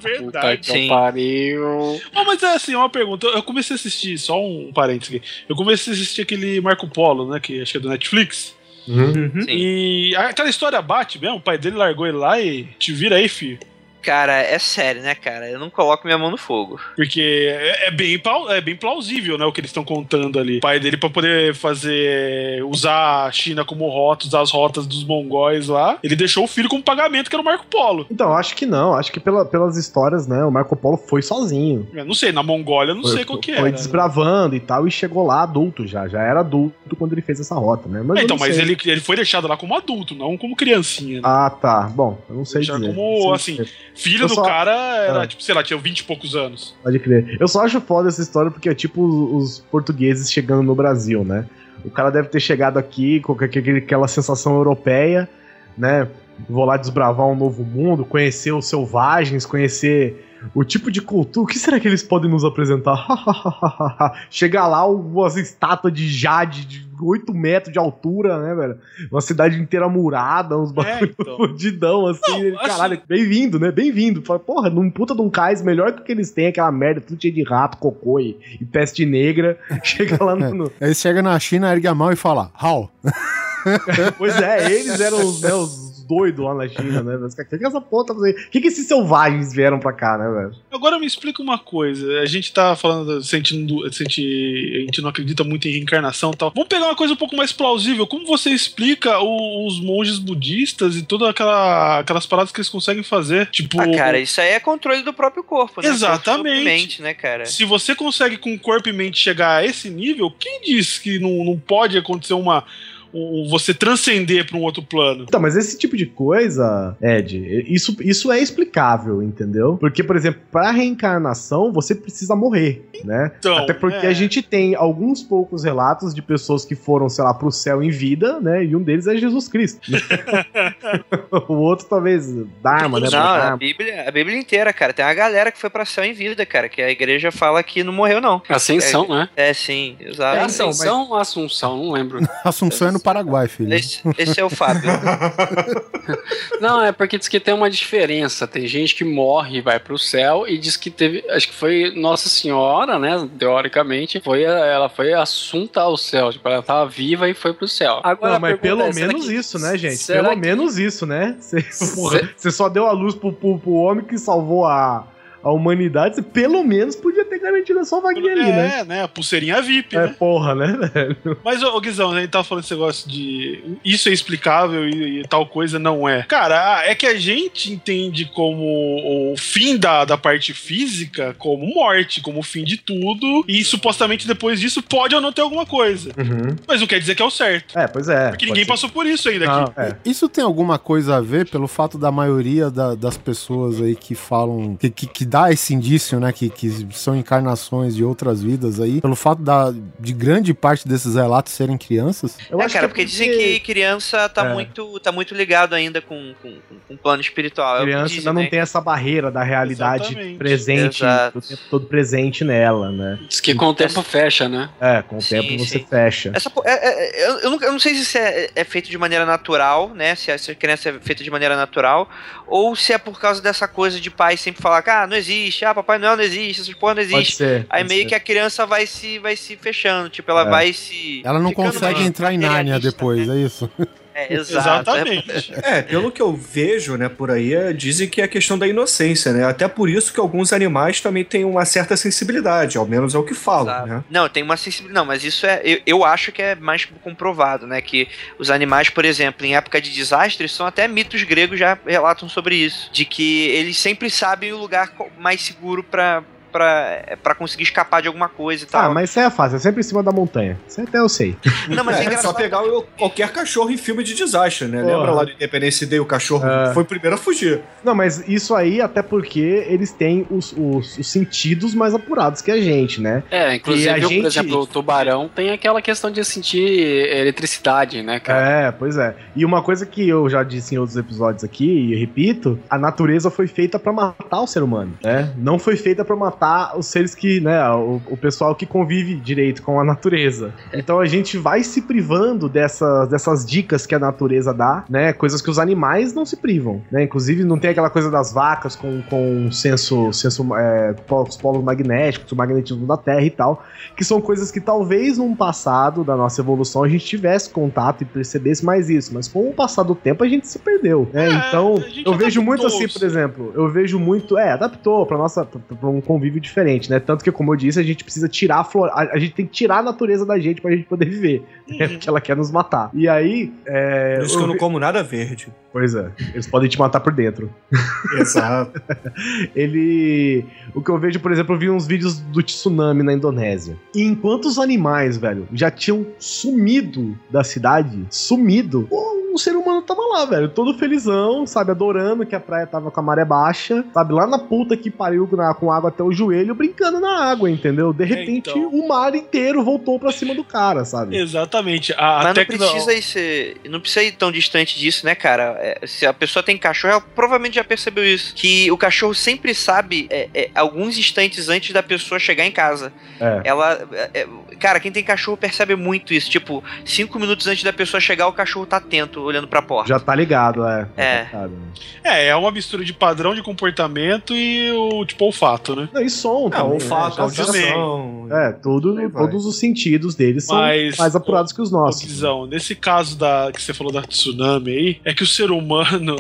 Puta Verdade. que pariu. Oh, mas é assim, uma pergunta. Eu comecei a assistir, só um parênteses aqui. Eu comecei a assistir aquele Marco Polo, né? Que acho que é do Netflix. Sim. E aquela história bate mesmo, o pai dele largou ele lá e te vira aí, filho. Cara, é sério, né, cara? Eu não coloco minha mão no fogo. Porque é, é bem, é bem plausível, né, o que eles estão contando ali. O pai dele, pra poder fazer. usar a China como rota, usar as rotas dos mongóis lá, ele deixou o filho como pagamento, que era o Marco Polo. Então, acho que não, acho que pela- pelas histórias, né, o Marco Polo foi sozinho. Eu não sei, na Mongólia eu não foi, sei qual que foi era. né? desbravando e tal, e chegou lá adulto já, já era adulto quando ele fez essa rota, né? Mas É, eu então, não mas ele, ele foi deixado lá como adulto, não como criancinha. né? Ah, tá. Bom, eu não sei Já dizer. como, assim, sei. Filho eu do só- cara era, Ah. tipo, sei lá, tinha 20 e poucos anos. Pode crer. Eu só acho foda essa história porque é tipo os, os portugueses chegando no Brasil, né? O cara deve ter chegado aqui com aquela sensação europeia, né? Vou lá desbravar um novo mundo, conhecer os selvagens, conhecer o tipo de cultura. O que será que eles podem nos apresentar? Chegar lá, umas estátuas de jade de 8 metros de altura, né, velho? Uma cidade inteira murada, uns É, bagulho então. fudidão, assim. Não, ele, assim- Caralho, bem-vindo, né? Bem-vindo. Porra, num puta de um cais melhor que o que eles têm, aquela merda, tudo cheio de rato, cocô e, e peste negra. Chega lá no. no- Aí chega na China, ergue a mão e fala, How? Pois é, eles eram os, né, os doidos lá na China, né? O que, que essa porra tá fazendo? O que, que esses selvagens vieram pra cá, né, velho? Agora me explica uma coisa. A gente tá falando, sentindo, senti, a gente não acredita muito em reencarnação e tal. Vamos pegar uma coisa um pouco mais plausível. Como você explica o- os monges budistas e todas aquela, aquelas paradas que eles conseguem fazer? Tipo, Ah, cara, isso aí é controle do próprio corpo, né? Exatamente. Corpo mente, né, cara? se você consegue com corpo e mente chegar a esse nível, quem diz que não, não pode acontecer uma. Um- você transcender pra um outro plano? Então, mas esse tipo de coisa, Ed, isso, isso é explicável, entendeu? Porque, por exemplo, pra reencarnação, você precisa morrer, né? Então, Até porque é. a gente tem alguns poucos relatos de pessoas que foram, sei lá, pro céu em vida, né? E um deles é Jesus Cristo. o outro, talvez, Dharma, né? Não, a Dharma. Bíblia, a Bíblia inteira, cara. Tem uma galera que foi pra céu em vida, cara. Que a igreja fala que não morreu, não. Ascensão, né? É, sim, É exato. então, Ascensão ou Assunção? Não lembro. Assunção é no Paraguai, filho. Esse, esse é o Fábio. Não, é porque diz que tem uma diferença. Tem gente que morre e vai pro céu e diz que teve. Acho que foi Nossa Senhora, né? Teoricamente, foi ela foi assunta ao céu. Tipo, ela tava viva e foi pro céu. Agora, Não, a mas pergunta pelo é, menos que- isso, né, gente? Pelo que- menos isso, né? Você porra, você só deu a luz pro, pro, pro homem que salvou a, a humanidade, você pelo menos podia ter garantido a sua vaguinha ali, né? É, né? A pulseirinha VIP, É, né? porra, né, velho? Mas, ô, Guizão, a gente tava falando esse negócio de isso é explicável e, e tal coisa não é. Cara, é que a gente entende como o fim da, da parte física como morte, como o fim de tudo, e supostamente depois disso pode ou não ter alguma coisa. Mas não quer dizer que é o certo. É, pois é. Porque ninguém ser. passou por isso ainda aqui. Não, é. Isso tem alguma coisa a ver pelo fato da maioria da- das pessoas aí que falam, que, que, que dá esse indício, né, que, que são encarnações de outras vidas aí, pelo fato da, de grande parte desses relatos serem crianças? Eu é, acho cara, que porque dizem que criança tá, É. muito, tá muito ligado ainda com, com, com, com o plano espiritual. É criança dizem, ainda não né? tem essa barreira da realidade Exatamente. presente, Exato. o tempo todo presente nela, né? Diz que com o tempo fecha, né? É, com o Sim, tempo você sim. fecha. Essa, é- é- é- eu, eu não, eu não sei se isso é, é feito de maneira natural, né? Se a, se a criança é feita de maneira natural, ou se é por causa dessa coisa de pai sempre falar que ah, não existe, ah, Papai Noel não existe, essas porra não Pode existe. ser. Aí meio ser. que a criança vai se, vai se fechando, tipo, ela É. vai se. Ela não consegue entrar em Nárnia depois, né? é isso? É, exato. Exatamente. É, pelo que eu vejo, né, por aí, é, dizem que é a questão da inocência, né? Até por isso que alguns animais também têm uma certa sensibilidade, ao menos é o que falam, Exato. né? Não, tem uma sensibilidade. Não, mas isso é. Eu, eu acho que é mais comprovado, né? Que os animais, por exemplo, em época de desastres, são até mitos gregos já relatam sobre isso. De que eles sempre sabem o lugar mais seguro pra. Pra, pra conseguir escapar de alguma coisa e tal. Ah, mas isso aí é fácil, é sempre em cima da montanha. Isso até eu sei. Não, mas é, é, é engraçado. só pegar o- qualquer cachorro em filme de desastre, né? Porra. Lembra lá do Independence Day, o cachorro É. foi o primeiro a fugir. Não, mas isso aí até porque eles têm os, os- os sentidos mais apurados que a gente, né? É, inclusive, a por gente- exemplo, o tubarão tem aquela questão de sentir eletricidade, né, cara? É, pois é. E uma coisa que eu já disse em outros episódios aqui, e eu repito, a natureza foi feita pra matar o ser humano, né? Não foi feita pra matar os seres que, né, o, o pessoal que convive direito com a natureza. Então a gente vai se privando dessas, dessas dicas que a natureza dá, né? Coisas que os animais não se privam, né? Inclusive não tem aquela coisa das vacas com, com senso, senso é, polos, polos magnéticos, o magnetismo da Terra e tal, que são coisas que talvez num passado da nossa evolução a gente tivesse contato e percebesse mais isso, mas com o passar do tempo a gente se perdeu, né? É, então, eu vejo muito assim, por exemplo, eu vejo muito, é, adaptou para nossa para um convívio diferente, né? Tanto que como eu disse, a gente precisa tirar a flor, a, gente tem que tirar a natureza da gente pra gente poder viver, né? Porque ela quer nos matar. E aí, é, Por isso que eu não como nada verde. Pois é, eles podem te matar por dentro. Exato. Ele. O que eu vejo, por exemplo, eu vi uns vídeos do tsunami na Indonésia. E enquanto os animais, velho, já tinham sumido da cidade, sumido, o ser humano tava lá, velho, todo felizão, sabe, adorando que a praia tava com a maré baixa, sabe, lá na puta que pariu na- com água até o joelho, brincando na água, entendeu? De repente, então. o mar inteiro voltou pra cima do cara, sabe? Exatamente. A, a Mas não tecno- precisa, ir ser, não precisa ir tão distante disso, né, cara? É, se a pessoa tem cachorro, ela provavelmente já percebeu isso. Que o cachorro sempre sabe é, é, alguns instantes antes da pessoa chegar em casa. É. Ela. é, é, cara, quem tem cachorro percebe muito isso. Tipo, cinco minutos antes da pessoa chegar, o cachorro tá atento, olhando pra porta. Já tá ligado, é. É. Tá ligado. É, é uma mistura de padrão de comportamento e o tipo olfato, né? Não, e som, É, tá? um fato, já audição. É, tudo, todos os sentidos deles são Mas, mais apurados que os nossos. Guizão, nesse caso da que você falou da tsunami aí, é que o ser humano,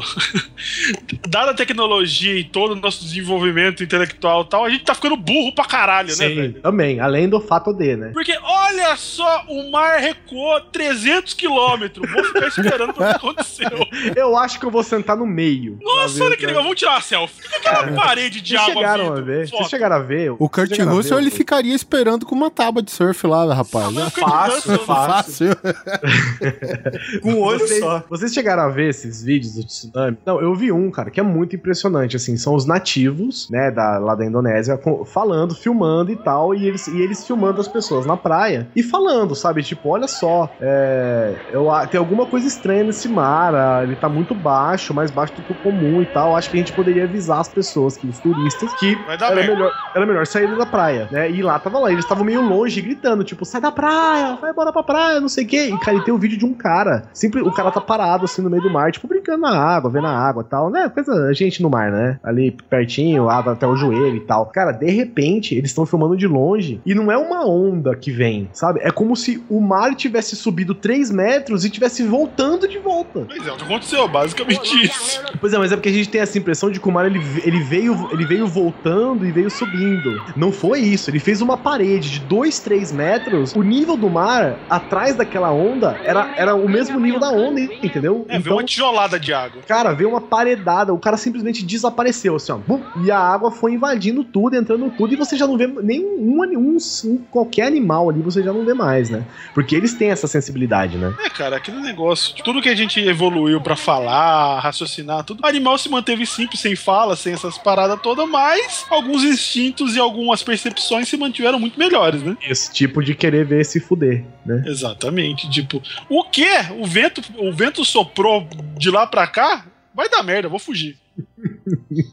dada a tecnologia e todo o nosso desenvolvimento intelectual e tal, a gente tá ficando burro pra caralho, né, Sim, velho? também, além do fato de, né? Porque olha só, o mar recuou 300 quilômetros. Vou ficar esperando que aconteceu. Eu acho que eu vou sentar no meio. Nossa, olha que legal. Vamos tirar uma selfie. Fica aquela parede de Vocês água chegaram a ver? Vocês chegaram a ver? O Kurt Russell, ele ficaria esperando com uma tábua de surf lá, rapaz. Né? Fácil, fácil. Fácil. Com um olho Vocês, só. vocês chegaram a ver esses vídeos do tsunami? Não, eu vi um, cara, que é muito impressionante, assim, são os nativos, né, da, lá da Indonésia, com- falando, filmando e tal, e eles, e eles filmando as pessoas na praia e falando, sabe, tipo, olha só, é, eu, a- tem alguma coisa estranha nesse mar, ah, ele tá muito baixo, mais baixo do que o comum e tal, acho que a gente poderia avisar as pessoas, que os turistas, que era melhor, era melhor sair da praia, né? E lá tava lá, eles estavam meio longe, gritando, tipo, sai da praia, vai embora pra praia, não sei o quê. E, cara, e tem um vídeo de um cara, sempre o cara tá parado assim no meio do mar, tipo, brincando na água, vendo a água e tal, né? Coisa, gente no mar, né? Ali pertinho, até o joelho e tal. Cara, de repente, eles estão filmando de longe e não é uma onda que vem, sabe? É como se o mar tivesse subido 3 metros e tivesse voltando de volta. Pois é, o que aconteceu, basicamente isso. Pois é, mas é porque a gente tem essa impressão de que o mar ele, ele, veio, ele veio voltando e veio subindo. Não foi isso. Ele fez uma parede de 2, 3 metros. O nível do mar, atrás daquela onda, era, era o mesmo nível da onda, entendeu? É, veio uma tijolada de água. Cara, veio uma paredada, o cara simplesmente desapareceu, assim, ó. bum, e a água foi invadindo tudo, entrando tudo, e você já não vê nenhum um, um- qualquer animal ali, você já não vê mais, né? Porque eles têm essa sensibilidade, né? É, cara, aquele negócio. de Tudo que a gente evoluiu pra falar, raciocinar, tudo. O animal se manteve simples, sem fala, sem essas paradas todas, mas alguns instintos e algumas percepções se mantiveram muito melhores, né? Esse tipo de querer ver se fuder, né? Exatamente. Tipo, o quê? O vento, o vento soprou de lá pra cá? Vai dar merda, vou fugir.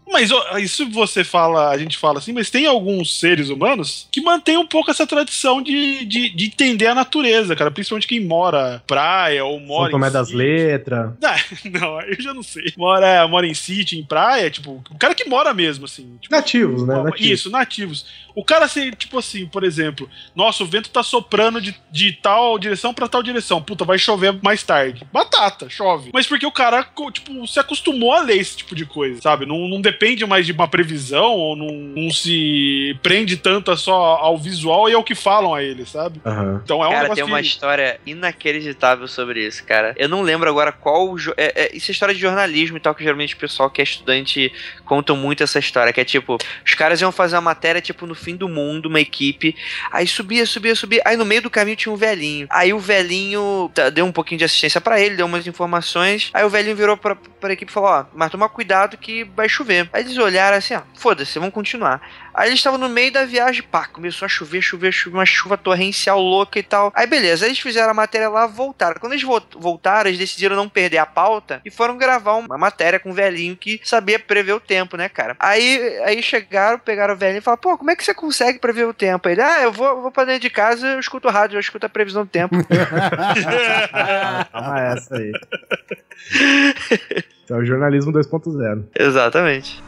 Mas ó, isso você fala, a gente fala assim, mas tem alguns seres humanos que mantêm um pouco essa tradição de, de, de entender a natureza, cara. Principalmente quem mora praia ou mora São Tomé das. Letras. Ah, não, eu já não sei. Mora, mora em sítio, em praia, tipo, o cara que mora mesmo, assim. Tipo, Nativos, né? Nativos. isso, nativos. O cara, assim, tipo assim, por exemplo, nossa, o vento tá soprando de, de tal direção pra tal direção. Puta, vai chover mais tarde. Batata, chove. Mas porque o cara, tipo, se acostumou a ler esse tipo de coisa, sabe? Não, não depende mais de uma previsão, ou não, não se prende tanto só ao visual e ao que falam a ele, sabe? Aham. Então é um Cara, tem uma que... história inacreditável sobre isso, cara. Eu não lembro agora qual. jo- É, é- isso é história de jornalismo e tal, que geralmente o pessoal que é estudante contam muito essa história. Que é tipo, os caras iam fazer uma matéria, tipo, no fim do mundo, uma equipe. Aí subia, subia, subia. Aí no meio do caminho tinha um velhinho. Aí o velhinho deu um pouquinho de assistência pra ele, deu umas informações. Aí o velhinho virou pra, pra equipe e falou: Ó, mas toma cuidado que vai chover. Aí eles olharam assim: ó, foda-se, vamos continuar. Aí eles estavam no meio da viagem, pá, começou a chover, chover, chover, uma chuva torrencial louca e tal. Aí beleza, eles fizeram a matéria lá, voltaram. Quando eles vo- voltaram, eles decidiram não perder a pauta e foram gravar uma matéria com um velhinho que sabia prever o tempo, né, cara? Aí, aí chegaram, pegaram o velhinho e falaram, pô, como é que você consegue prever o tempo? Ele, ah, eu vou, eu vou pra dentro de casa, eu escuto o rádio, eu escuto a previsão do tempo. Ah, essa aí. Então, o jornalismo 2.0. Exatamente.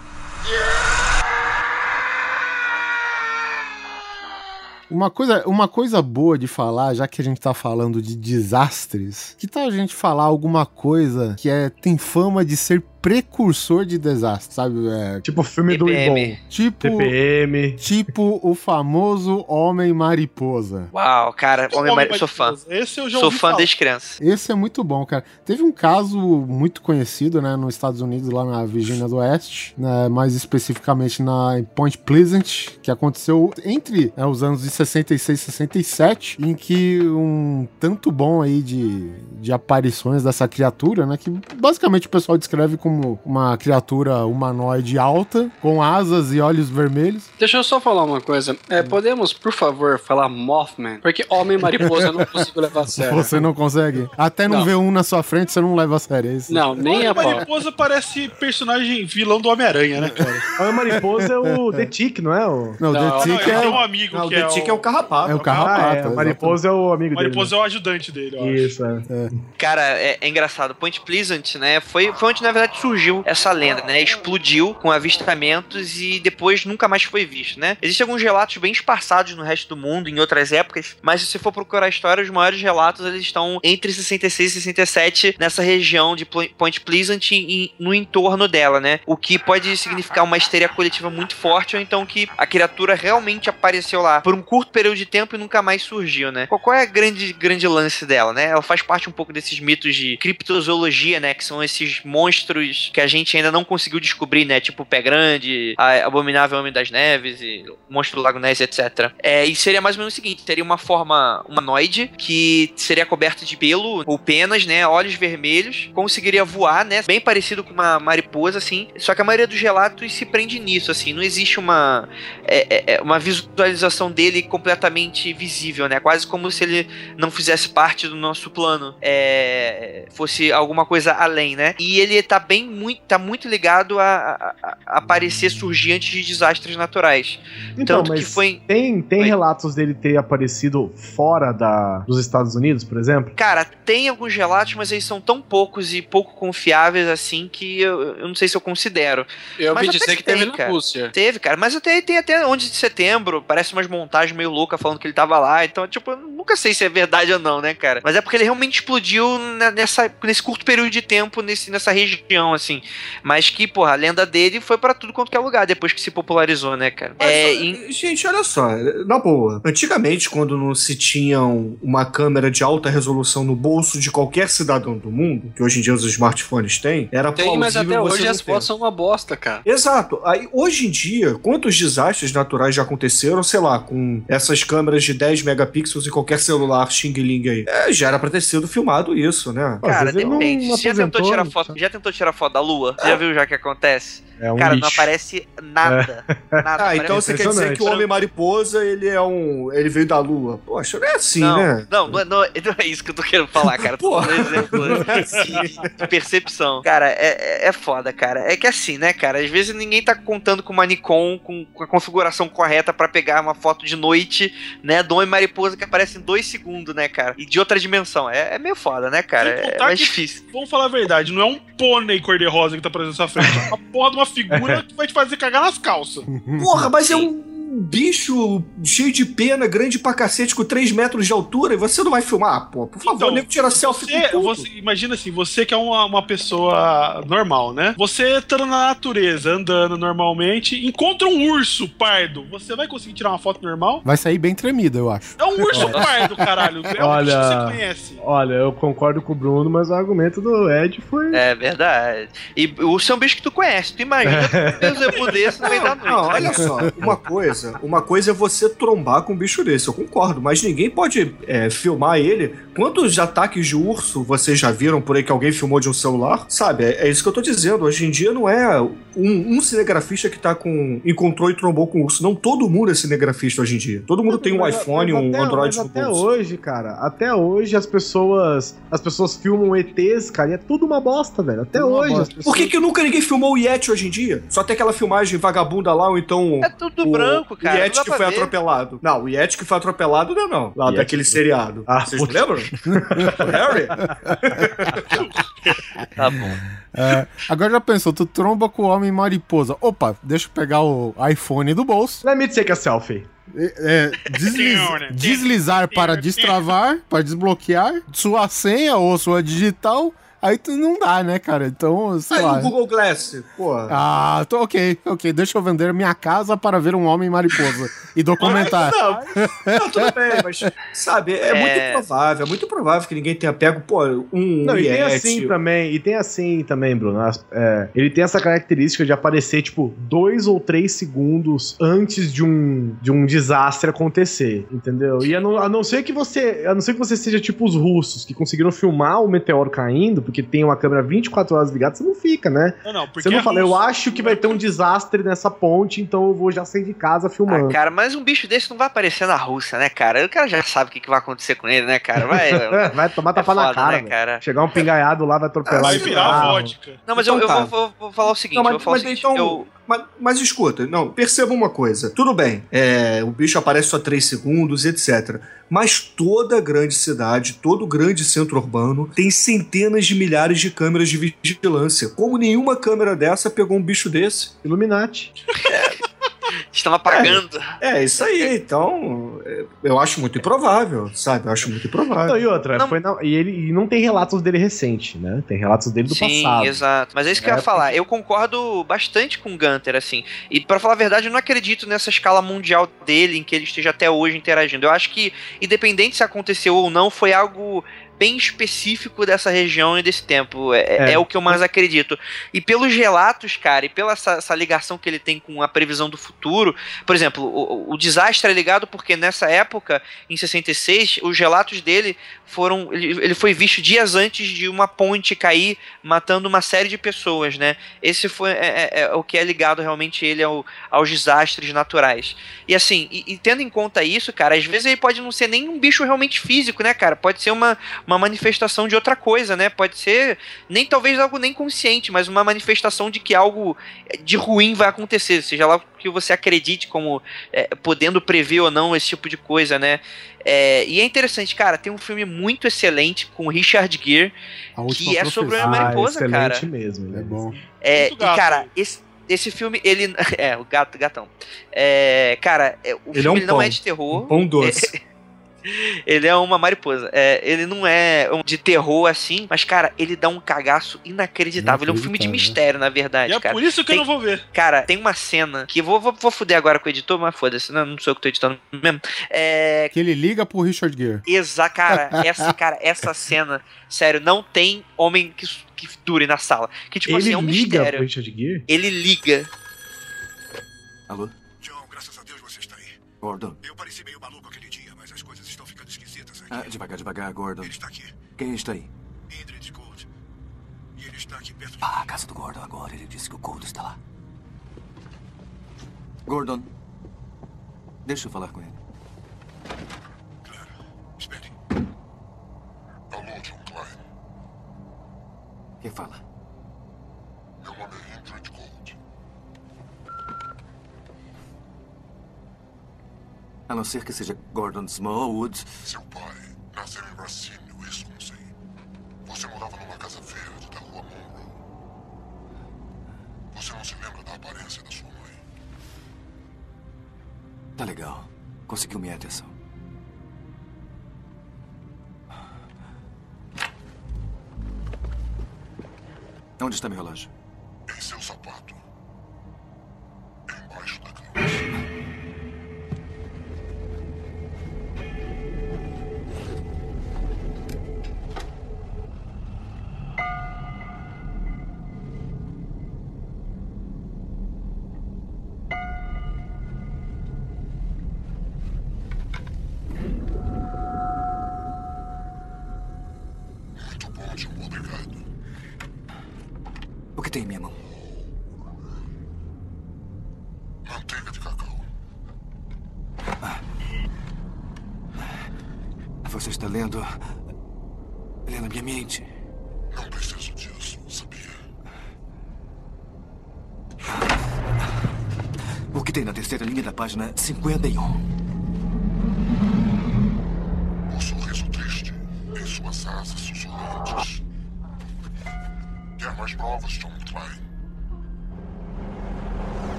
Uma coisa, uma coisa boa de falar, já que a gente tá falando de desastres, que tal a gente falar alguma coisa que é, tem fama de ser precursor de desastre, sabe? É, Tipo o filme do TPM. Ibon. tipo, TPM. tipo o famoso Homem Mariposa. Uau, cara, Homem Homem Mari... sou fã. Mariposa. Esse eu já Sou ouvi fã falar. desde criança. Esse é muito bom, cara. Teve um caso muito conhecido, né, nos Estados Unidos, lá na Virgínia do Oeste, né, mais especificamente na Point Pleasant, que aconteceu entre né, os anos de 66 e 67, em que um tanto bom aí de, de aparições dessa criatura, né, que basicamente o pessoal descreve como uma criatura humanoide alta, com asas e olhos vermelhos. Deixa eu só falar uma coisa. É, podemos, por favor, falar Mothman? Porque Homem Mariposa eu não consigo levar a sério. Você não consegue? Até não, Não. ver um na sua frente, você não leva a sério, é isso? Não, nem Homem a pau. Mariposa parece personagem vilão do Homem-Aranha, né, cara? A mariposa é o The Tick, não é? O... Não, Não, The Tick tem um é, amigo Não, o que The é Tick é o carrapato. é o Ah, carrapato. é. A mariposa é o amigo O Mariposa é o ajudante dele, eu acho. dele. Isso, é. Cara, é, é engraçado. Point Pleasant, né? Foi, foi onde na verdade surgiu essa lenda, né? Explodiu com avistamentos e depois nunca mais foi visto, né? Existem alguns relatos bem esparçados no resto do mundo, em outras épocas, mas se você for procurar a história, os maiores relatos eles estão entre 66 e 67 nessa região de Point Pleasant e, no entorno dela, né? O que pode significar uma histeria coletiva muito forte ou então que a criatura realmente apareceu lá por um curto período de tempo e nunca mais surgiu, né? Qual, qual é a grande, grande lance dela, né? Ela faz parte um pouco desses mitos de criptozoologia, né? Que são esses monstros que a gente ainda não conseguiu descobrir, né? Tipo o Pé Grande, Abominável Homem das Neves e Monstro do Lago Ness, etc. É, e seria mais ou menos o seguinte: teria uma forma humanoide que seria coberta de pelo ou penas, né? Olhos vermelhos, conseguiria voar, né? Bem parecido com uma mariposa, assim. Só que a maioria dos relatos se prende nisso, assim. Não existe uma, é, é, é, uma visualização dele completamente visível, né? Quase como se ele não fizesse parte do nosso plano, é, fosse alguma coisa além, né? E ele tá bem muito, tá muito ligado a, a- a- aparecer, surgir antes de desastres naturais. Então, Tanto mas que foi, tem, tem Oi. relatos dele ter aparecido fora da, dos Estados Unidos, por exemplo? Cara, tem alguns relatos, mas eles são tão poucos e pouco confiáveis assim que eu, eu não sei se eu considero. Eu Mas ouvi dizer que que teve tem, na cara. Rússia. Teve, cara, mas até tem até 11 de setembro, parece umas montagens meio loucas falando que ele tava lá, então, tipo, eu nunca sei se é verdade ou não, né, cara? Mas é porque ele realmente explodiu na- nessa, nesse curto período de tempo nesse, nessa região, assim. Mas que, porra, a lenda dele foi pra tudo quanto que é lugar depois que se popularizou, né, cara? É, ó, em- Gente, olha só, na boa. Antigamente, quando não se tinha um- uma câmera de alta resolução no bolso de qualquer cidadão do mundo, que hoje em dia os smartphones têm, era Tem, mas até plausível você hoje não as fotos são uma bosta, cara. Exato. Aí, hoje em dia, quantos desastres naturais já aconteceram, sei lá, com essas câmeras de 10 megapixels em qualquer celular Xing Ling aí? É, já era pra ter sido filmado isso, né? Cara, ele não depende. Você já tentou tirar foto? Já tentou tirar foto da lua? Você já viu já o que acontece? É um Cara, não lixo. aparece nada. Nada. Ah, então você quer dizer que o. Homem Mariposa, ele é um. ele veio da Lua. Poxa, não é assim, não, né? não, não, é- não é- não é isso que eu tô querendo falar, cara. Um exemplo Não é assim. de, percepção. Cara, é, é- é foda, cara. É que assim, né, cara? Às vezes ninguém tá contando com uma Nikon com, com a configuração correta pra pegar uma foto de noite, né? Do homem mariposa que aparece em dois segundos, né, cara? E de outra dimensão. É, é meio foda, né, cara? É mais que- difícil. Vamos falar a verdade, não é um pônei cor-de-rosa que tá aparecendo na sua frente. É uma porra de uma figura que vai te fazer cagar nas calças. Porra, mas é um um bicho cheio de pena, grande pra cacete, com 3 metros de altura, e você não vai filmar? Ah, pô, por favor, Então, nego tira selfie Você, com você- imagina assim, você que é uma, uma pessoa normal, né? Você estando na natureza, andando normalmente, encontra um urso pardo. Você vai conseguir tirar uma foto normal? Vai sair bem tremida, eu acho. É um urso pardo, caralho. É um Olha- bicho que você conhece. Olha, eu concordo com o Bruno, mas o argumento do Ed foi. É verdade. E o urso é um bicho que tu conhece. Tu imagina um zebu desse no meio da noite. Não, olha só, uma coisa, uma coisa é você trombar com um bicho desse, eu concordo, mas ninguém pode é, filmar ele. Quantos ataques de urso vocês já viram por aí que alguém filmou de um celular? Sabe, é, é isso que eu tô dizendo. Hoje em dia não é um, um cinegrafista que tá com. encontrou e trombou com urso. Não todo mundo é cinegrafista hoje em dia. Todo mundo tem um Mas- iPhone, mas um Android mas até bolso. hoje, cara, até hoje as pessoas as pessoas filmam ETs, cara, e é tudo uma bosta, velho. Até Tudo hoje. pessoas- Por que, que nunca ninguém filmou o Yeti hoje em dia? Só tem aquela filmagem vagabunda lá, ou então. É tudo o, branco, cara. O Yeti que foi ver. atropelado. Não, o Yeti que foi atropelado não, é não. Lá Yeti daquele que- seriado. Ah, Vocês lembram? o Harry? Tá bom. É, agora já pensou, tu tromba com o homem mariposa. Opa, deixa eu pegar o iPhone do bolso. Let me take a selfie. É, é, desliz- deslizar para destravar, para desbloquear, sua senha ou sua digital. Aí tu não dá, né, cara? Então, sei Aí lá. o Google Glass. Pô. Ah, tô ok, ok. Deixa eu vender minha casa para ver um homem mariposa e documentar. Não, não, tudo bem, mas, sabe, é, É. muito provável, é muito provável que ninguém tenha pego, pô, um Não, e tem assim também, e tem assim também, Bruno. é, ele tem essa característica de aparecer, tipo, dois ou três segundos antes de um, de um desastre acontecer, entendeu? E a não, a não ser que você. A não ser que você seja tipo os russos, que conseguiram filmar o meteoro caindo, porque tem uma câmera 24 horas ligada, você não fica, né? Não, não, porque Você não é fala, eu russo. acho que vai ter um desastre nessa ponte, então eu vou já sair de casa Ah, filmando. cara, mas um bicho desse não vai aparecer na Rússia, né, cara? O cara já sabe o que, que vai acontecer com ele, né, cara? Vai. é vai tomar tapa na foda, cara, né, cara? Chegar um pingaiado lá, vai atropelar Vai virar vodka. Não, mas Então eu, eu tá. vou, vou- vou falar o seguinte, Não, mas- eu vou falar o mas seguinte, então- eu... Mas, mas escuta, não, perceba uma coisa. Tudo bem, é, o bicho aparece só 3 segundos, etc. Mas toda grande cidade, todo grande centro urbano tem centenas de milhares de câmeras de vigilância. Como nenhuma câmera dessa pegou um bicho desse? Illuminati. Estão apagando. É, isso aí. Então, é, eu acho muito improvável, sabe? Eu acho muito improvável. Não, e outra, Não- foi na- e, ele, e não tem relatos dele recente, né? Tem relatos dele do Sim, passado. exato. Mas é isso que eu É, ia falar. Eu concordo bastante com o Gunter, assim. E pra falar a verdade, eu não acredito nessa escala mundial dele, em que ele esteja até hoje interagindo. Eu acho que, independente se aconteceu ou não, foi algo bem específico dessa região e desse tempo. É, É. é o que eu mais acredito. E pelos relatos, cara, e pela essa, essa ligação que ele tem com a previsão do futuro, por exemplo, o, o desastre é ligado porque nessa época, em 66, os relatos dele foram. Ele, ele foi visto dias antes de uma ponte cair, matando uma série de pessoas, né? Esse foi é, é- é o que é ligado realmente ele ao, aos desastres naturais. E assim, e, e tendo em conta isso, cara, às vezes ele pode não ser nem um bicho realmente físico, né, cara? Pode ser uma, uma manifestação de outra coisa, né? Pode ser nem talvez algo nem consciente, mas uma manifestação de que algo de ruim vai acontecer, seja lá o que você acredite como é, podendo prever ou não esse tipo de coisa, né? É, e é interessante, cara, tem um filme muito excelente com o Richard Gere, que é sobre uma mariposa, Ah, excelente cara. mesmo. né? É bom. É, e cara, esse, esse filme, ele. É, o gato, gatão. É, cara, é, o Ele é filme um ele não pão. é de terror. Um pão doce. Ele é uma mariposa. É, ele não é um de terror assim, mas, cara, ele dá um cagaço inacreditável. Ele é um filme de mistério, na verdade, E é cara. por isso que eu Tem- não vou ver. Cara, tem uma cena que eu vou, vou, vou fuder agora com o editor, mas foda-se, não, não sou eu que tô editando mesmo. É. Que ele liga pro Richard Gere. Exa, cara, essa, cara, essa cena, sério, não tem homem que, que dure na sala. Que, tipo Ele assim, é um liga mistério. pro Richard Gere? Ele liga. Alô? John, graças a Deus você está aí. Gordon. Eu pareci meio maluco Ah, devagar, devagar, Gordon. Ele está aqui. Quem está aí? Indrid Gold. E ele está aqui perto de Ah, a casa do Gordon agora. Ele disse que o Cold está lá. Gordon. Deixa eu falar com ele. Claro. Espere. Alô, John Klein. Quem fala? Meu nome é Indrid Gold. A não ser que seja Gordon Smallwood. Seu pai nasceu em Racine, Wisconsin. Você morava numa casa verde da rua Monroe. Você não se lembra da aparência da sua mãe? Tá legal. Conseguiu minha atenção. Onde está meu relógio? Em seu sapato. Embaixo da cama. Tem em minha mão? Manteiga de cacau. Você está lendo. lendo a minha mente. Não preciso disso, sabia? O que tem na terceira linha da página 51?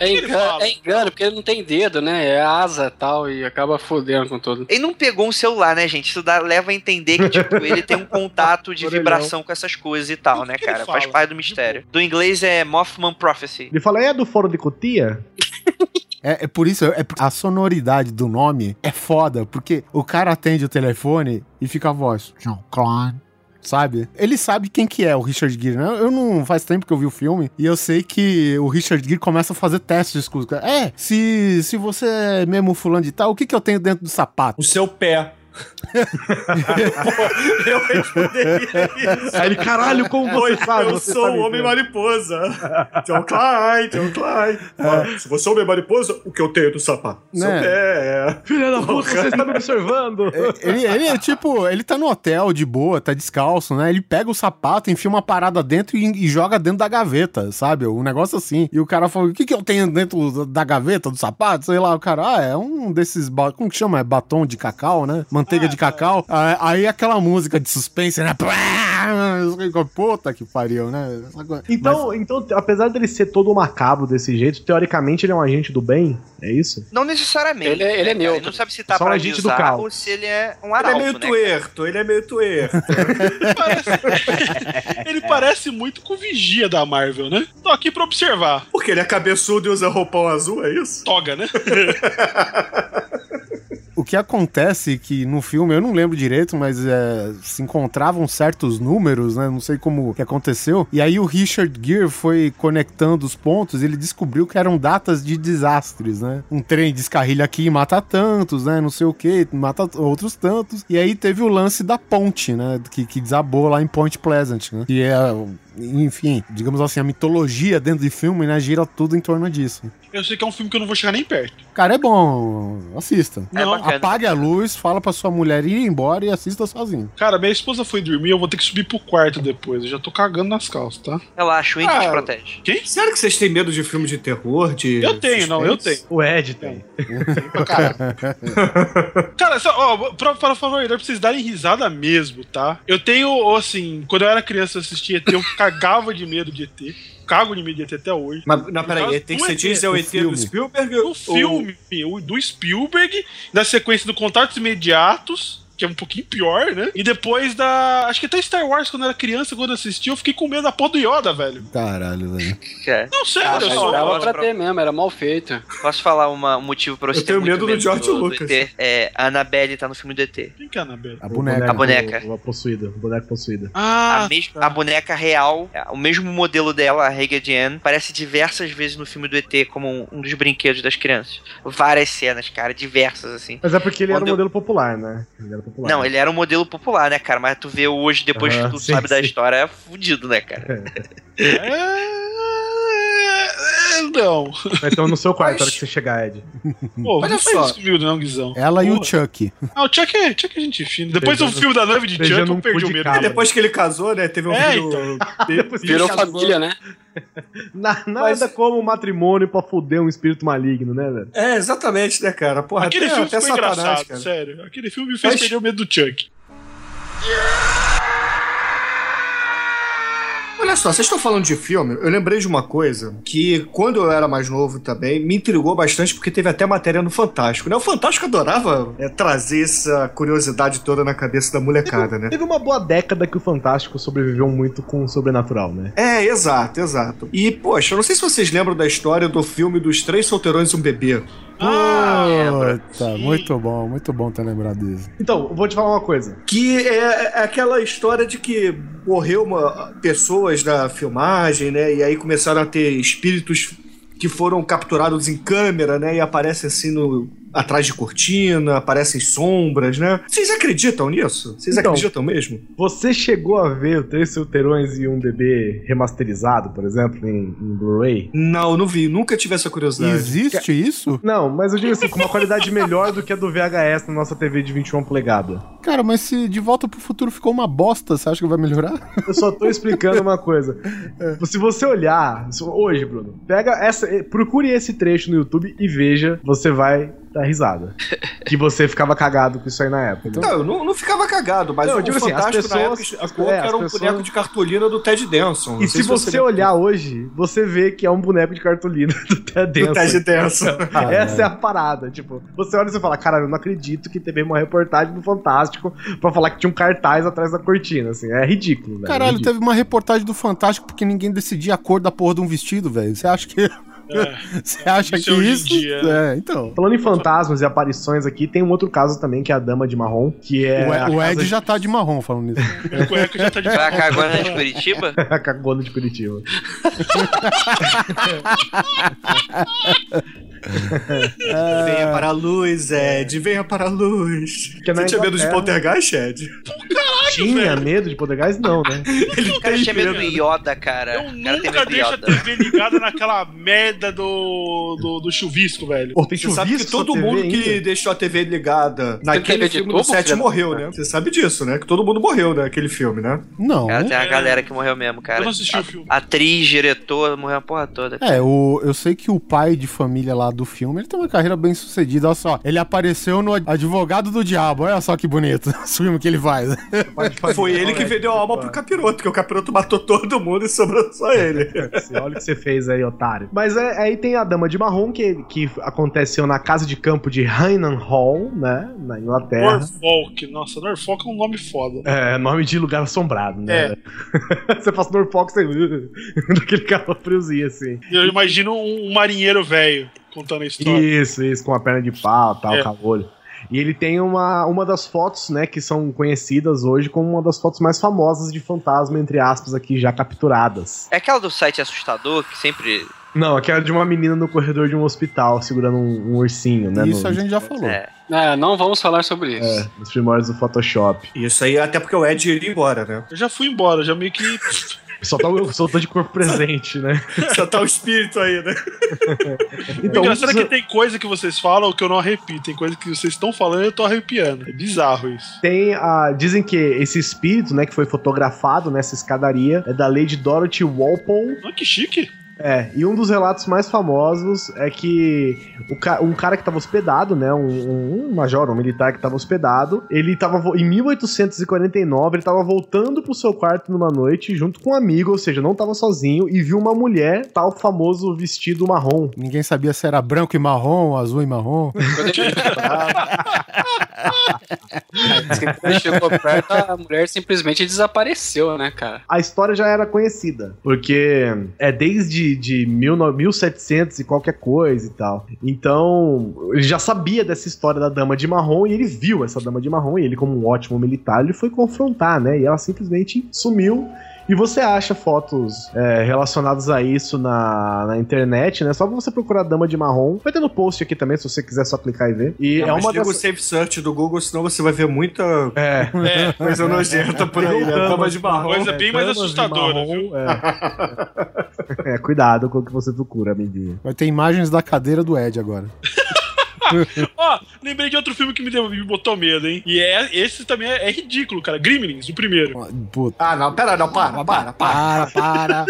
É engano, é engano, porque ele não tem dedo, né? É asa e tal, e acaba fodendo com tudo. Ele não pegou um celular, né, gente? Isso dá- leva a entender que, tipo, ele tem um contato de vibração com essas coisas e tal, O que né, cara? Faz parte do mistério. Do inglês é Mothman Prophecy. Ele fala, é do foro de Cotia? É, é por isso, é, a sonoridade do nome é foda, porque o cara atende o telefone e fica a voz. John Klein. Sabe? Ele sabe quem que é o Richard Gere, né? Eu não faz tempo que eu vi o filme e eu sei que o Richard Gere começa a fazer testes com os caras. É, se, se você é mesmo fulano de tal, o que que eu tenho dentro do sapato? O seu pé. eu responderia isso. Aí ele, caralho, como você Oi, sabe? eu Você sou o Homem. Mariposa. John Klein, John Klein. Ó, Se você é o Homem Mariposa, o que eu tenho do sapato? Seu Né? pé. Filha da puta, você está me observando. Ele, ele é tipo, ele tá no hotel de boa, tá descalço, né? Ele pega o sapato, enfia uma parada dentro e, e joga dentro da gaveta, sabe? Um negócio assim. E o cara fala: o que, que eu tenho dentro da gaveta do sapato? Sei lá, o cara, ah, é um desses. Como que chama? É batom de cacau, né? Manteiga de cacau. Aí, aí aquela música de suspense, né? Puta que pariu, né? Então, então, apesar dele ser todo macabro desse jeito, teoricamente ele é um agente do bem? É isso? Não necessariamente. Ele é- ele é né, neutro. Ele não sabe se tá Só um pra agente do caos. ou se ele é um Ele é arauto, meio né? tuerto, ele é meio tuerto. Ele parece muito com o Vigia da Marvel, né? Tô aqui pra observar. Porque ele é cabeçudo e usa roupão azul, é isso? Toga, né? O que acontece que no filme, eu não lembro direito, mas é, se encontravam certos números, né? Não sei como que aconteceu. E aí o Richard Gere foi conectando os pontos, ele descobriu que eram datas de desastres, né? Um trem descarrilha aqui e mata tantos, né? Não sei o que, mata outros tantos. E aí teve o lance da ponte, né? Que, que desabou lá em Point Pleasant, né? Que é, enfim, digamos assim, a mitologia dentro de filme, né? Gira tudo em torno disso. Eu sei que é um filme que eu não vou chegar nem perto. Cara, é bom, assista. É Não. Apague a luz, fala pra sua mulher ir embora e assista sozinho. Cara, minha esposa foi dormir, eu vou ter que subir pro quarto depois. Eu já tô cagando nas calças, tá? Relaxa, o Indy te Ah, protege. Quem? Sério que vocês têm medo de filme de terror? De Eu tenho, não, eu suspense? tenho. O Ed tem. Pra caralho. Cara, só, ó, pra, pra favor, pra vocês darem risada mesmo, tá? Eu tenho, assim, quando eu era criança eu assistia ET, eu cagava de medo de ET. Cago de medo de ET até hoje. Mas, não, peraí, tem que você é diz é o ET do filme. Spielberg? O filme o do Spielberg, da sequência do Contatos Imediatos, que é um pouquinho pior, né? E depois da. Acho que até Star Wars, quando eu era criança, quando eu assisti, eu fiquei com medo da porra do Yoda, velho. Caralho, velho. É. Não, sério, Ah, sou. dava pra ter mesmo, era mal feito. Posso falar uma- um motivo pra você Eu ter tenho muito medo do George Lucas. ET? É, a Annabelle tá no filme do ET. Quem que é a Anabelle? A boneca. A boneca. o- a possuída. O boneco possuída. Ah, a, mes- tá. a boneca real, o mesmo modelo dela, a Reggae Ann, aparece diversas vezes no filme do ET como um, um dos brinquedos das crianças. Várias cenas, cara, diversas, assim. Mas é porque ele era um Quando eu- modelo popular, né? Ele era popular. Não, ele era um modelo popular, né, cara? Mas tu vê hoje, depois que tu sim, sabe da sim. história, é fudido, né, cara? É... é, Não. Então no seu quarto, Mas- na hora que você chegar, Ed. Pô, Olha não só. faz isso comigo, não, Guizão. Ela e o. Chuck. Ah, o Chuck é, Chuck é gente fina. Depois do filme da noiva de Chuck, eu um perdi o medo. É, depois que ele casou, né? Teve um É, filho. Depois que Virou família, né? Na- nada Mas- como matrimônio pra fuder um espírito maligno, né, velho? É, exatamente, né, cara? Porra, Aquele até, filme até ficou Satanás, engraçado, cara. sério. Aquele filme me fez Mas- perder o medo do Chuck. Olha só, vocês estão falando de filme, eu lembrei de uma coisa que, quando eu era mais novo também, me intrigou bastante, porque teve até matéria no Fantástico, né? O Fantástico adorava é, trazer essa curiosidade toda na cabeça da molecada, né? Teve uma boa década que o Fantástico sobreviveu muito com o sobrenatural, né? É, exato, exato. E, poxa, eu não sei se vocês lembram da história do filme dos Três Solteirões e um Bebê. Ah, Puta, muito bom, muito bom ter lembrado disso. Então, vou te falar uma coisa. Que é, é aquela história de que morreu uma, pessoas da filmagem, né? E aí começaram a ter espíritos que foram capturados em câmera, né? E aparecem assim no, atrás de cortina, aparecem sombras, né? Vocês acreditam nisso? Vocês Então. acreditam mesmo? Você chegou a ver o Três Solteirões e um bebê remasterizado, por exemplo, em, em Blu-ray? Não, não vi. Nunca tive essa curiosidade. Existe isso? Não, mas eu digo assim, com uma qualidade melhor do que a do VHS na nossa TV de 21 polegadas. Cara, mas se De Volta pro Futuro ficou uma bosta, você acha que vai melhorar? Eu só tô explicando uma coisa. Se você olhar, hoje, Bruno, pega essa, eh, procure esse trecho no YouTube e veja, você vai dar risada. Que você ficava cagado com isso aí na época. Não, eu não, não ficava cagado, mas Não, eu o digo assim, Fantástico as na época pessoas- explicou é, que era um pessoas- boneco de cartolina do Ted Denson. E sei se você lembra. olhar hoje, você vê que é um boneco de cartolina do Ted do Denson. Ted Denson. Essa é a parada. Tipo, você olha e você fala, caralho, eu não acredito que teve uma reportagem do Fantástico pra falar que tinha um cartaz atrás da cortina, assim. É ridículo, velho. Caralho, é ridículo. teve uma reportagem do Fantástico porque ninguém decidia a cor da porra de um vestido, velho. Você acha que. Você acha Isso que é hoje em isso. dia. É, então. Falando em fantasmas e aparições aqui, tem um outro caso também, que é a Dama de Marrom, que é. o, a o casa Ed já tá de marrom falando nisso. A cueca já tá de Vai cagando de Curitiba? a cagona de Curitiba. Venha para a luz, Ed. Venha para a luz. Que Você tinha medo de poltergeist, Ed? Tinha medo de poltergeist? Não, né? O cara tinha medo do Yoda, cara. Eu cara nunca deixo a. TV ligada naquela merda do, do, do chuvisco, velho. Pô, tem Você sabe que chuvisco todo mundo ainda? que deixou a TV ligada naquele filme do 7 filha da morreu, né? Você sabe disso, né? Que todo mundo morreu naquele filme, né? Não. Cara, tem uma É. galera que morreu mesmo, cara. Eu não assisti o filme. Atriz, diretor, morreu a porra toda. É, o, eu sei que o pai de família lá do filme, ele tem uma carreira bem sucedida. Olha só, ele apareceu no Advogado do Diabo. Olha só que bonito esse filme que ele faz. Pode fazer. Foi ele que vendeu a alma pro capiroto, porque o capiroto matou todo mundo e sobrou só ele. Olha o que você fez aí, otário. Mas é, aí tem a Dama de Marrom, que, que aconteceu na casa de campo de Hainan Hall, né? Na Inglaterra. Norfolk. Nossa, Norfolk é um nome foda. É, nome de lugar assombrado, né? você faz Norfolk, você... daquele calafriozinho, assim. Eu imagino um, marinheiro velho contando a história. Isso, isso, com a perna de pau, tal, É. caolho. E ele tem uma, uma das fotos, né, que são conhecidas hoje como uma das fotos mais famosas de fantasma, entre aspas, aqui já capturadas. É aquela do site assustador que sempre. Não, aquela de uma menina no corredor de um hospital segurando um, um ursinho, né? Isso no- a gente já falou. É. É, não vamos falar sobre isso. É, nos primórdios do Photoshop. Isso aí, até porque o Ed iria embora, né? Eu já fui embora, já meio que. Só tá, o- só tá de corpo presente, né? Só tá o espírito aí, né? o Então, engraçado é que tem coisa que vocês falam que eu não arrepio. Tem coisa que vocês estão falando e eu tô arrepiando. É bizarro isso. Tem a. Dizem que esse espírito, né, que foi fotografado nessa escadaria, é da Lady Dorothy Walpole. Ah, que chique. É, e um dos relatos mais famosos é que o ca- um cara que estava hospedado, né, um, um- um major, um militar que estava hospedado, ele estava em 1849, ele estava voltando pro seu quarto numa noite junto com um amigo, ou seja, não estava sozinho e viu uma mulher, tal famoso vestido marrom. Ninguém sabia se era branco e marrom, azul e marrom. Quando chegou perto, a mulher simplesmente desapareceu, né, cara? A história já era conhecida, porque é desde de mil, no- 1700 e qualquer coisa e tal. Então, ele já sabia dessa história da dama de marrom e ele viu essa dama de marrom e ele, como um ótimo militar, ele foi confrontar, né? E ela simplesmente sumiu. E você acha fotos é, relacionadas a isso na, na internet, né? Só pra você procurar Dama de Marrom. Vai ter no post aqui também, se você quiser só clicar e ver. E é, Mas uma liga o das... Safe Search do Google, senão você vai ver muita É, É, coisa nojenta por aí, né? Dama de marrom. Coisa bem mais assustadora, marrom, viu? É. É, cuidado com o que você procura, amiguinho. Vai ter imagens da cadeira do Ed agora. Ó, lembrei de outro filme que me, deu, me botou medo, hein? E é, esse também é, é ridículo, cara. Gremlins, o primeiro. Ah, não, pera, não, para, para, para. Para, para.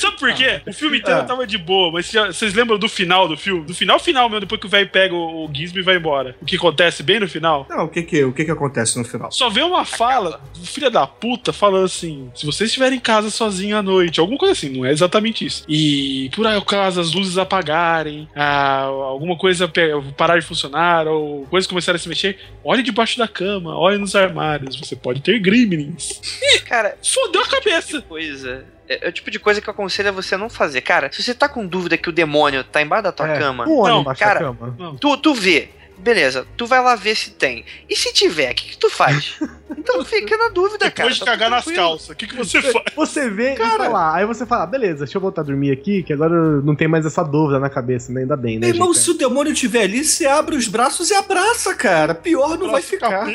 Sabe por quê? O filme inteiro Ah. tava de boa, mas vocês lembram do final do filme? Do final final mesmo, depois que o velho pega o, o Gizmo e vai embora. O que acontece bem no final? Não, o que que, o que que acontece no final? Só vê uma fala do filho da puta falando assim: se você estiver em casa sozinho à noite, alguma coisa assim, não é exatamente isso. E por acaso as luzes apagarem, ah, alguma coisa parar de funcionar, ou coisas começarem a se mexer, olhe debaixo da cama, olhe nos armários, você pode ter gremlins. Cara, Fodeu a cabeça. coisa. É, é o tipo de coisa que eu aconselho você não fazer. Cara, se você tá com dúvida que o demônio tá embaixo da tua É, cama, Um homem Não, cara, cama. tu, tu vê. Beleza, tu vai lá ver se tem. E se tiver, o que, que tu faz? Então fica na dúvida, cara. Depois de tá cagar nas calças, o que, que você faz? Você vê e fala, aí você fala, beleza, deixa eu voltar a dormir aqui, que agora não tem mais essa dúvida na cabeça, né? Ainda bem, né? Irmão, gente? se o demônio estiver ali, você abre os braços e abraça, cara. Pior não vai ficar.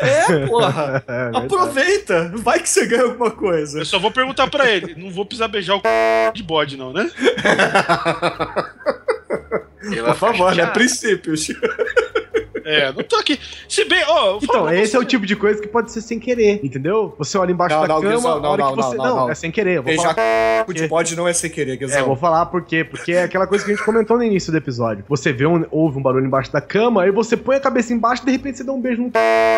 Capeta. É, porra. É. Aproveita. Vai que você ganha alguma coisa. Eu só vou perguntar pra ele. Não vou precisar beijar o c... de bode, não, né? Por favor, né? Princípios. É, não tô aqui. Se bem, ó, eu Então, esse é o você. tipo de coisa que pode ser sem querer, entendeu? Você olha embaixo Não, da não, cama, a hora não, que não, você. não, Não, não. é sem querer. eu Vou Beijar falar... c... de bode não é sem querer, É, Guizão. vou falar por quê? Porque é aquela coisa que a gente comentou no início do episódio. Você vê um, ouve um barulho embaixo da cama, aí você põe a cabeça embaixo e de repente você dá um beijo no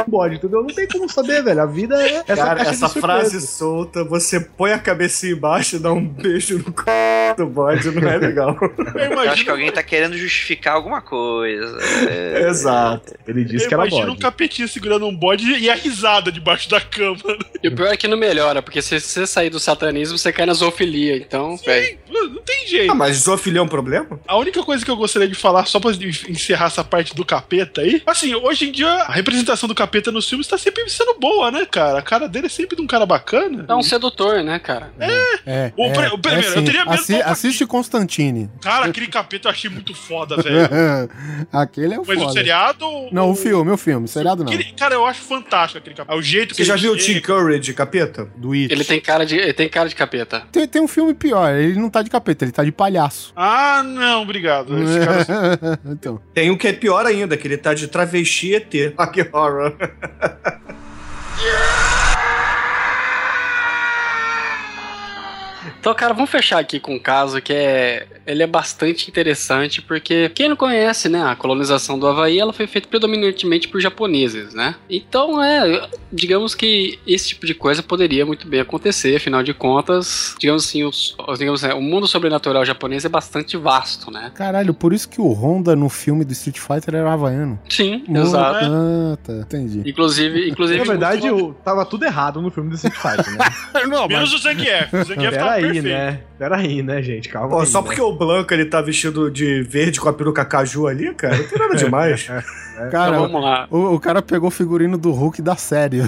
bode, entendeu? Não tem como saber, velho. A vida é essa Cara, caixa essa de frase solta, você põe a cabecinha embaixo e dá um beijo no c... do bode, não é legal. Eu Eu acho que alguém tá querendo justificar alguma coisa. É, Exato. Ele disse eu que era imagino um bode. capetinho segurando um bode e a risada debaixo da cama. E o pior é que não melhora, porque se você sair do satanismo, você cai na zoofilia. Então, velho. Não tem jeito. Ah, mas zoofilia é um problema? A única coisa que eu gostaria de falar, só pra encerrar essa parte do capeta aí, assim, hoje em dia a representação do capeta nos filmes tá sempre sendo boa, né, cara? A cara dele é sempre de um cara bacana. É um sedutor, né, cara? É, O é, o primeiro, eu sim. teria medo Assi- assiste Constantine. Cara, aquele capeta eu achei muito foda, velho. Aquele é o Mas foda. o seriado. Não, o filme, o filme. Seriado não. Aquele- cara, eu acho fantástico aquele capeta. O jeito que Você já viu o. Tim Curry de capeta? Do It. Ele tem cara de, ele tem cara de capeta. Tem, tem um filme pior. Ele não tá de capeta, ele tá de palhaço. Ah, não, obrigado. Esse cara- então. Tem um que é pior ainda, que ele tá de travesti ET. Ah, que horror. Então, cara, vamos fechar aqui com um caso que é. Ele é bastante interessante, porque quem não conhece, né? A colonização do Havaí ela foi feita predominantemente por japoneses, né? Então, é. Digamos que esse tipo de coisa poderia muito bem acontecer, afinal de contas, digamos assim, os, os- digamos, assim, o mundo sobrenatural japonês é bastante vasto, né? Caralho, por isso que o Honda no filme do Street Fighter era havaiano. Sim, exato. Ah, tá. Entendi. Inclusive, inclusive. Na verdade, eu, tava tudo errado no filme do Street Fighter, né? Não, Menos o Zangief. O Zangief tava Peraí, perfeito. né? Peraí, né, gente? Calma. Pô, aí, só né? porque o Blanco ele tá vestido de verde com a peruca caju ali, cara, não tem nada demais. Cara, Então, vamos lá. o, o cara pegou o figurino do Hulk da série.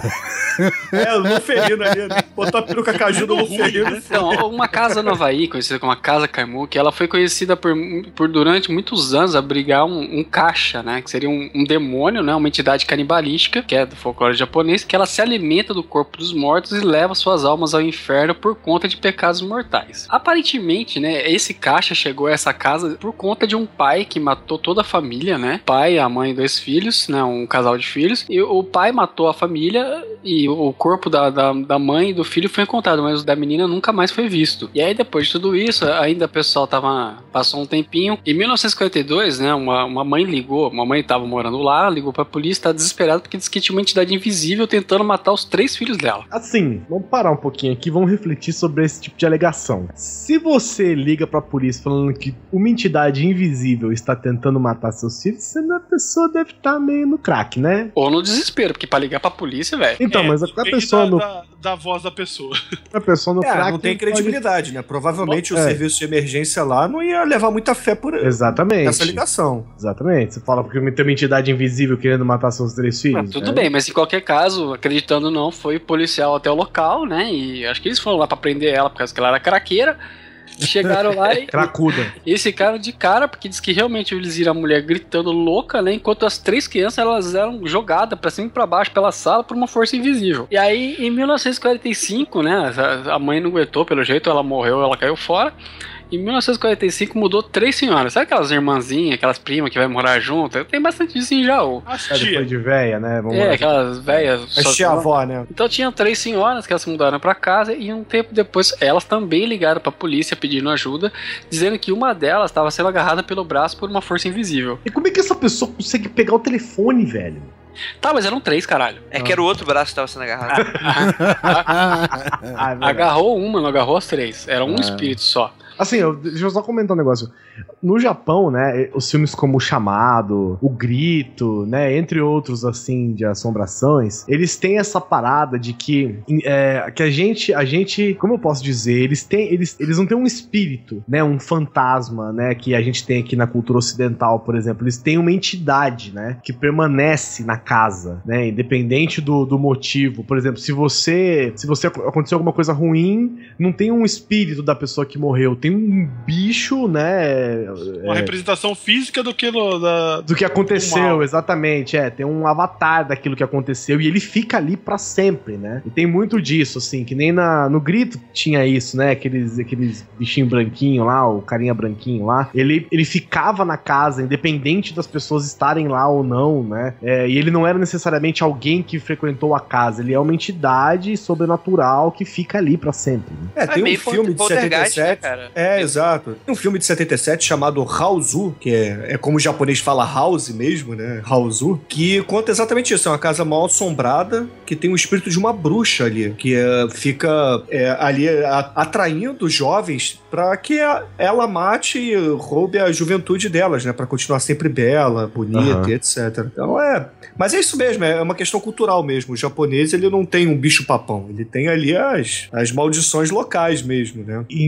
É, o Luferino ali, né? Botou a peruca caju do Luferino. Então, uma casa no Havaí, conhecida como a Casa Kaimuki, ela foi conhecida por, por durante muitos anos abrigar um, um caixa, né? Que seria um, um demônio, né? Uma entidade canibalística, que é do folclore japonês, que ela se alimenta do corpo dos mortos e leva suas almas ao inferno por conta de pecados mortais. Aparentemente, né? Esse caixa chegou a essa casa por conta de um pai que matou toda a família, né? Pai, a mãe e dois filhos, né? Um casal de filhos. E o pai matou a família e o corpo da, da, da mãe e do filho foi encontrado, mas o da menina nunca mais foi visto. E aí, depois de tudo isso, ainda o pessoal tava. Passou um tempinho. Em 1952, né? Uma, uma mãe ligou, uma mãe tava morando lá, ligou pra polícia, tá desesperada porque disse que tinha uma entidade invisível tentando matar os três filhos dela. Assim, vamos parar um pouquinho aqui, vamos refletir sobre esse tipo de alegação. Se você liga pra polícia falando que uma entidade invisível está tentando matar seus filhos, a pessoa deve estar meio no crack, né? Ou no desespero, porque pra ligar pra polícia, velho. Então, É, mas a, a pessoa da, no, da, da voz da pessoa. a pessoa no É, crack não tem pode- credibilidade, né? Provavelmente o É. serviço de emergência lá não ia levar muita fé por Exatamente. essa ligação. Exatamente. Você fala porque tem uma entidade invisível querendo matar seus três Ah, filhos. tudo né? bem, mas em qualquer caso, acreditando ou não, foi policial até o local, né? E acho que eles foram lá pra prender ela, por causa que ela era craqueira. Chegaram lá e Cracuda. esse cara de cara, porque diz que realmente eles viram a mulher gritando louca, né? Enquanto as três crianças elas eram jogadas pra cima e pra baixo pela sala por uma força invisível. E aí, em 1945, né? A mãe não aguentou, pelo jeito, ela morreu, ela caiu fora. Em 1945 mudou três senhoras. Sabe aquelas irmãzinhas, aquelas primas que vai morar junto? Tem bastante disso em Jaú. As É, depois de véia, né? Vamos É, lá. aquelas velhas. A só- tia-avó, né? Então tinham três senhoras que elas se mudaram pra casa e um tempo depois elas também ligaram pra polícia pedindo ajuda, dizendo que uma delas estava sendo agarrada pelo braço por uma força invisível. E como é que essa pessoa consegue pegar o telefone, velho? Tá, mas eram três, caralho. É que era o outro braço que tava sendo agarrado. Ah, é. Agarrou uma, não agarrou as três. Era um Ah. espírito só. Assim, eu, deixa eu só comentar um negócio. No Japão, né, os filmes como O Chamado, O Grito, né, entre outros, assim, de assombrações, eles têm essa parada de que, é, que a gente, a gente, como eu posso dizer, eles têm, eles, eles não têm um espírito, né, um fantasma, né, que a gente tem aqui na cultura ocidental, por exemplo. Eles têm uma entidade, né, que permanece na casa, né, independente do, do motivo. Por exemplo, se você, se você aconteceu alguma coisa ruim, não tem um espírito da pessoa que morreu, tem um bicho, né? Uma é, representação física do que no, da, do que aconteceu, exatamente. É, tem um avatar daquilo que aconteceu e ele fica ali pra sempre, né? E tem muito disso, assim, que nem na, no grito tinha isso, né? Aqueles, aqueles bichinhos branquinhos lá, o carinha branquinho lá. Ele, ele ficava na casa, independente das pessoas estarem lá ou não, né? É, e ele não era necessariamente alguém que frequentou a casa, ele é uma entidade sobrenatural que fica ali pra sempre. né? É, tem um meio filme de poltergeist, 77. né, cara? É, exato. Tem um filme de 77 chamado Haozu, que é, é como o japonês fala house mesmo, né? Haozu, que conta exatamente isso. É uma casa mal assombrada que tem o espírito de uma bruxa ali, que é, fica é, ali a- atraindo jovens pra que a- ela mate e roube a juventude delas, né? Pra continuar sempre bela, bonita Aham. e etc. Então é. Mas é isso mesmo, é uma questão cultural mesmo. O japonês, ele não tem um bicho-papão, ele tem ali as, as maldições locais mesmo, né? E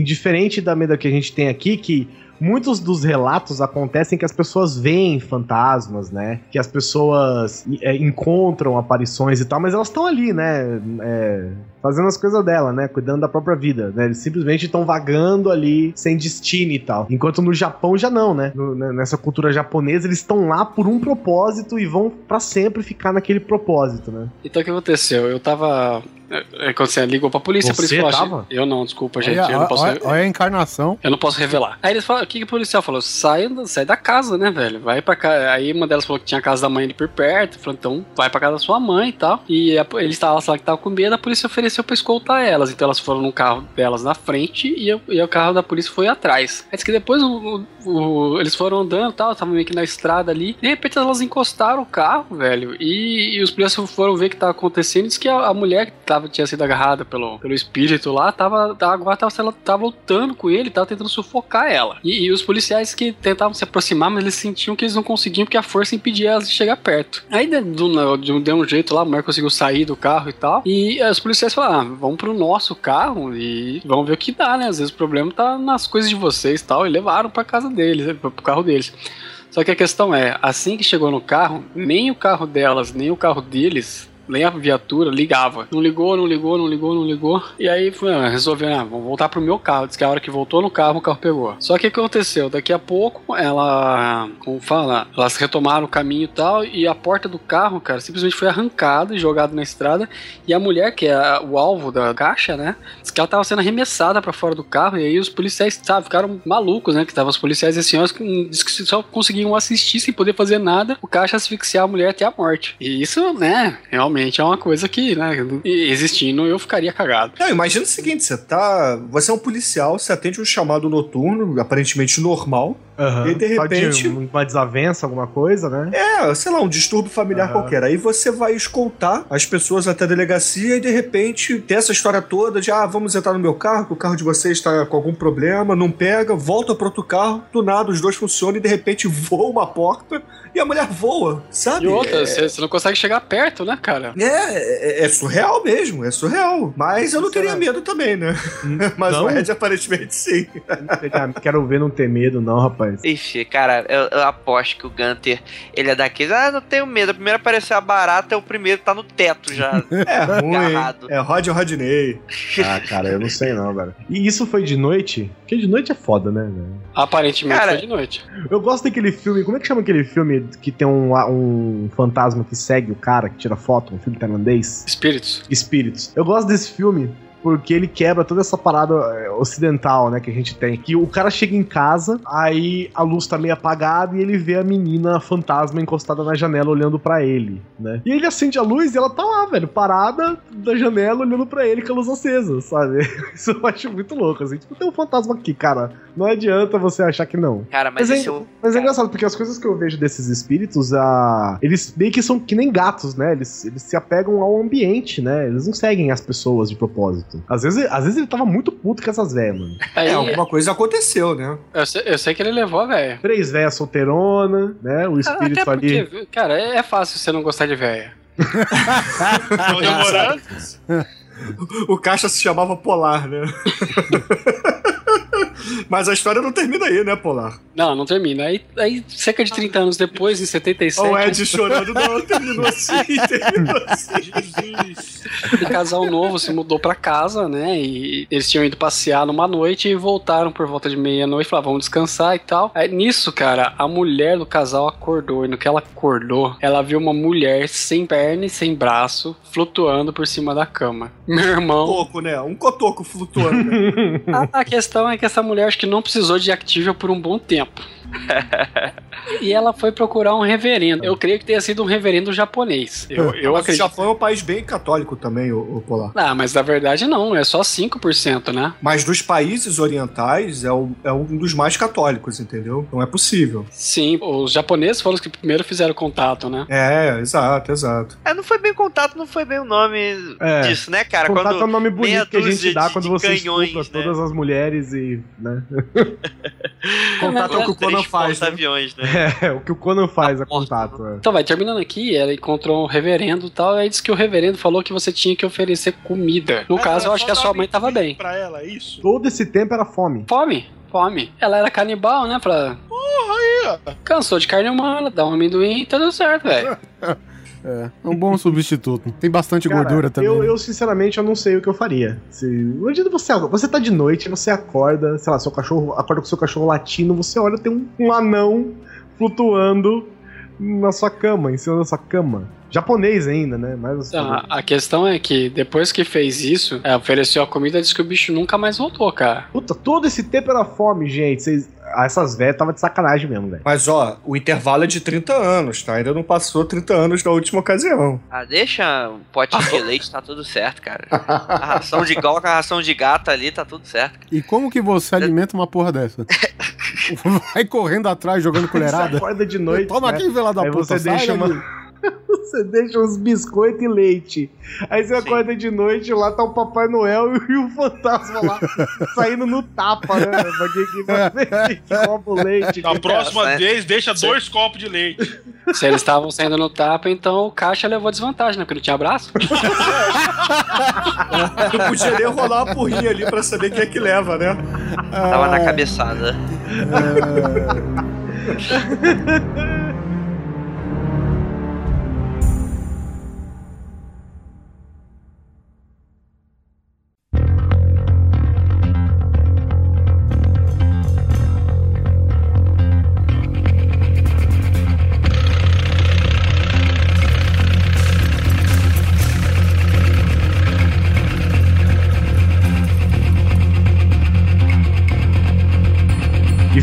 medo que a gente tem aqui, que muitos dos relatos acontecem que as pessoas veem fantasmas, né? Que as pessoas é, encontram aparições e tal, mas elas estão ali, né? É, fazendo as coisas dela, né? Cuidando da própria vida, né? Eles simplesmente estão vagando ali sem destino e tal. Enquanto no Japão já não, né? No- né, nessa cultura japonesa, eles estão lá por um propósito e vão pra sempre ficar naquele propósito, né? Então o que aconteceu? Eu tava. é, é, Quando você ligou pra polícia, a Você polícia falou tava? assim, Eu não, desculpa, gente. Olha, eu, não posso, olha- olha a encarnação. eu não posso revelar. Aí eles falaram, o que, que o policial falou? Sai, da- sai da casa, né, velho? Vai pra casa. Aí uma delas falou que tinha a casa da mãe ali por perto. Falou, então vai pra casa da sua mãe e tal. E a, eles estavam lá que tava com medo, a polícia ofereceu pra escoltar elas. Então elas foram no carro delas na frente e, o- e o carro da polícia foi atrás. Disse que depois o- o- eles foram andando tal, estavam meio que na estrada ali. De repente elas encostaram o carro, velho. E, e os policiais foram ver o que tava acontecendo. Diz que a, a mulher que tava, tinha sido agarrada pelo, pelo espírito lá, tava, agora tava, ela tava lutando com ele, tava tentando sufocar ela. E, e os policiais que tentavam se aproximar, mas eles sentiam que eles não conseguiam porque a força impedia elas de chegar perto. Aí deu um jeito lá, a mulher conseguiu sair do carro e tal. E eh, os policiais falaram: ah, vamos pro nosso carro e vamos ver o que dá, né? Às vezes o problema tá nas coisas de vocês e tal. E levaram pra casa deles, pro carro deles. Só que a questão é, assim que chegou no carro, nem o carro delas, nem o carro deles, nem a viatura ligava. Não ligou, não ligou, não ligou, não ligou. E aí foi, ah, resolveu, ah, vamos voltar pro meu carro. Diz que a hora que voltou no carro, o carro pegou. Só que o que aconteceu? Daqui a pouco, ela, como fala, elas retomaram o caminho e tal, e a porta do carro, cara, simplesmente foi arrancada e jogada na estrada. E a mulher, que é o alvo da caixa, né? Diz que ela tava sendo arremessada pra fora do carro, e aí os policiais, sabe, ficaram malucos, né? Que estavam os policiais e as senhoras que só conseguiam assistir sem poder fazer nada, o caixa asfixiar a mulher até a morte. E isso, né, realmente é uma coisa que, né, e existindo eu ficaria cagado. Não, imagina o seguinte, você tá. Você é um policial, você atende um chamado noturno, aparentemente normal. E de Só de repente- uma desavença, alguma coisa, né? É, sei lá, um distúrbio familiar Aham. qualquer. Aí você vai escoltar as pessoas até a delegacia e de repente tem essa história toda de ah, vamos entrar no meu carro, que o carro de vocês está com algum problema, não pega, volta para outro carro, do nada os dois funcionam e de repente voa uma porta e a mulher voa, sabe? E outra, É- você você não consegue chegar perto, né, cara? É, é, é surreal mesmo, é surreal. Mas eu não teria medo também, né? Mas Não? o Ed aparentemente sim. Quero ver não ter medo, não, rapaz. Ixi, cara, eu, eu aposto que o Gunter, ele é daqueles, ah, não tenho medo. A primeira aparecer a barata, é o primeiro tá no teto já. É ruim. Agarrado. É Rod Rodney. Ah, cara, eu não sei não, velho. E isso foi de noite? Porque de noite é foda, né, velho? Aparentemente Cara, foi de noite. Eu gosto daquele filme. Como é que chama aquele filme que tem um, um fantasma que segue o cara, que tira foto? Um filme tailandês? Espíritos. Espíritos. Eu gosto desse filme porque ele quebra toda essa parada é, ocidental, né, que a gente tem. Que o cara chega em casa, aí a luz tá meio apagada e ele vê a menina fantasma encostada na janela olhando pra ele, né? E ele acende a luz e ela tá lá, velho, parada da janela olhando pra ele com a luz acesa, sabe? Isso eu acho muito louco, assim. Tipo, tem um fantasma aqui, cara. Não adianta você achar que não. Cara, mas, Mas, é, o. mas é engraçado, porque as coisas que eu vejo desses espíritos, ah, eles meio que são que nem gatos, né? Eles, eles se apegam ao ambiente, né? Eles não seguem as pessoas de propósito. Às vezes, às vezes ele tava muito puto com essas velhas, mano. Aí, É, alguma coisa aconteceu, né? eu, sei, eu sei que ele levou a velha. Três velhas solteirona, né? O espírito Até ali. porque, cara, é é fácil você não gostar de velha. O caixa se chamava Polar, né? Mas a história não termina aí, né, Polar? Não, não termina. Aí, aí cerca de 30 anos depois, em 77, Olha o Ed chorando, não, terminou assim, terminou assim. Jesus. um casal novo se mudou pra casa, né? E eles tinham ido passear numa noite e voltaram por volta de meia-noite. Falaram, vamos descansar e tal. Aí nisso, cara, a mulher do casal acordou. E no que ela acordou, ela viu uma mulher sem perna e sem braço flutuando por cima da cama. Meu irmão. Cotoco, né? Um cotoco flutuando. né? A, a questão é que essa mulher acho que não precisou de Activia por um bom tempo. e ela foi procurar um reverendo. Eu creio que tenha sido um reverendo japonês. Eu, eu Mas o acredito. Japão é um país bem católico também, o, o Polar. Ah, mas na verdade não, é só 5%, né? Mas dos países orientais é, o- é um dos mais católicos, entendeu? Não é possível. Sim, os japoneses foram os que primeiro fizeram contato, né? É, exato, exato. É, não foi bem contato, não foi bem o nome É. disso, né, cara? Contato Quando é um nome bonito que a gente dá de- quando de você canhões, estupra né? todas as mulheres e, né? Contato é o que o Conan faz, né? aviões, né? É, o que o Conan faz é Tá morto, contato. é. Então vai, terminando aqui, ela encontrou um reverendo e tal, aí disse que o reverendo falou que você tinha que oferecer comida. No Mas caso, eu acho que a sua mãe tava bem. Pra ela, é isso? Todo esse tempo era fome. Fome, fome. Ela era canibal, né? Pra... Cansou de carne humana, dá um amendoim e tá dando certo, velho. É, é um bom substituto. Tem bastante Cara, gordura também. Eu, né? eu, sinceramente, eu não sei o que eu faria. Se, imagina você, você tá de noite, você acorda, sei lá, seu cachorro acorda com seu cachorro latindo, você olha, tem um, um anão flutuando na sua cama, em cima da sua cama. Japonês ainda, né? Mas assim, Então, a, questão é que depois que fez isso, é, ofereceu a comida, disse que o bicho nunca mais voltou, cara. puta, todo esse tempo era fome, gente. Vocês, ah, essas velhas tava de sacanagem mesmo, velho. Mas ó, o intervalo é de 30 anos, tá? Ainda não passou 30 anos da última ocasião. Ah, deixa um pote de leite, tá tudo certo, cara. A ração de igual com a ração de gato ali, tá tudo certo. E como que você alimenta uma porra dessa? Vai correndo atrás, jogando Você colherada? acorda de noite. Toma né? aqui, vela da Aí puta. você sai deixa uma- Você deixa uns biscoitos e leite. Aí você Sim. acorda de noite, lá tá o Papai Noel e o fantasma lá saindo no tapa, né? Pra quem que vai ver que rouba o leite. Na próxima né? vez, deixa dois copos de leite. Se eles estavam saindo no tapa, então o caixa levou desvantagem, né? Porque não tinha braço. Não podia nem rolar uma porrinha ali pra saber quem é que leva, né? Tava na cabeçada. E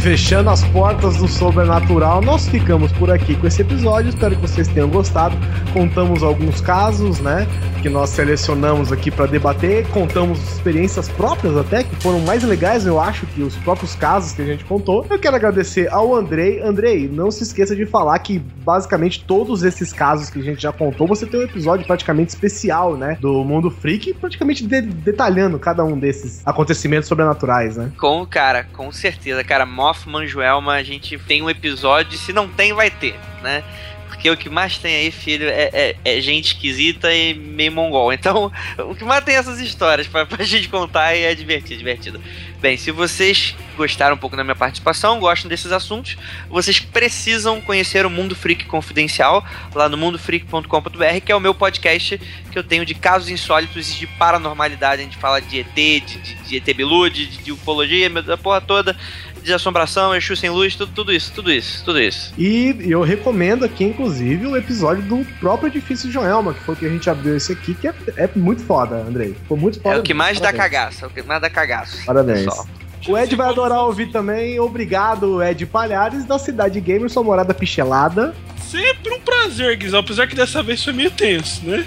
fechando as portas do sobrenatural, nós ficamos por aqui com esse episódio. Espero que vocês tenham gostado. Contamos alguns casos, né? Que nós selecionamos aqui para debater. Contamos experiências próprias até, que foram mais legais, eu acho, que os próprios casos que a gente contou. Eu quero agradecer ao Andrei. Andrei, não se esqueça de falar que basicamente todos esses casos que a gente já contou, você tem um episódio praticamente especial, né? Do Mundo Freak, praticamente de- detalhando cada um desses acontecimentos sobrenaturais, né? Com, cara, com certeza, cara. Mothman Joelma, a gente tem um episódio, se não tem, vai ter, né? Porque o que mais tem aí, filho, é, é- é gente esquisita e meio mongol. Então, o que mais tem essas histórias pra, pra gente contar e é divertido, divertido. Bem, se vocês gostaram um pouco da minha participação, gostam desses assuntos, vocês precisam conhecer o Mundo Freak Confidencial, lá no mundofreak.com.br, que é o meu podcast que eu tenho de casos insólitos e de paranormalidade. A gente fala de ET, de, de, de ET Bilu, de, de, de ufologia, da porra toda. De assombração, Exu sem luz, tudo, tudo isso, tudo isso, tudo isso. E eu recomendo aqui, inclusive, o episódio do próprio Edifício Joelma, que foi o que a gente abriu esse aqui, que é, é muito foda, Andrei. Ficou muito foda. É o que mais dá Parabéns. cagaço, é o que mais dá cagaço. Parabéns. pessoal. O Ed vai adorar ouvir também. Obrigado, Ed Palhares, da Cidade Gamer, sua morada pichelada. Sempre um prazer, Guizão, apesar que dessa vez foi meio tenso, né?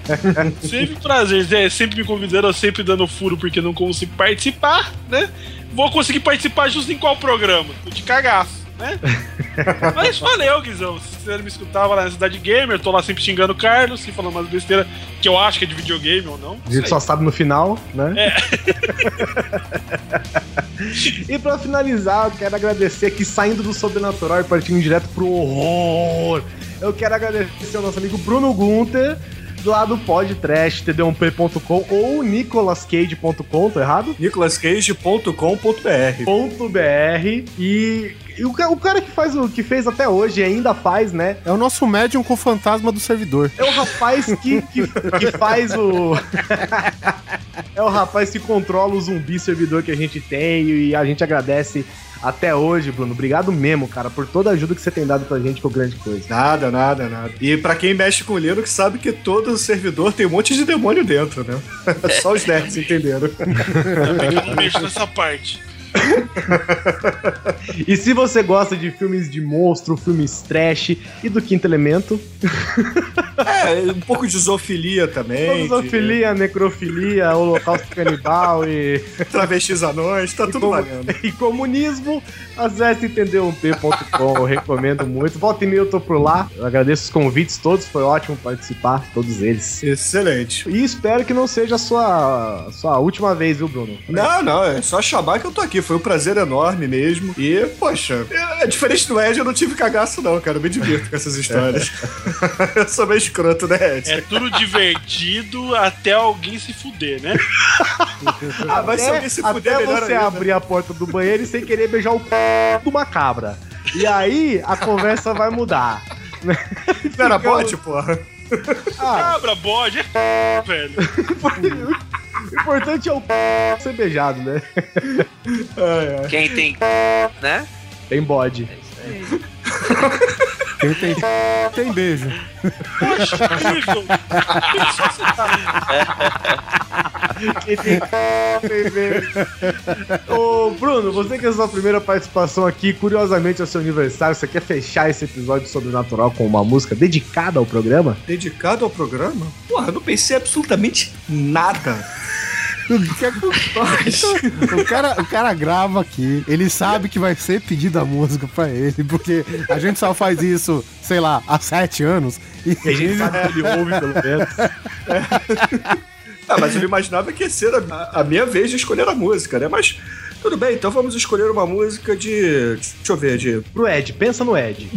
sempre um prazer, é, sempre me convidando, eu sempre dando furo porque não consigo participar, né? Vou conseguir participar justo em qual programa? De cagaço, né? Mas valeu, Guizão. Se você me escutava lá na Cidade Gamer, tô lá sempre xingando o Carlos e falando umas besteiras que eu acho que é de videogame ou não. A gente só sabe no final, né? É. e pra finalizar, eu quero agradecer aqui, saindo do sobrenatural e partindo direto pro horror. Eu quero agradecer ao nosso amigo Bruno Gunter, lá do podcast td1p.com ou nicolascage.com, tô errado? nicolascage.com.br .br e, e o, o cara que faz o que fez até hoje e ainda faz, né? É o nosso médium com o fantasma do servidor. É o rapaz que, que, que faz o. é o rapaz que controla o zumbi servidor que a gente tem e a gente agradece até hoje, Bruno. Obrigado mesmo, cara, por toda a ajuda que você tem dado pra gente, que é grande coisa. Nada, nada, nada. E pra quem mexe com Linux sabe que todo servidor tem um monte de demônio dentro, né? Só os nerds entenderam. Também eu não mexo nessa parte. E se você gosta de filmes de monstro, filmes trash e do quinto elemento, É, um pouco de zoofilia também. zoofilia, necrofilia, holocausto canibal e, Travestis anões, tá tudo como- valendo. e comunismo, acesse entendeu1p.com, eu recomendo muito. Volta e meia eu tô por lá. Eu agradeço os convites todos, foi ótimo participar, todos eles. Excelente. E espero que não seja a sua, a sua última vez, viu, Bruno? Não, não, é só chamar que eu tô aqui. Foi um prazer enorme mesmo. E, poxa, é, diferente do Ed, eu não tive cagaço, não, cara. Eu me divirto com essas histórias. eu sou meio escroto, né, Ed? É tudo divertido até alguém se fuder, né? Ah, mas se Até- alguém se fuder, até melhor você ainda. abrir a porta do banheiro e sem querer beijar o c... de uma cabra. E aí a conversa vai mudar. Não era bote, porra? Ah, Cabra, bode, é velho. o importante é o c... ser beijado, né? Ai, ai. Quem tem, né? Tem bode. Quem tem, tem beijo. Poxa. Quem tem tem beijo. Ô, Bruno, você que é a sua primeira participação aqui, curiosamente é o seu aniversário, você quer fechar esse episódio sobrenatural com uma música dedicada ao programa? Dedicado ao programa? Porra, eu não pensei absolutamente nada. O que é que o cara, o cara grava aqui, ele sabe que vai ser pedida a música pra ele, porque a gente só faz isso, sei lá, há sete anos. E Que a gente sabe que ele ouve, pelo menos. Ah, mas eu imaginava que ia ser a, a minha vez de escolher a música, né? Mas tudo bem, então vamos escolher uma música de. Deixa eu ver, de. Pro Ed, pensa no Ed.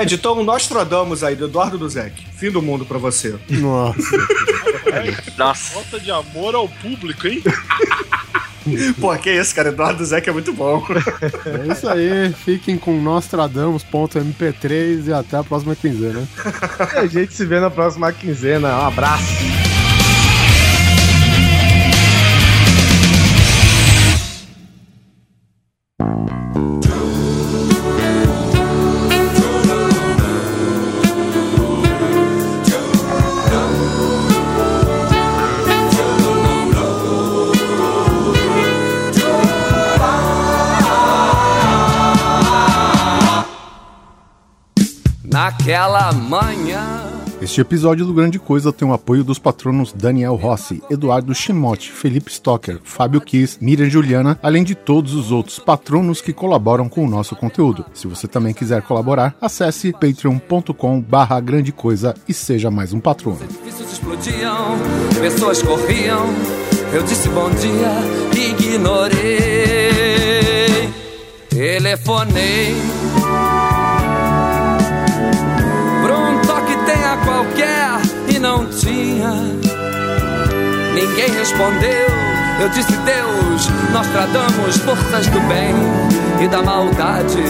Ed, então nós tradamos aí, do Eduardo Duzek. Fim do mundo pra você. Nossa. Nossa. Falta de amor ao público, hein? Pô, que isso, cara? Eduardo Duzek é muito bom. É isso aí, fiquem com nostradamos.mp3 e até a próxima quinzena. A gente se vê na próxima quinzena. Um abraço. Naquela manhã. Este episódio do Grande Coisa tem o apoio dos patronos Daniel Rossi, Eduardo Chimote, Felipe Stocker, Fábio Kiss, Miriam Juliana, além de todos os outros patronos que colaboram com o nosso conteúdo. Se você também quiser colaborar, acesse patreon.com barra grande coisa e seja mais um patrono. Edifícios explodiam, pessoas corriam. Eu disse bom dia, ignorei. Telefonei. Qualquer e não tinha. Ninguém respondeu. Eu disse Deus, nós tradamos forças do bem e da maldade.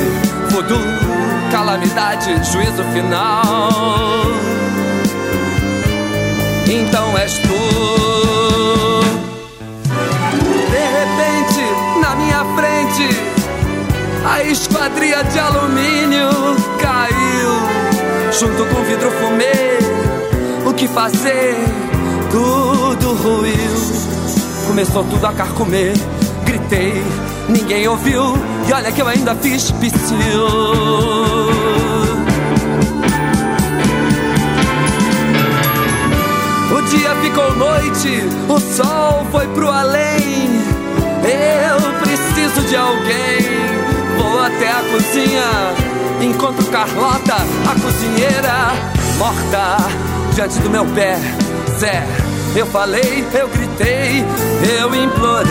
Voodoo, calamidade, juízo final então és tu. De repente, na minha frente, A esquadria de alumínio caiu junto com vidro fumê. O que fazer? Tudo ruiu. Começou tudo a carcomer. Gritei, ninguém ouviu. E olha que eu ainda fiz psiu. O dia ficou noite, o sol foi pro além. Eu preciso de alguém. Vou até a cozinha, encontro Carlota, a cozinheira, morta diante do meu pé. Zé, eu falei, eu gritei, eu implorei.